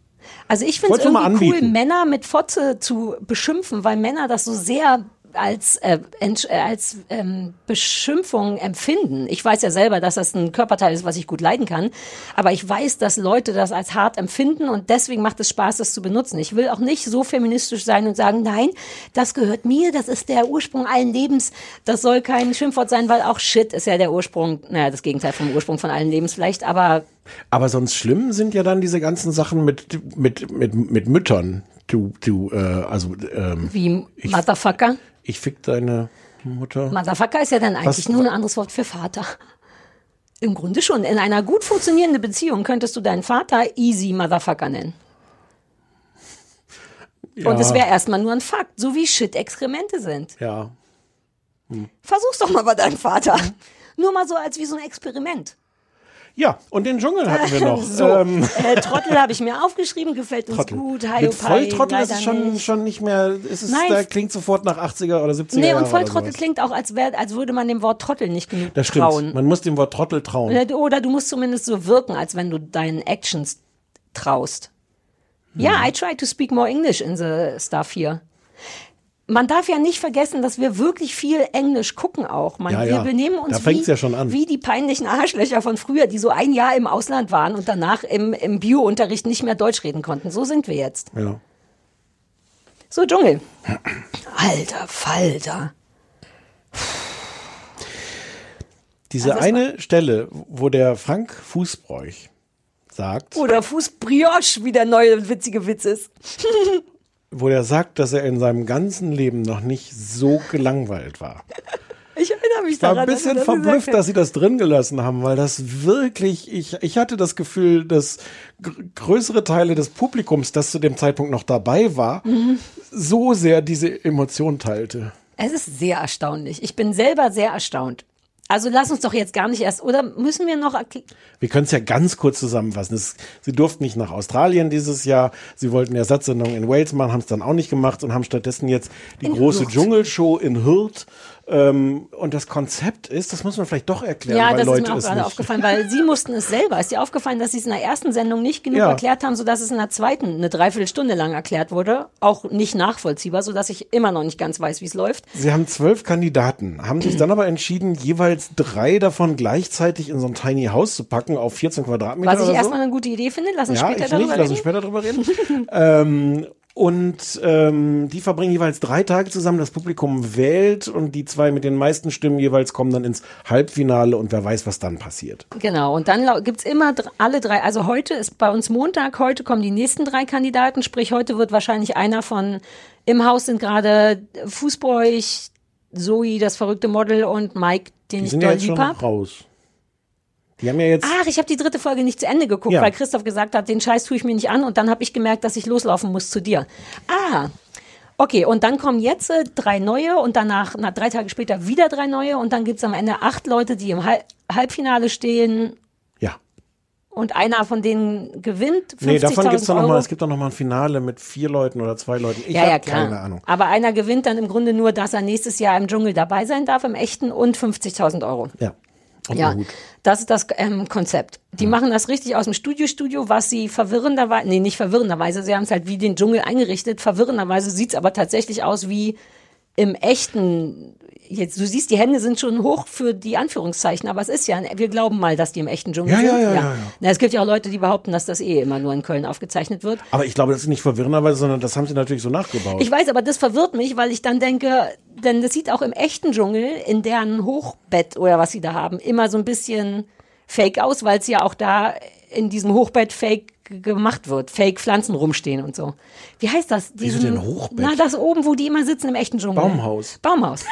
Also ich finde es irgendwie cool. Männer mit Fotze zu beschimpfen, weil Männer das so sehr als, äh, äh, als ähm, Beschimpfung empfinden. Ich weiß ja selber, dass das ein Körperteil ist, was ich gut leiden kann. Aber ich weiß, dass Leute das als hart empfinden und deswegen macht es Spaß, das zu benutzen. Ich will auch nicht so feministisch sein und sagen, nein, das gehört mir, das ist der Ursprung allen Lebens. Das soll kein Schimpfwort sein, weil auch Shit ist ja der Ursprung, naja, das Gegenteil vom Ursprung von allen Lebens vielleicht, aber Aber sonst schlimm sind ja dann diese ganzen Sachen mit, mit, mit, mit Müttern. Du, du, äh, also, ähm, wie Motherfucker. ich fick deine Mutter. Motherfucker ist ja dann eigentlich Was- nur ein anderes Wort für Vater. Im Grunde schon. In einer gut funktionierenden Beziehung könntest du deinen Vater easy Motherfucker nennen. Ja. Und es wäre erstmal nur ein Fakt, so wie Shit Exkremente sind. Ja. Versuch's doch mal bei deinem Vater. Nur mal so als wie so ein Experiment. Ja, und den Dschungel hatten wir noch. so, Ähm, äh, Trottel habe ich mir aufgeschrieben, gefällt uns Trottel. gut. Mit Hiopai, Volltrottel ist es schon, nicht. schon nicht mehr, ist es, da klingt sofort nach 80er oder 70er Nee, und Volltrottel klingt auch, als, wär, als würde man dem Wort Trottel nicht genug Das stimmt. trauen. Man muss dem Wort Trottel trauen. Oder du- Oder du musst zumindest so wirken, als wenn du deinen Actions traust. Ja, Hm. I try to speak more English in the stuff here. Man darf ja nicht vergessen, dass wir wirklich viel Englisch gucken auch. Man, Ja, wir ja. benehmen uns wie, ja schon an. wie die peinlichen Arschlöcher von früher, die so ein Jahr im Ausland waren und danach im, im Bio-Unterricht nicht mehr Deutsch reden konnten. So sind wir jetzt. Ja. So, Dschungel. Alter Falter. Diese Also eine Stelle, wo der Frank Fußbräuch sagt, Oder Fußbrioche, wie der neue witzige Witz ist. wo er sagt, dass er in seinem ganzen Leben noch nicht so gelangweilt war. Ich erinnere mich Ich war daran. ein bisschen verblüfft, dass sie das drin gelassen haben, weil das wirklich, ich, ich hatte das Gefühl, dass gr- größere Teile des Publikums, das zu dem Zeitpunkt noch dabei war, Mhm. so sehr diese Emotion teilte. Es ist sehr erstaunlich. Ich bin selber sehr erstaunt. Also lass uns doch jetzt gar nicht erst, oder müssen wir noch Wir können es ja ganz kurz zusammenfassen. Es, sie durften nicht nach Australien dieses Jahr. Sie wollten eine Ersatzsendung in Wales machen, haben es dann auch nicht gemacht und haben stattdessen jetzt die In große Hürth. Dschungelshow in Hürth. Ähm, und das Konzept ist, das muss man vielleicht doch erklären, Ja, weil das Leute ist mir auch gerade nicht. aufgefallen, weil sie mussten es selber. Ist dir aufgefallen, dass sie es in der ersten Sendung nicht genug Ja. erklärt haben, sodass es in der zweiten eine Dreiviertelstunde lang erklärt wurde? Auch nicht nachvollziehbar, sodass ich immer noch nicht ganz weiß, wie es läuft. Sie haben zwölf Kandidaten, haben sich dann aber entschieden, jeweils drei davon gleichzeitig in so ein Tiny House zu packen auf 14 Quadratmeter Was ich oder so. erstmal eine gute Idee finde. Lass uns ja, später ich darüber nicht, lass uns reden. später drüber reden. ähm, und ähm, die verbringen jeweils drei Tage zusammen. Das Publikum wählt und die zwei mit den meisten Stimmen jeweils kommen dann ins Halbfinale und wer weiß, was dann passiert. Genau, und dann lau- gibt's immer alle drei. Also heute ist bei uns Montag, heute kommen die nächsten drei Kandidaten. Sprich, heute wird wahrscheinlich einer von im Haus sind gerade Fußbräuch, Zoe, das verrückte Model und Mike, den Die ich sind ja doll jetzt lieb schon hab. raus. Die haben ja jetzt. Ach, ich habe die dritte Folge nicht zu Ende geguckt, Ja. weil Christoph gesagt hat, den Scheiß tue ich mir nicht an. Und dann habe ich gemerkt, dass ich loslaufen muss zu dir. Ah, okay. Und dann kommen jetzt äh, drei neue und danach, na, drei Tage später wieder drei neue. Und dann gibt's am Ende acht Leute, die im Hal Halbfinale stehen. Ja. Und einer von denen gewinnt 50.000 Nee, davon gibt's doch noch mal, es gibt doch noch mal ein Finale mit vier Leuten oder zwei Leuten. Ich ja, hab ja, klar. keine Ahnung. Aber einer gewinnt dann im Grunde nur, dass er nächstes Jahr im Dschungel dabei sein darf, im echten und 50.000 Euro. Ja. Ja, das ist das ähm, Konzept. Die machen das richtig aus dem Studio-Studio, was sie verwirrenderweise, nee, nicht verwirrenderweise, sie haben es halt wie den Dschungel eingerichtet. Verwirrenderweise sieht's aber tatsächlich aus wie im echten, jetzt, du siehst, die Hände sind schon hoch für die Anführungszeichen, aber es ist ja, wir glauben mal, dass die im echten Dschungel Ja, sind. ja, ja, ja, ja. Na, es gibt ja auch Leute, die behaupten, dass das eh immer nur in Köln aufgezeichnet wird. Aber ich glaube, das ist nicht verwirrenderweise, sondern das haben sie natürlich so nachgebaut. Ich weiß, aber das verwirrt mich, weil ich dann denke, denn das sieht auch im echten Dschungel, in deren Hochbett oder was sie da haben, immer so ein bisschen fake aus, weil es ja auch da in diesem Hochbett fake gemacht wird. Fake Pflanzen rumstehen und so. Wie heißt das? Wieso denn Hochbett? Na, das oben, wo die immer sitzen im echten Dschungel. Baumhaus. Baumhaus.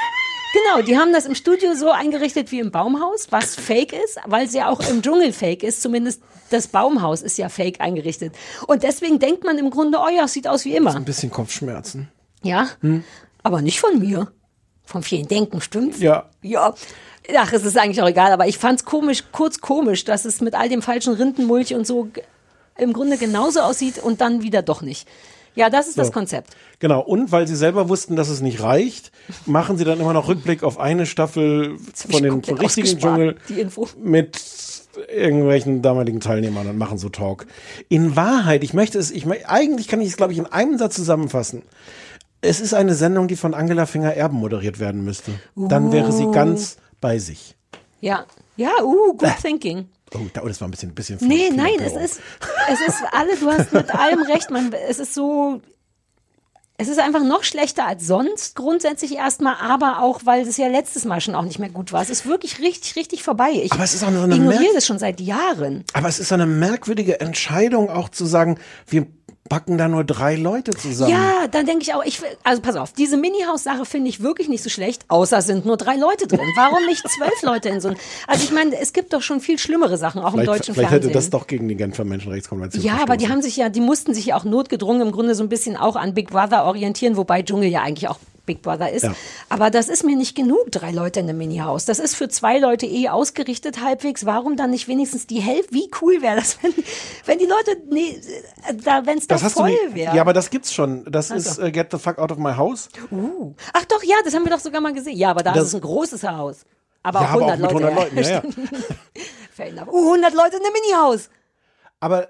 Genau, die haben das im Studio so eingerichtet wie im Baumhaus, was fake ist, weil es ja auch im Dschungel fake ist. Zumindest das Baumhaus ist ja fake eingerichtet. Und deswegen denkt man im Grunde, oh ja, es sieht aus wie immer. Ein bisschen Kopfschmerzen. Ja, Hm? aber nicht von mir. Von vielen Denken, stimmt's? Ja. Ja. Ach, es ist eigentlich auch egal, aber ich fand's komisch, kurz komisch, dass es mit all dem falschen Rindenmulch und so im Grunde genauso aussieht und dann wieder doch nicht. Ja, das ist das So. Konzept. Genau, und weil sie selber wussten, dass es nicht reicht, machen sie dann immer noch Rückblick auf eine Staffel von dem richtigen Dschungel mit irgendwelchen damaligen Teilnehmern und machen so Talk. In Wahrheit, ich möchte es, ich eigentlich kann ich es, glaube ich, in einem Satz zusammenfassen. Es ist eine Sendung, die von Angela Finger-Erben moderiert werden müsste. Dann wäre sie Uh. ganz bei sich. Ja. Ja, uh, good thinking. Oh, da- oh, das war ein bisschen, ein bisschen Nee, viel nein, es ist, es ist alle, du hast mit allem recht, man, es ist so, es ist einfach noch schlechter als sonst, grundsätzlich erstmal, aber auch, weil es ja letztes Mal schon auch nicht mehr gut war. Es ist wirklich richtig, richtig vorbei. Ich Aber es ist auch so eine ignoriere das schon seit Jahren. Aber es ist eine merkwürdige Entscheidung auch zu sagen, wir packen da nur drei Leute zusammen. Ja, dann denke ich auch, ich, also pass auf, diese Mini-Haus-Sache finde ich wirklich nicht so schlecht, außer sind nur drei Leute drin. Warum nicht zwölf Leute in so einem, also ich meine, es gibt doch schon viel schlimmere Sachen, auch im Vielleicht, deutschen vielleicht Fernsehen. hätte das doch gegen die Genfer Menschenrechtskonvention Ja, aber die verstoßen. haben sich ja, die mussten sich ja auch notgedrungen im Grunde so ein bisschen auch an Big Brother orientieren, wobei Dschungel ja eigentlich auch Big Brother ist. Ja. Aber das ist mir nicht genug, drei Leute in einem Mini-Haus. Das ist für zwei Leute eh ausgerichtet halbwegs. Warum dann nicht wenigstens die Hälfte? Wie cool wäre das, wenn, wenn die Leute, nee, da, wenn es da voll wäre. Ja, aber das gibt's schon. Das Ach so. ist äh, Get the fuck out of my house. Uh. Ach doch, ja, das haben wir doch sogar mal gesehen. Ja, aber da Das- ist es ein großes Haus. Aber Ja, auch aber auch 100 Leute. 100 Leuten, ja, ja. Fair enough. Uh, 100 Leute in einem Mini-Haus. Aber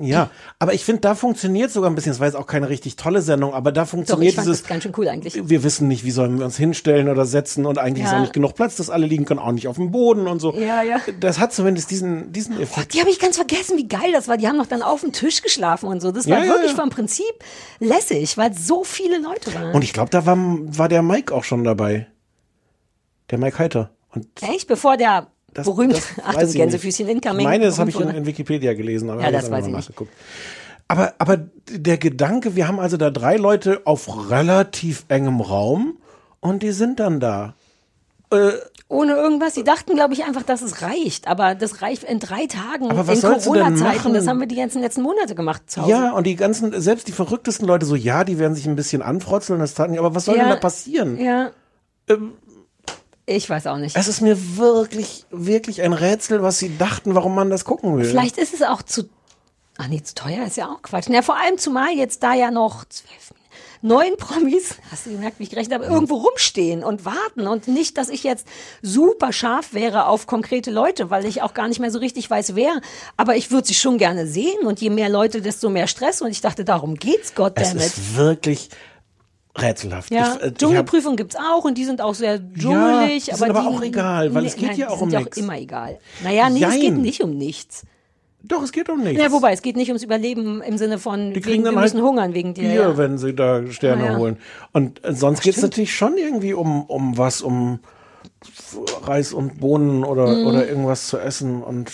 ja, aber ich finde, da funktioniert sogar ein bisschen. Es war jetzt auch keine richtig tolle Sendung, aber da Doch, ich funktioniert dieses. das ganz schön cool eigentlich. Wir wissen nicht, wie sollen wir uns hinstellen oder setzen und eigentlich ist Ja. auch nicht genug Platz, dass alle liegen können, auch nicht auf dem Boden und so. Ja, ja. Das hat zumindest diesen, diesen Effekt. Die habe ich ganz vergessen, wie geil das war. Die haben noch dann auf dem Tisch geschlafen und so. Das war ja, wirklich ja. vom Prinzip lässig, weil so viele Leute waren. Und ich glaube, da war, war der Mike auch schon dabei. Der Mike Heiter. Und Echt? Bevor der das, berühmt, das Achtung, Gänsefüßchen nicht. incoming. Ich meine, das habe ich in, in Wikipedia gelesen, aber Ja, das weiß ich nicht. nachgeguckt. Aber, aber der Gedanke, wir haben also da drei Leute auf relativ engem Raum und die sind dann da. Äh, Ohne irgendwas. Die dachten, glaube ich, einfach, dass es reicht. Aber das reicht in drei Tagen Aber was in Corona-Zeiten. Das haben wir die ganzen letzten Monate gemacht zu Hause. Ja, und die ganzen, selbst die verrücktesten Leute so, ja, die werden sich ein bisschen anfrotzeln, das taten die, aber was soll Ja. denn da passieren? Ja. Ich weiß auch nicht. Es ist mir wirklich, wirklich ein Rätsel, was sie dachten, warum man das gucken will. Vielleicht ist es auch zu. Ach nee, zu teuer ist ja auch Quatsch. Ja, vor allem zumal jetzt da ja noch zwölf, neun Promis, hast du gemerkt, wie ich gerechnet habe, irgendwo rumstehen und warten und nicht, dass ich jetzt super scharf wäre auf konkrete Leute, weil ich auch gar nicht mehr so richtig weiß, wer. Aber ich würde sie schon gerne sehen und je mehr Leute, desto mehr Stress. Und ich dachte, darum geht's, es goddammit. ist wirklich rätselhaft. Ja, Ich, äh, Dschungelprüfung gibt's auch und die sind auch sehr dschungelig. die aber sind aber die, auch egal, weil es geht nein, ja die auch um ja nix. auch immer egal. Naja, nee, es geht Jein. nicht um nichts. Doch, es geht um nichts. Ja, wobei, es geht nicht ums Überleben im Sinne von, Die wegen, kriegen dann wir halt müssen hungern wegen dir. Bier, ja. wenn sie da Sterne ja. holen. Und äh, sonst geht es natürlich schon irgendwie um, um was, um Reis und Bohnen oder, Mhm. oder irgendwas zu essen. Und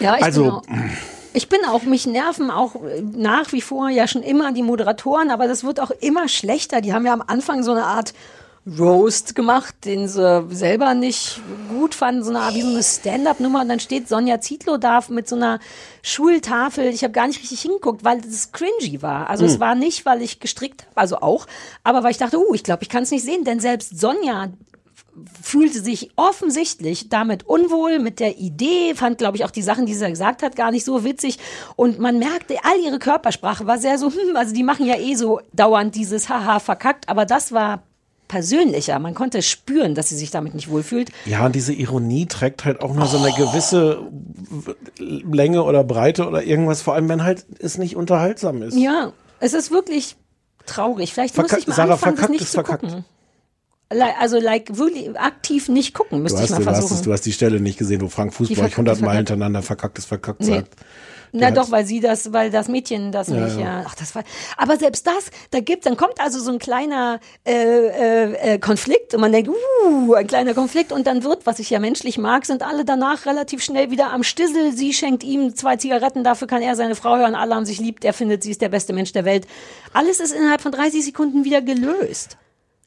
Ja, ich also, bin auch, ich bin auch, mich nerven auch äh, nach wie vor ja schon immer die Moderatoren, aber das wird auch immer schlechter. Die haben ja am Anfang so eine Art Roast gemacht, den sie selber nicht gut fanden, so eine Art wie so eine Stand-up-Nummer. Und dann steht Sonja Zietlow da mit so einer Schultafel. Ich habe gar nicht richtig hingeguckt, weil das cringy war. Also es Hm. war nicht, weil ich gestrickt habe, also auch, aber weil ich dachte, uh, ich glaube, ich kann es nicht sehen, denn selbst Sonja fühlte sich offensichtlich damit unwohl mit der Idee, fand, glaube ich, auch die Sachen, die sie gesagt hat, gar nicht so witzig. Und man merkte, all ihre Körpersprache war sehr so, hm, also die machen ja eh so dauernd dieses Haha verkackt, aber das war persönlicher. Man konnte spüren, dass sie sich damit nicht wohlfühlt. ja, und diese Ironie trägt halt auch nur so eine gewisse Länge oder Breite oder irgendwas, vor allem wenn halt es nicht unterhaltsam ist. Ja, es ist wirklich traurig. Vielleicht muss Verkack- ich mal Sarah, anfangen, das verkackt nicht zu verkackt. gucken. Also like wirklich aktiv nicht gucken, müsste ich mal du, hast versuchen. es, du hast die Stelle nicht gesehen, wo Frank Fußball verkackt ist 100 Mal verkackt. hintereinander verkackt ist verkackt Nee. sagt. Na Der doch, hat- weil sie das, weil das Mädchen das Ja, nicht, ja. ja. Ach, das war. Aber selbst das, da gibt, dann kommt also so ein kleiner äh, äh, äh, Konflikt und man denkt, uh, ein kleiner Konflikt und dann wird, was ich ja menschlich mag, sind alle danach relativ schnell wieder am Stissel. Sie schenkt ihm zwei Zigaretten, dafür kann er seine Frau hören, alle haben sich lieb, er findet, sie ist der beste Mensch der Welt. Alles ist innerhalb von 30 Sekunden wieder gelöst.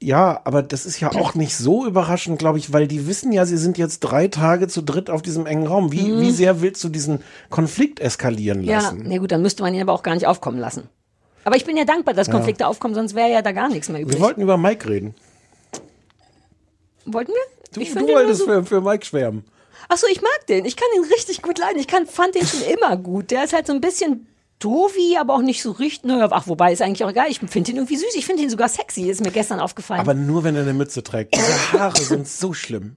Ja, aber das ist ja auch nicht so überraschend, glaube ich, weil die wissen ja, sie sind jetzt drei Tage zu dritt auf diesem engen Raum. Wie, Mhm. wie sehr willst du diesen Konflikt eskalieren Ja, lassen? na gut, dann müsste man ihn aber auch gar nicht aufkommen lassen. Aber ich bin ja dankbar, dass Ja. Konflikte aufkommen, sonst wäre ja da gar nichts mehr übrig. Wir wollten über Mike reden. Wollten wir? Du, Ich du wolltest so- für, für Mike schwärmen. Ach so, ich mag den. Ich kann den richtig gut leiden. Ich kann, fand den schon immer gut. Der ist halt so ein bisschen doofi, aber auch nicht so richtig. Naja, ach, wobei ist eigentlich auch egal. Ich finde ihn irgendwie süß. Ich finde ihn sogar sexy. Ist mir gestern aufgefallen. Aber nur, wenn er eine Mütze trägt. Diese Haare sind so schlimm.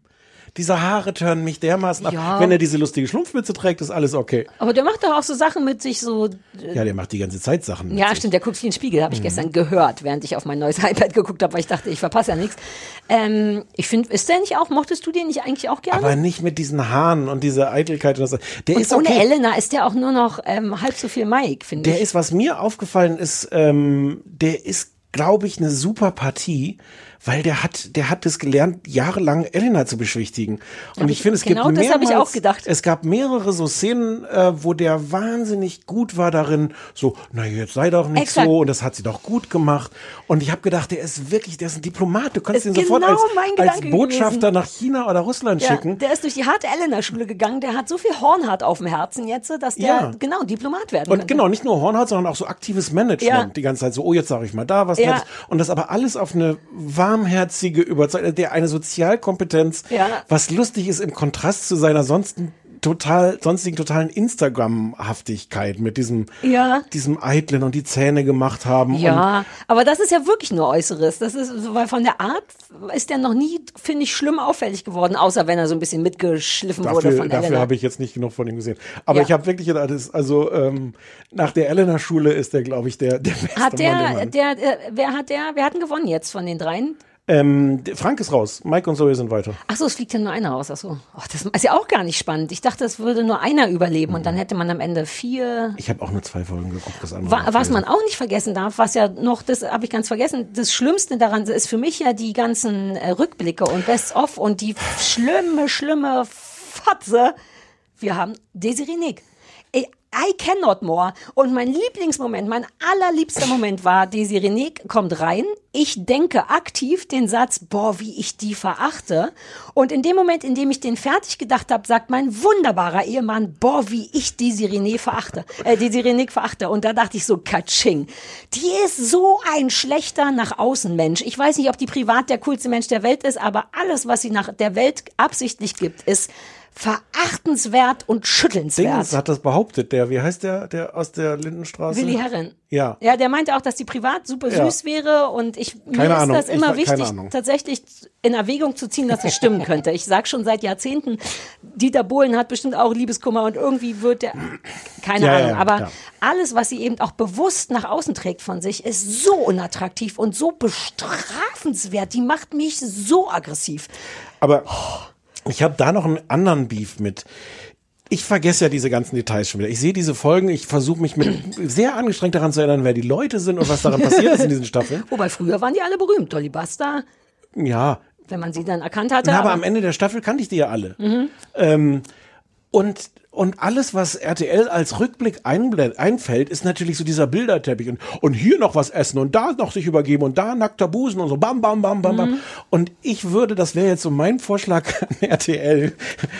Diese Haare turnen mich dermaßen Ja. ab. Wenn er diese lustige Schlumpfmütze trägt, ist alles okay. Aber der macht doch auch so Sachen mit sich so. äh, Ja, der macht die ganze Zeit Sachen. mit Ja, sich. stimmt, der guckt wie ein Spiegel, habe ich Mhm. gestern gehört, während ich auf mein neues iPad geguckt habe, weil ich dachte, ich verpasse ja nichts. Ähm, ich finde, ist der nicht auch, mochtest du den nicht eigentlich auch gerne? Aber nicht mit diesen Haaren und dieser Eitelkeit. Und das. Der Und ist ohne okay. Elena ist der auch nur noch ähm, halb so viel Mike, finde ich. Der ist, was mir aufgefallen ist, ähm, der ist, glaube ich, eine super Partie, weil der hat, der hat es gelernt, jahrelang Elena zu beschwichtigen. Und Hab ich finde, es genau gibt das hab ich mehrmals- auch gedacht. Es gab mehrere so Szenen, äh, wo der wahnsinnig gut war darin, so, na jetzt sei doch nicht Exakt. so und das hat sie doch gut gemacht. Und ich habe gedacht, der ist wirklich, der ist ein Diplomat. Du kannst ihn sofort genau als, als Botschafter gewesen. nach China oder Russland Ja, schicken. der ist durch die harte Elena-Schule gegangen, der hat so viel Hornhaut auf dem Herzen jetzt, dass der Ja. genau Diplomat werden Und könnte. genau, nicht nur Hornhaut, sondern auch so aktives Management. Ja. Die ganze Zeit so, oh, jetzt sage ich mal da was. Ja. Und das aber alles auf eine warmherzige Überzeugung, der eine Sozialkompetenz, Ja. was lustig ist im Kontrast zu seiner sonstigen total, sonstigen totalen Instagram-Haftigkeit mit diesem, Ja. diesem Eitlen und die Zähne gemacht haben. Ja, aber das ist ja wirklich nur Äußeres. Das ist, so, weil von der Art ist der noch nie, finde ich, schlimm auffällig geworden, außer wenn er so ein bisschen mitgeschliffen wurde Dafür, von dafür Elena. habe ich jetzt nicht genug von ihm gesehen. Aber Ja. ich habe wirklich also ähm, nach der Elena-Schule ist der, glaube ich, der, der beste Hat Mann, der, den man- der, äh, wer hat der, wer hat denn gewonnen jetzt von den dreien? Ähm, Frank ist raus. Mike und Zoe sind weiter. Ach so, es fliegt ja nur einer raus. Ach so. Oh, das ist ja auch gar nicht spannend. Ich dachte, es würde nur einer überleben und dann hätte man am Ende vier. Ich habe auch nur zwei Folgen geguckt. Das andere Wa was man auch nicht vergessen darf, was ja noch, das habe ich ganz vergessen, das Schlimmste daran ist für mich ja die ganzen äh, Rückblicke und Best-of und die schlimme, schlimme Fotze. Wir haben Desiree Nick. I cannot more. Und mein Lieblingsmoment, mein allerliebster Moment war, Desiree Nick kommt rein. Ich denke aktiv den Satz, boah, wie ich die verachte. Und in dem Moment, in dem ich den fertig gedacht habe, sagt mein wunderbarer Ehemann, boah, wie ich Desiree Nick verachte. Äh, Desiree Nick verachte. Und da dachte ich so, Katsching. Die ist so ein schlechter nach außen Mensch. Ich weiß nicht, ob die privat der coolste Mensch der Welt ist, aber alles, was sie nach der Welt absichtlich gibt, ist verachtenswert und schüttelnswert. Dings hat das behauptet, der, wie heißt der, der aus der Lindenstraße? Willi Herren. Ja. Ja, der meinte auch, dass die privat super Ja. süß wäre und ich, mir Keine ist Ahnung. das Ich immer keine wichtig, tatsächlich in Erwägung zu ziehen, dass es stimmen könnte. Ich sag schon seit Jahrzehnten, Dieter Bohlen hat bestimmt auch Liebeskummer und irgendwie wird der, keine Ja, Ahnung, ja, aber alles, was sie eben auch bewusst nach außen trägt von sich, ist so unattraktiv und so bestrafenswert. Die macht mich so aggressiv. Aber ich habe da noch einen anderen Beef mit. Ich vergesse ja diese ganzen Details schon wieder. Ich sehe diese Folgen, ich versuche mich mit sehr angestrengt daran zu erinnern, wer die Leute sind und was daran passiert ist in diesen Staffeln. Wobei früher waren die alle berühmt. Dolly Buster, Ja, wenn man sie dann erkannt hatte. Na, aber am Ende der Staffel kannte ich die ja alle. Mhm. Ähm, und, und alles, was RTL als Rückblick einfällt, ist natürlich so dieser Bilderteppich. Und, und hier noch was essen und da noch sich übergeben und da nackter Busen und so bam, bam, bam, bam, bam. Mhm. Und ich würde, das wäre jetzt so mein Vorschlag an RTL.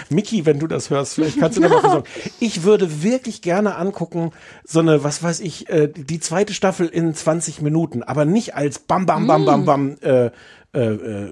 Miki, wenn du das hörst, vielleicht kannst du da mal versorgen. Ich würde wirklich gerne angucken, so eine, was weiß ich, äh, die zweite Staffel in 20 Minuten, aber nicht als bam, bam, bam, bam, Mm. bam, äh, äh, äh,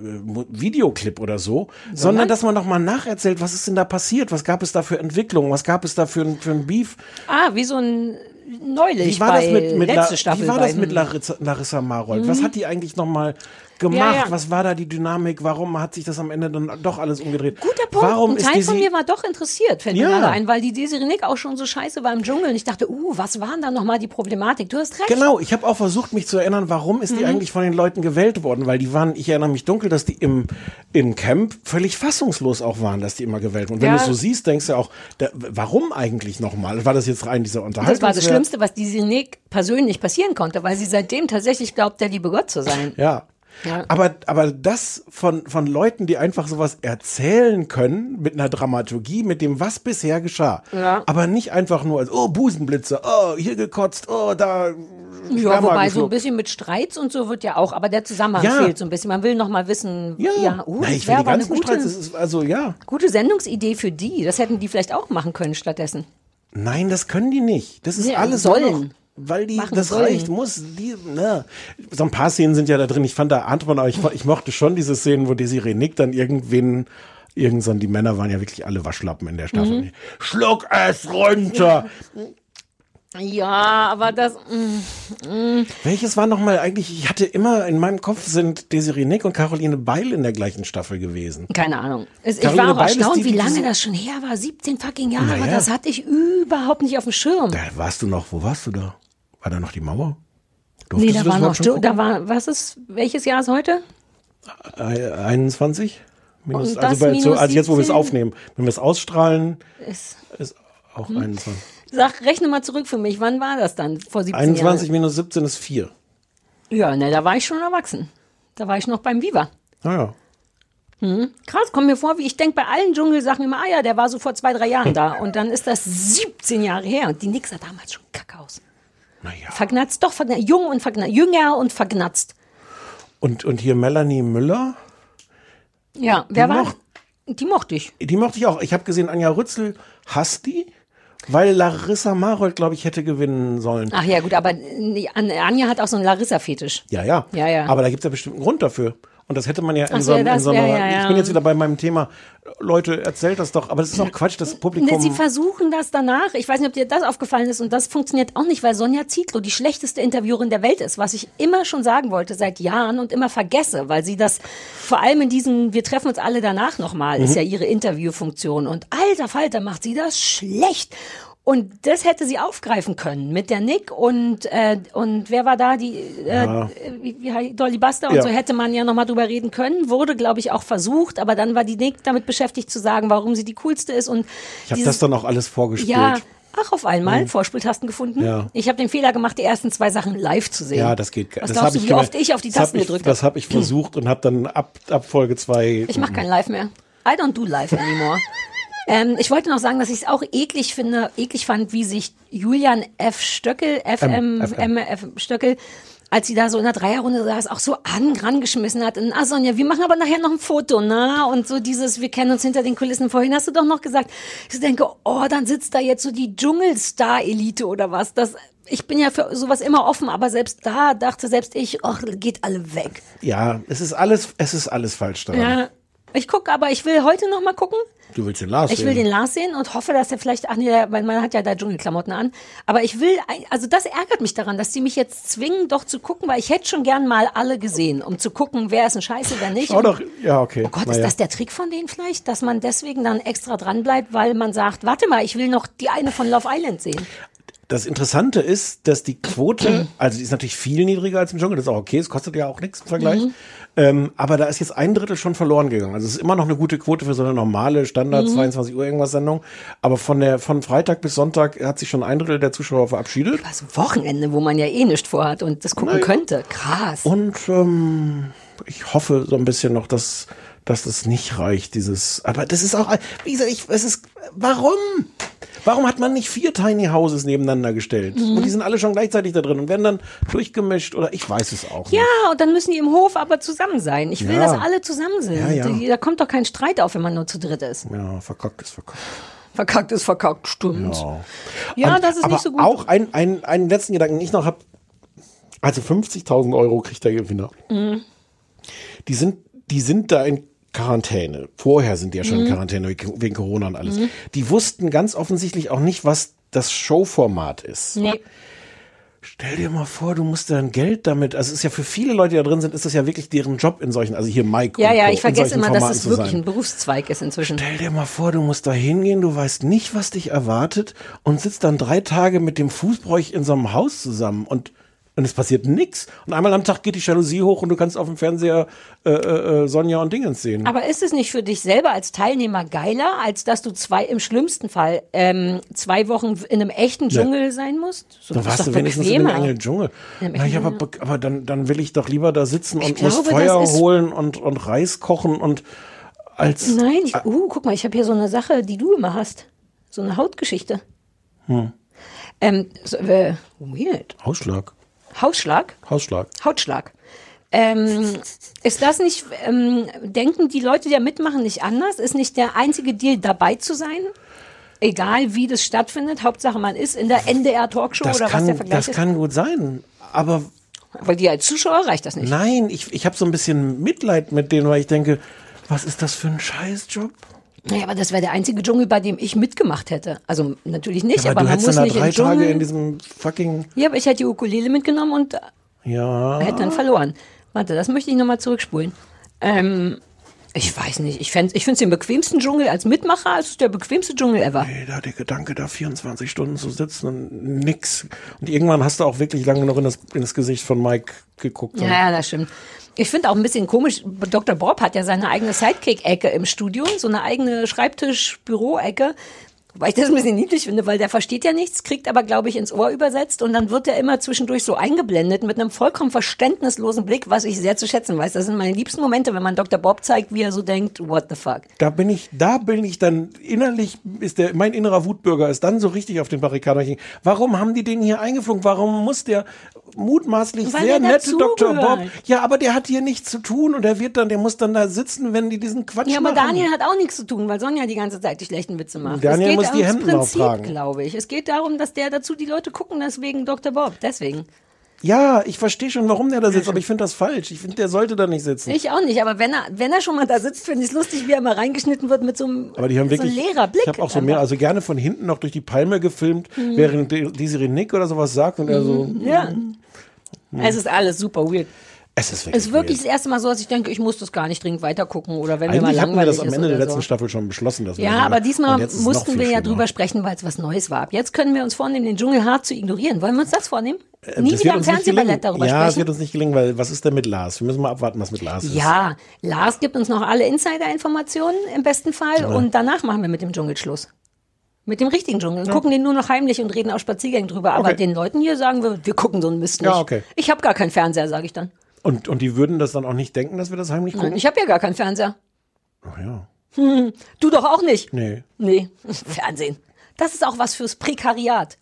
Videoclip oder so, sondern dass man noch mal nacherzählt, was ist denn da passiert, was gab es da für Entwicklungen, was gab es da für, ein- für ein Beef. Ah, wie so ein neulich Wie war das mit, mit, La, letzte Staffel wie war das mit Larissa, Larissa Marold? Was Mhm. hat die eigentlich noch mal gemacht? Ja, ja. Was war da die Dynamik? Warum hat sich das am Ende dann doch alles umgedreht? Guter Punkt. Warum ein Teil die von mir war doch interessiert, fällt Ja. mir gerade ein, weil die Desiree Nick auch schon so scheiße war im Dschungel. Und ich dachte, uh, was war denn da nochmal die Problematik? Du hast recht. Genau, ich habe auch versucht, mich zu erinnern, warum ist die Mhm. eigentlich von den Leuten gewählt worden? Weil die waren, ich erinnere mich dunkel, dass die im, im Camp völlig fassungslos auch waren, dass die immer gewählt wurden. Wenn Ja. du es so siehst, denkst du auch, da, warum eigentlich nochmal? War das jetzt rein dieser Unterhaltung? Das war das Schlimmste, was Desiree Nick persönlich passieren konnte, weil sie seitdem tatsächlich glaubt, der liebe Gott zu sein. Ja. Ja. Aber, aber das von, von Leuten, die einfach sowas erzählen können, mit einer Dramaturgie, mit dem, was bisher geschah. Ja. Aber nicht einfach nur als, oh, Busenblitze, oh, hier gekotzt, oh, da. Ja, wobei so ein bisschen mit Streits und so wird ja auch, aber der Zusammenhang Ja. fehlt so ein bisschen. Man will noch mal wissen, ja, Ja, uh, Na, ich will die ganzen gute, Streits, es ist, also ja. gute Sendungsidee für die. Das hätten die vielleicht auch machen können stattdessen. Nein, das können die nicht. Das ist Nee, alles sollen. Weil die, Machen das sollen. reicht, muss, die, ne. So ein paar Szenen sind ja da drin. Ich fand da Anton, aber ich, ich mochte schon diese Szenen, wo Desiree Nick dann irgendwen, irgend so, ein- die Männer waren ja wirklich alle Waschlappen in der Staffel. Mhm. Schluck es runter! Ja, aber das. Mm, mm. Welches war nochmal eigentlich, ich hatte immer in meinem Kopf sind Desiree Nick und Caroline Beil in der gleichen Staffel gewesen. Keine Ahnung. Es, ich war auch Beil erstaunt, die, wie lange das schon her war. 17 fucking Jahre. Na ja. Das hatte ich überhaupt nicht auf dem Schirm. Da warst du noch, wo warst du da? War da noch die Mauer? nee, Durftest da du das war noch. Da war, was ist, welches Jahr ist heute? Äh, 21? Minus, Und das also, bei, so, minus also jetzt, wo wir es 17? aufnehmen. Wenn wir es ausstrahlen, Ist, ist auch Hm. 21. sag, rechne mal zurück für mich. Wann war das dann? Vor 17 21 Jahren? minus 17 ist 4. Ja, ne, da war ich schon erwachsen. Da war ich noch beim Viva. Naja. Hm. Krass, kommt mir vor, wie ich denke bei allen Dschungelsachen immer, ah ja, der war so vor zwei, drei Jahren da. Und dann ist das 17 Jahre her. Und die Nix sah damals schon kacke aus. Naja. Vergnatzt, doch, vergnatzt, jung und vergnatzt, jünger und vergnatzt. Und, und hier Melanie Müller, Ja, wer Die war? mocht- Die mochte ich. die mochte ich auch. Ich habe gesehen, Anja Rützel hasst die, weil Larissa Marold, glaube ich, hätte gewinnen sollen. Ach ja, gut, aber An- Anja hat auch so einen Larissa-Fetisch. Ja, ja. Ja, ja. Aber da gibt es ja bestimmt einen Grund dafür. Und das hätte man ja in, Ach so, so, in so einer. ja, ja. Ich bin jetzt wieder bei meinem Thema. Leute, erzählt das doch. Aber das ist auch Quatsch, das Ne, Publikum. sie versuchen das danach. Ich weiß nicht, ob dir das aufgefallen ist. Und das funktioniert auch nicht, weil Sonja Zietlow die schlechteste Interviewerin der Welt ist. Was ich immer schon sagen wollte seit Jahren und immer vergesse, weil sie das vor allem in diesen, wir treffen uns alle danach nochmal, ist Mhm. ja ihre Interviewfunktion. Und alter Falter macht sie das schlecht. Und das hätte sie aufgreifen können mit der Nick und äh, und wer war da die äh, Ja. wie, wie Dolly Buster und Ja. so hätte man ja noch mal drüber reden können wurde glaube ich auch versucht aber dann war die Nick damit beschäftigt zu sagen warum sie die coolste ist und ich habe das dann auch alles vorgespielt. ja ach auf einmal Mhm. Vorspieltasten gefunden Ja. ich habe den Fehler gemacht die ersten zwei Sachen live zu sehen Ja, das geht. was das glaubst du ich wie oft ich auf die Tasten ich, gedrückt Das habe habe ich versucht und habe dann ab, ab Folge 2. ich mache kein Live mehr I don't do live anymore Ähm, ich wollte noch sagen, dass ich es auch eklig finde, eklig fand, wie sich Julian F. Stöckel, FM, M, M, F. Stöckel, als sie da so in der Dreierrunde saß, auch so an, rangeschmissen hat. Und, ah, Sonja, wir machen aber nachher noch ein Foto, ne? Und so dieses, wir kennen uns hinter den Kulissen. Vorhin hast du doch noch gesagt, ich denke, oh, dann sitzt da jetzt so die Dschungelstar-Elite oder was. Das, ich bin ja für sowas immer offen, aber selbst da dachte selbst ich, ach, geht alle weg. Ja, es ist alles, es ist alles falsch daran. Ja. Ich gucke, aber ich will heute noch mal gucken. Du willst den Lars Ich will sehen. den Lars sehen und hoffe, dass er vielleicht, ach nee, weil man hat ja da Dschungelklamotten an. Aber ich will, also das ärgert mich daran, dass die mich jetzt zwingen, doch zu gucken, weil ich hätte schon gern mal alle gesehen, um zu gucken, wer ist ein Scheiße, wer nicht. Schau doch, ja, okay. Oh Gott, naja. ist das der Trick von denen vielleicht, dass man deswegen dann extra dran bleibt, weil man sagt, warte mal, ich will noch die eine von Love Island sehen. Das Interessante ist, dass die Quote, also die ist natürlich viel niedriger als im Dschungel, das ist auch okay, es kostet ja auch nichts im Vergleich. Mhm. Ähm, aber da ist jetzt ein Drittel schon verloren gegangen. Also es ist immer noch eine gute Quote für so eine normale Standard Mhm. 22 Uhr irgendwas Sendung. Aber von der von Freitag bis Sonntag hat sich schon ein Drittel der Zuschauer verabschiedet. Das Wochenende, wo man ja eh nichts vorhat und das gucken Naja. könnte. Krass. Und ähm, ich hoffe so ein bisschen noch, dass, dass das nicht reicht, dieses. Aber das ist auch, wie gesagt, ich, es ist, warum? Warum hat man nicht vier Tiny Houses nebeneinander gestellt? Mhm. Und die sind alle schon gleichzeitig da drin und werden dann durchgemischt oder ich weiß es auch nicht. Ja, und dann müssen die im Hof aber zusammen sein. Ich will, Ja. dass alle zusammen sind. Ja, ja. Da kommt doch kein Streit auf, wenn man nur zu dritt ist. Ja, verkackt ist verkackt. Verkackt ist verkackt, stimmt. Ja, Und- das ist nicht so gut. Auch ein, ein, einen letzten Gedanken, den ich noch habe. Also 50.000 Euro kriegt der Gewinner. Mhm. Die sind, die sind da in Quarantäne. Vorher sind die ja schon in Mhm. Quarantäne wegen Corona und alles. Mhm. Die wussten ganz offensichtlich auch nicht, was das Showformat ist. Nee. Stell dir mal vor, du musst dann Geld damit, also es ist ja für viele Leute, die da drin sind, ist das ja wirklich deren Job in solchen, also hier Mike Ja, ja, Co., ich in vergesse immer, dass Formaten es zu wirklich sein. ein Berufszweig ist inzwischen. Stell dir mal vor, du musst da hingehen, du weißt nicht, was dich erwartet und sitzt dann drei Tage mit dem Fußbräuch in so einem Haus zusammen und und es passiert nichts. Und einmal am Tag geht die Jalousie hoch und du kannst auf dem Fernseher äh, äh, äh, Sonja und Dingens sehen. Aber ist es nicht für dich selber als Teilnehmer geiler, als dass du zwei, im schlimmsten Fall, ähm, zwei Wochen in einem echten Ja. Dschungel sein musst? So, da ist warst du wenigstens in bequemer. engen Dschungel. In dem Na, ja, aber, aber dann, dann will ich doch lieber da sitzen und Ich muss glaube, Feuer holen und, und Reis kochen und als. Nein, ich, uh, guck mal, ich habe hier so eine Sache, die du immer hast. So eine Hautgeschichte. Hm, Ähm, so, äh, weird. Hausschlag. Hausschlag? Hausschlag. Hautschlag. Ähm, ist das nicht, ähm, denken die Leute, die da mitmachen, nicht anders? Ist nicht der einzige Deal, dabei zu sein? Egal wie das stattfindet, Hauptsache man ist in der NDR-Talkshow Das oder was kann, der Vergleich das ist. kann gut sein. Aber Aber dir als Zuschauer reicht das nicht. Nein, ich, ich habe so ein bisschen Mitleid mit denen, weil ich denke, was ist das für ein Scheißjob? Naja, aber das wäre der einzige Dschungel, bei dem ich mitgemacht hätte. Also natürlich nicht, Ja, aber, aber man muss dann da nicht drei im Dschungel. Tage in diesem fucking. ja, aber ich hätte die Ukulele mitgenommen und Ja. hätte dann verloren. Warte, das möchte ich nochmal zurückspulen. Ähm, ich weiß nicht, ich, fänd- ich finde es den bequemsten Dschungel als Mitmacher, es ist der bequemste Dschungel ever. Ey, da der Gedanke, da 24 Stunden zu sitzen und nix. Und irgendwann hast du auch wirklich lange noch in das, in das Gesicht von Mike geguckt. Ja, ja, das stimmt. Ich finde auch ein bisschen komisch, Dr. Bob hat ja seine eigene Sidekick-Ecke im Studio, so eine eigene Schreibtisch-Büro-Ecke. Wobei ich das ein bisschen niedlich finde, weil der versteht ja nichts, kriegt aber, glaube ich, ins Ohr übersetzt und dann wird er immer zwischendurch so eingeblendet mit einem vollkommen verständnislosen Blick, was ich sehr zu schätzen weiß. Das sind meine liebsten Momente, wenn man Dr. Bob zeigt, wie er so denkt, what the fuck. Da bin ich, da bin ich dann innerlich, ist der, mein innerer Wutbürger ist dann so richtig auf den Barrikaden. Warum haben die den hier eingeflogen? Warum muss der mutmaßlich Weil sehr nette Dr. Bob, ja, aber der hat hier nichts zu tun und der wird dann, der muss dann da sitzen, wenn die diesen Quatsch Ja, aber machen. Daniel hat auch nichts zu tun, weil Sonja die ganze Zeit die schlechten Witze macht. Daniel muss die Hemden Prinzip, auftragen. glaube ich. Es geht darum, dass der dazu die Leute gucken, deswegen Dr. Bob. Deswegen. Ja, ich verstehe schon, warum der da sitzt, aber ich finde das falsch. Ich finde, der sollte da nicht sitzen. Ich auch nicht, aber wenn er, wenn er schon mal da sitzt, finde ich es lustig, wie er mal reingeschnitten wird mit so einem, Aber die haben so einem wirklich, leerer Blick. ich habe auch so mehr, also gerne von hinten noch durch die Palme gefilmt, Mhm. während Desiree Nick oder sowas sagt und er so, ja. Es ist alles super weird. Es ist Es wirklich, ist wirklich das erste Mal so, dass ich denke, ich muss das gar nicht dringend weitergucken oder wenn mir mal Eigentlich hatten wir langweilig das am Ende der letzten so. Staffel schon beschlossen. Dass Ja, aber diesmal es mussten wir ja drüber sprechen, weil es was Neues war. Ab jetzt können wir uns vornehmen, den Dschungel hart zu ignorieren. Wollen wir uns das vornehmen? Äh, Nie das wieder gelingen. Fernsehballett darüber Ja, es sprechen? wird uns nicht gelingen, weil was ist denn mit Lars? Wir müssen mal abwarten, was mit Lars ist. Ja, Lars gibt uns noch alle Insider-Informationen im besten Fall Ja. und danach machen wir mit dem Dschungel Schluss. Mit dem richtigen Dschungel. Gucken den nur noch heimlich und reden auf Spaziergängen drüber. Aber Okay. den Leuten hier sagen wir, wir gucken so einen Mist nicht. Ja, okay. Ich habe gar keinen Fernseher, sage ich dann. Und, und die würden das dann auch nicht denken, dass wir das heimlich gucken? Nein, ich habe ja gar keinen Fernseher. Ach ja. Hm, du doch auch nicht. Nee. Nee, Fernsehen. Das ist auch was fürs Prekariat.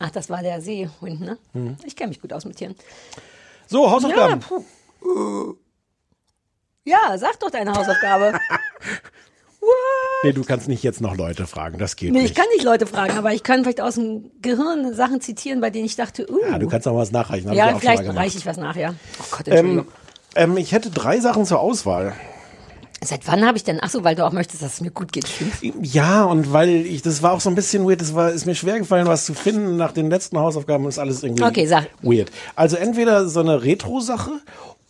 Ach, das war der Seehund, ne? Hm. Ich kenne mich gut aus mit Tieren. So, Hausaufgaben. Ja, ja, sag doch deine Hausaufgabe. Nee, du kannst nicht jetzt noch Leute fragen, das geht Nee, nicht. ich kann nicht Leute fragen, aber ich kann vielleicht aus dem Gehirn Sachen zitieren, bei denen ich dachte, uh. ja, du kannst noch was nachreichen. Ja, auch vielleicht reiche ich was nach, ja. Oh Gott, Ähm, Entschuldigung. ähm, ich hätte drei Sachen zur Auswahl. Seit wann habe ich denn? Ach so, weil du auch möchtest, dass es mir gut geht. Ja, und weil ich, das war auch so ein bisschen weird, war, ist mir schwer gefallen, was zu finden nach den letzten Hausaufgaben und ist alles irgendwie Okay, sag. weird. Also entweder so eine Retro-Sache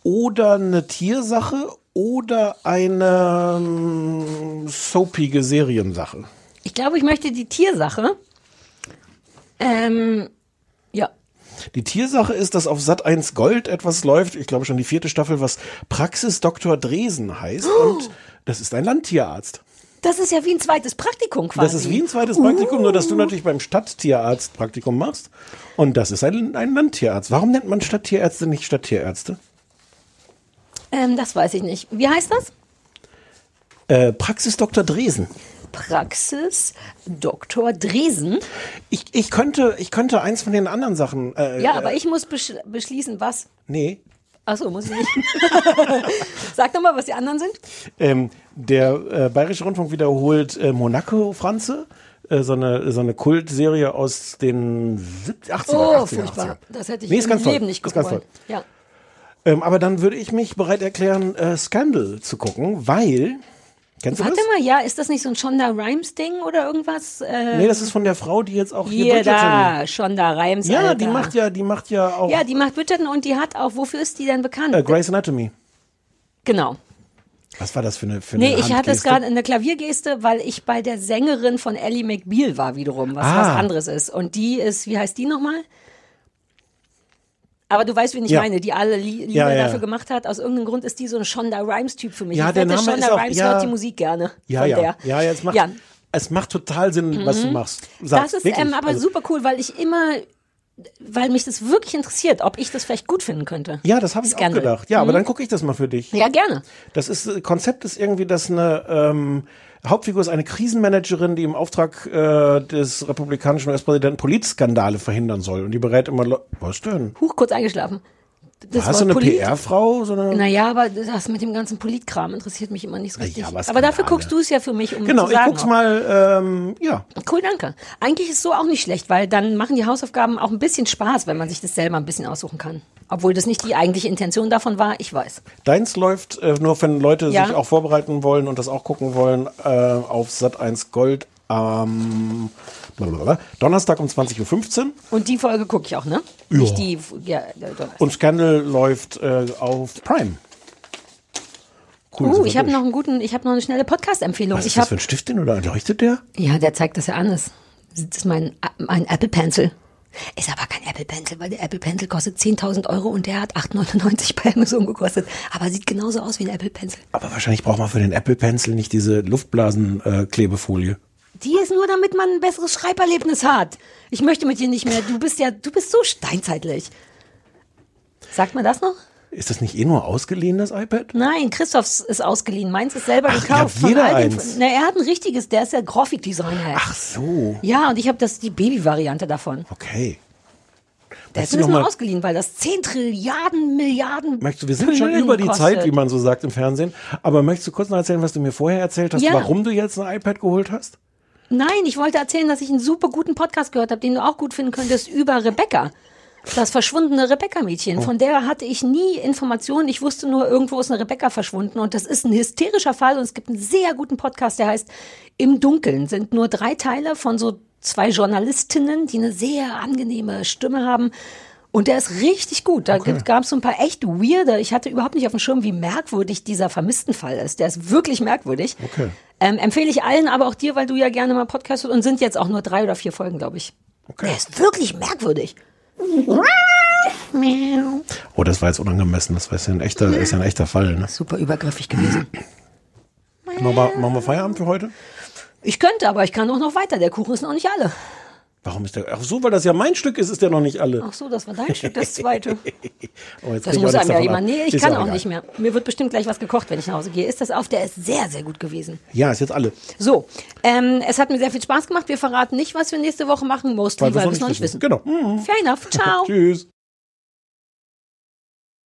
oder eine Tiersache oder eine ähm, soapige Seriensache. Ich glaube, ich möchte die Tiersache. Ähm, ja. Die Tiersache ist, dass auf Sat 1 Gold etwas läuft, ich glaube schon die vierte Staffel, was Praxis Dr. Dresen heißt. Und das ist ein Landtierarzt. Das ist ja wie ein zweites Praktikum quasi. Das ist wie ein zweites Praktikum, nur dass du natürlich beim Stadttierarzt Praktikum machst. Und das ist ein, ein Landtierarzt. Warum nennt man Stadttierärzte nicht Stadttierärzte? Ähm, das weiß ich nicht. Wie heißt das? Äh, Praxis Dr. Dresen. Praxis Dr. Dresen. Ich, ich, könnte, ich könnte eins von den anderen Sachen. Äh, Ja, aber ich muss besch beschließen, was. Nee. Achso, muss ich nicht. Sag doch mal, was die anderen sind. Ähm, der äh, Bayerische Rundfunk wiederholt äh, Monaco Franze. äh, So eine, so eine Kultserie aus den 70, 80er, Oh, 80er, furchtbar. 80er. Das hätte ich Nee, im ganz toll. Leben nicht Ist gucken ganz wollen. Ja. Ähm, aber dann würde ich mich bereit erklären, äh, Scandal zu gucken, weil. Kennst du Warte das? mal, ja, ist das nicht so ein Shonda Rhimes Ding oder irgendwas? Äh, Nee, das ist von der Frau, die jetzt auch hier, hier Bridgerton- da, Shonda Rhimes. Ja, Alter. die macht ja, die macht ja auch Ja, die macht Bridgerton und die hat auch, wofür ist die denn bekannt? äh, Grey's Anatomy. Genau. Was war das für eine für eine Nee, ich hatte es gerade in der Klaviergeste, weil ich bei der Sängerin von Ellie McBeal war wiederum, was Ah. was anderes ist. Und die ist, wie heißt die nochmal? Aber du weißt, wen ich Ja. meine, die alle Li Lieder Ja, ja. dafür gemacht hat. Aus irgendeinem Grund ist die so ein Shonda Rhimes-Typ für mich. Ja, ich der Name Shonda ist auch- Rhimes ja. hört die Musik gerne. Ja, ja. Der. Ja, ja, es macht, es macht total Sinn, was du Mhm. machst. Sagst, das ist ähm, aber Also- super cool, weil ich immer, weil mich das wirklich interessiert, ob ich das vielleicht gut finden könnte. Ja, das habe ich Scandal. auch gedacht. Ja, aber Mhm. dann gucke ich das mal für dich. Ja, gerne. Das ist äh, Konzept ist irgendwie, dass eine ähm, Hauptfigur ist eine Krisenmanagerin, die im Auftrag äh, des republikanischen US-Präsidenten Politskandale verhindern soll. Und die berät immer. Le Was denn? Huch, kurz eingeschlafen. Das Hast du eine PR-Frau? Naja, aber das mit dem ganzen Politkram interessiert mich immer nicht so richtig. aber aber dafür guckst du es ja für mich, um Genau, zu ich sagen. guck's mal. Ähm, ja. Cool, danke. Eigentlich ist so auch nicht schlecht, weil dann machen die Hausaufgaben auch ein bisschen Spaß, wenn man sich das selber ein bisschen aussuchen kann. Obwohl das nicht die eigentliche Intention davon war, ich weiß. Deins läuft äh, nur, wenn Leute Ja. sich auch vorbereiten wollen und das auch gucken wollen, äh, auf Sat 1 Gold am blablabla, Donnerstag um 20.15 Uhr. Und die Folge gucke ich auch, ne? Ja. Nicht die, ja, doch. Und Scandal läuft äh, auf Prime. Cool, uh, ich habe noch einen guten, ich habe noch eine schnelle Podcast-Empfehlung. Was Ich ist das hab, für ein Stift denn oder leuchtet der? ja, der zeigt, dass er an ist. Das ist mein, mein Apple Pencil. Ist aber kein Apple Pencil, weil der Apple Pencil kostet 10.000 Euro und der hat 8,99 bei Amazon gekostet. Aber sieht genauso aus wie ein Apple Pencil. Aber wahrscheinlich braucht man für den Apple Pencil nicht diese Luftblasen-Klebefolie. Äh. Die ist nur, damit man ein besseres Schreiberlebnis hat. Ich möchte mit dir nicht mehr. Du bist ja, du bist so steinzeitlich. Sagt man das noch? ist das nicht eh nur ausgeliehen, das iPad? Nein, Christophs ist ausgeliehen. Meins ist selber Ach, gekauft. ja, jeder eins. Na, er hat ein richtiges, der ist ja Grafikdesigner. Ach so, Ja, und ich habe das die Baby-Variante davon. okay. Der ist nur ausgeliehen, weil das 10 Trilliarden Milliarden. Möchtest du, wir sind schon Püllen über die kostet. Zeit, wie man so sagt im Fernsehen. Aber möchtest du kurz noch erzählen, was du mir vorher erzählt hast, Ja. warum du jetzt ein iPad geholt hast? Nein, ich wollte erzählen, dass ich einen super guten Podcast gehört habe, den du auch gut finden könntest, über Rebecca. Das verschwundene Rebecca-Mädchen. Oh. Von der hatte ich nie Informationen. Ich wusste nur, irgendwo ist eine Rebecca verschwunden. Und das ist ein hysterischer Fall. Und es gibt einen sehr guten Podcast, der heißt Im Dunkeln. Sind nur drei Teile von so zwei Journalistinnen, die eine sehr angenehme Stimme haben. Und der ist richtig gut. Da gab es so ein paar echt weirde. Ich hatte überhaupt nicht auf dem Schirm, wie merkwürdig dieser Vermisstenfall ist. Der ist wirklich merkwürdig. Okay. Ähm, empfehle ich allen, aber auch dir, weil du ja gerne mal Podcast hörst und sind jetzt auch nur drei oder vier Folgen, glaube ich. Okay. Der ist wirklich merkwürdig. Oh, das war jetzt unangemessen. Das war jetzt ein echter, ist ja ein echter Fall. Ne? Super übergriffig gewesen. Machen wir, machen wir Feierabend für heute? Ich könnte, aber ich kann auch noch weiter. Der Kuchen ist noch nicht alle. Warum ist der? Ach so, weil das ja mein Stück ist, ist der noch nicht alle. Ach so, das war dein Stück, das zweite. Oh, Das muss auch einem ja jemand. Nee, ich Ist kann auch egal. nicht mehr. Mir wird bestimmt gleich was gekocht, wenn ich nach Hause gehe. Ist das auf? Der ist sehr, sehr gut gewesen. Ja, ist jetzt alle. So, ähm, es hat mir sehr viel Spaß gemacht. Wir verraten nicht, was wir nächste Woche machen. Mostly, Weil weil wir es noch nicht wissen. Genau. Fair enough. Ciao. Tschüss.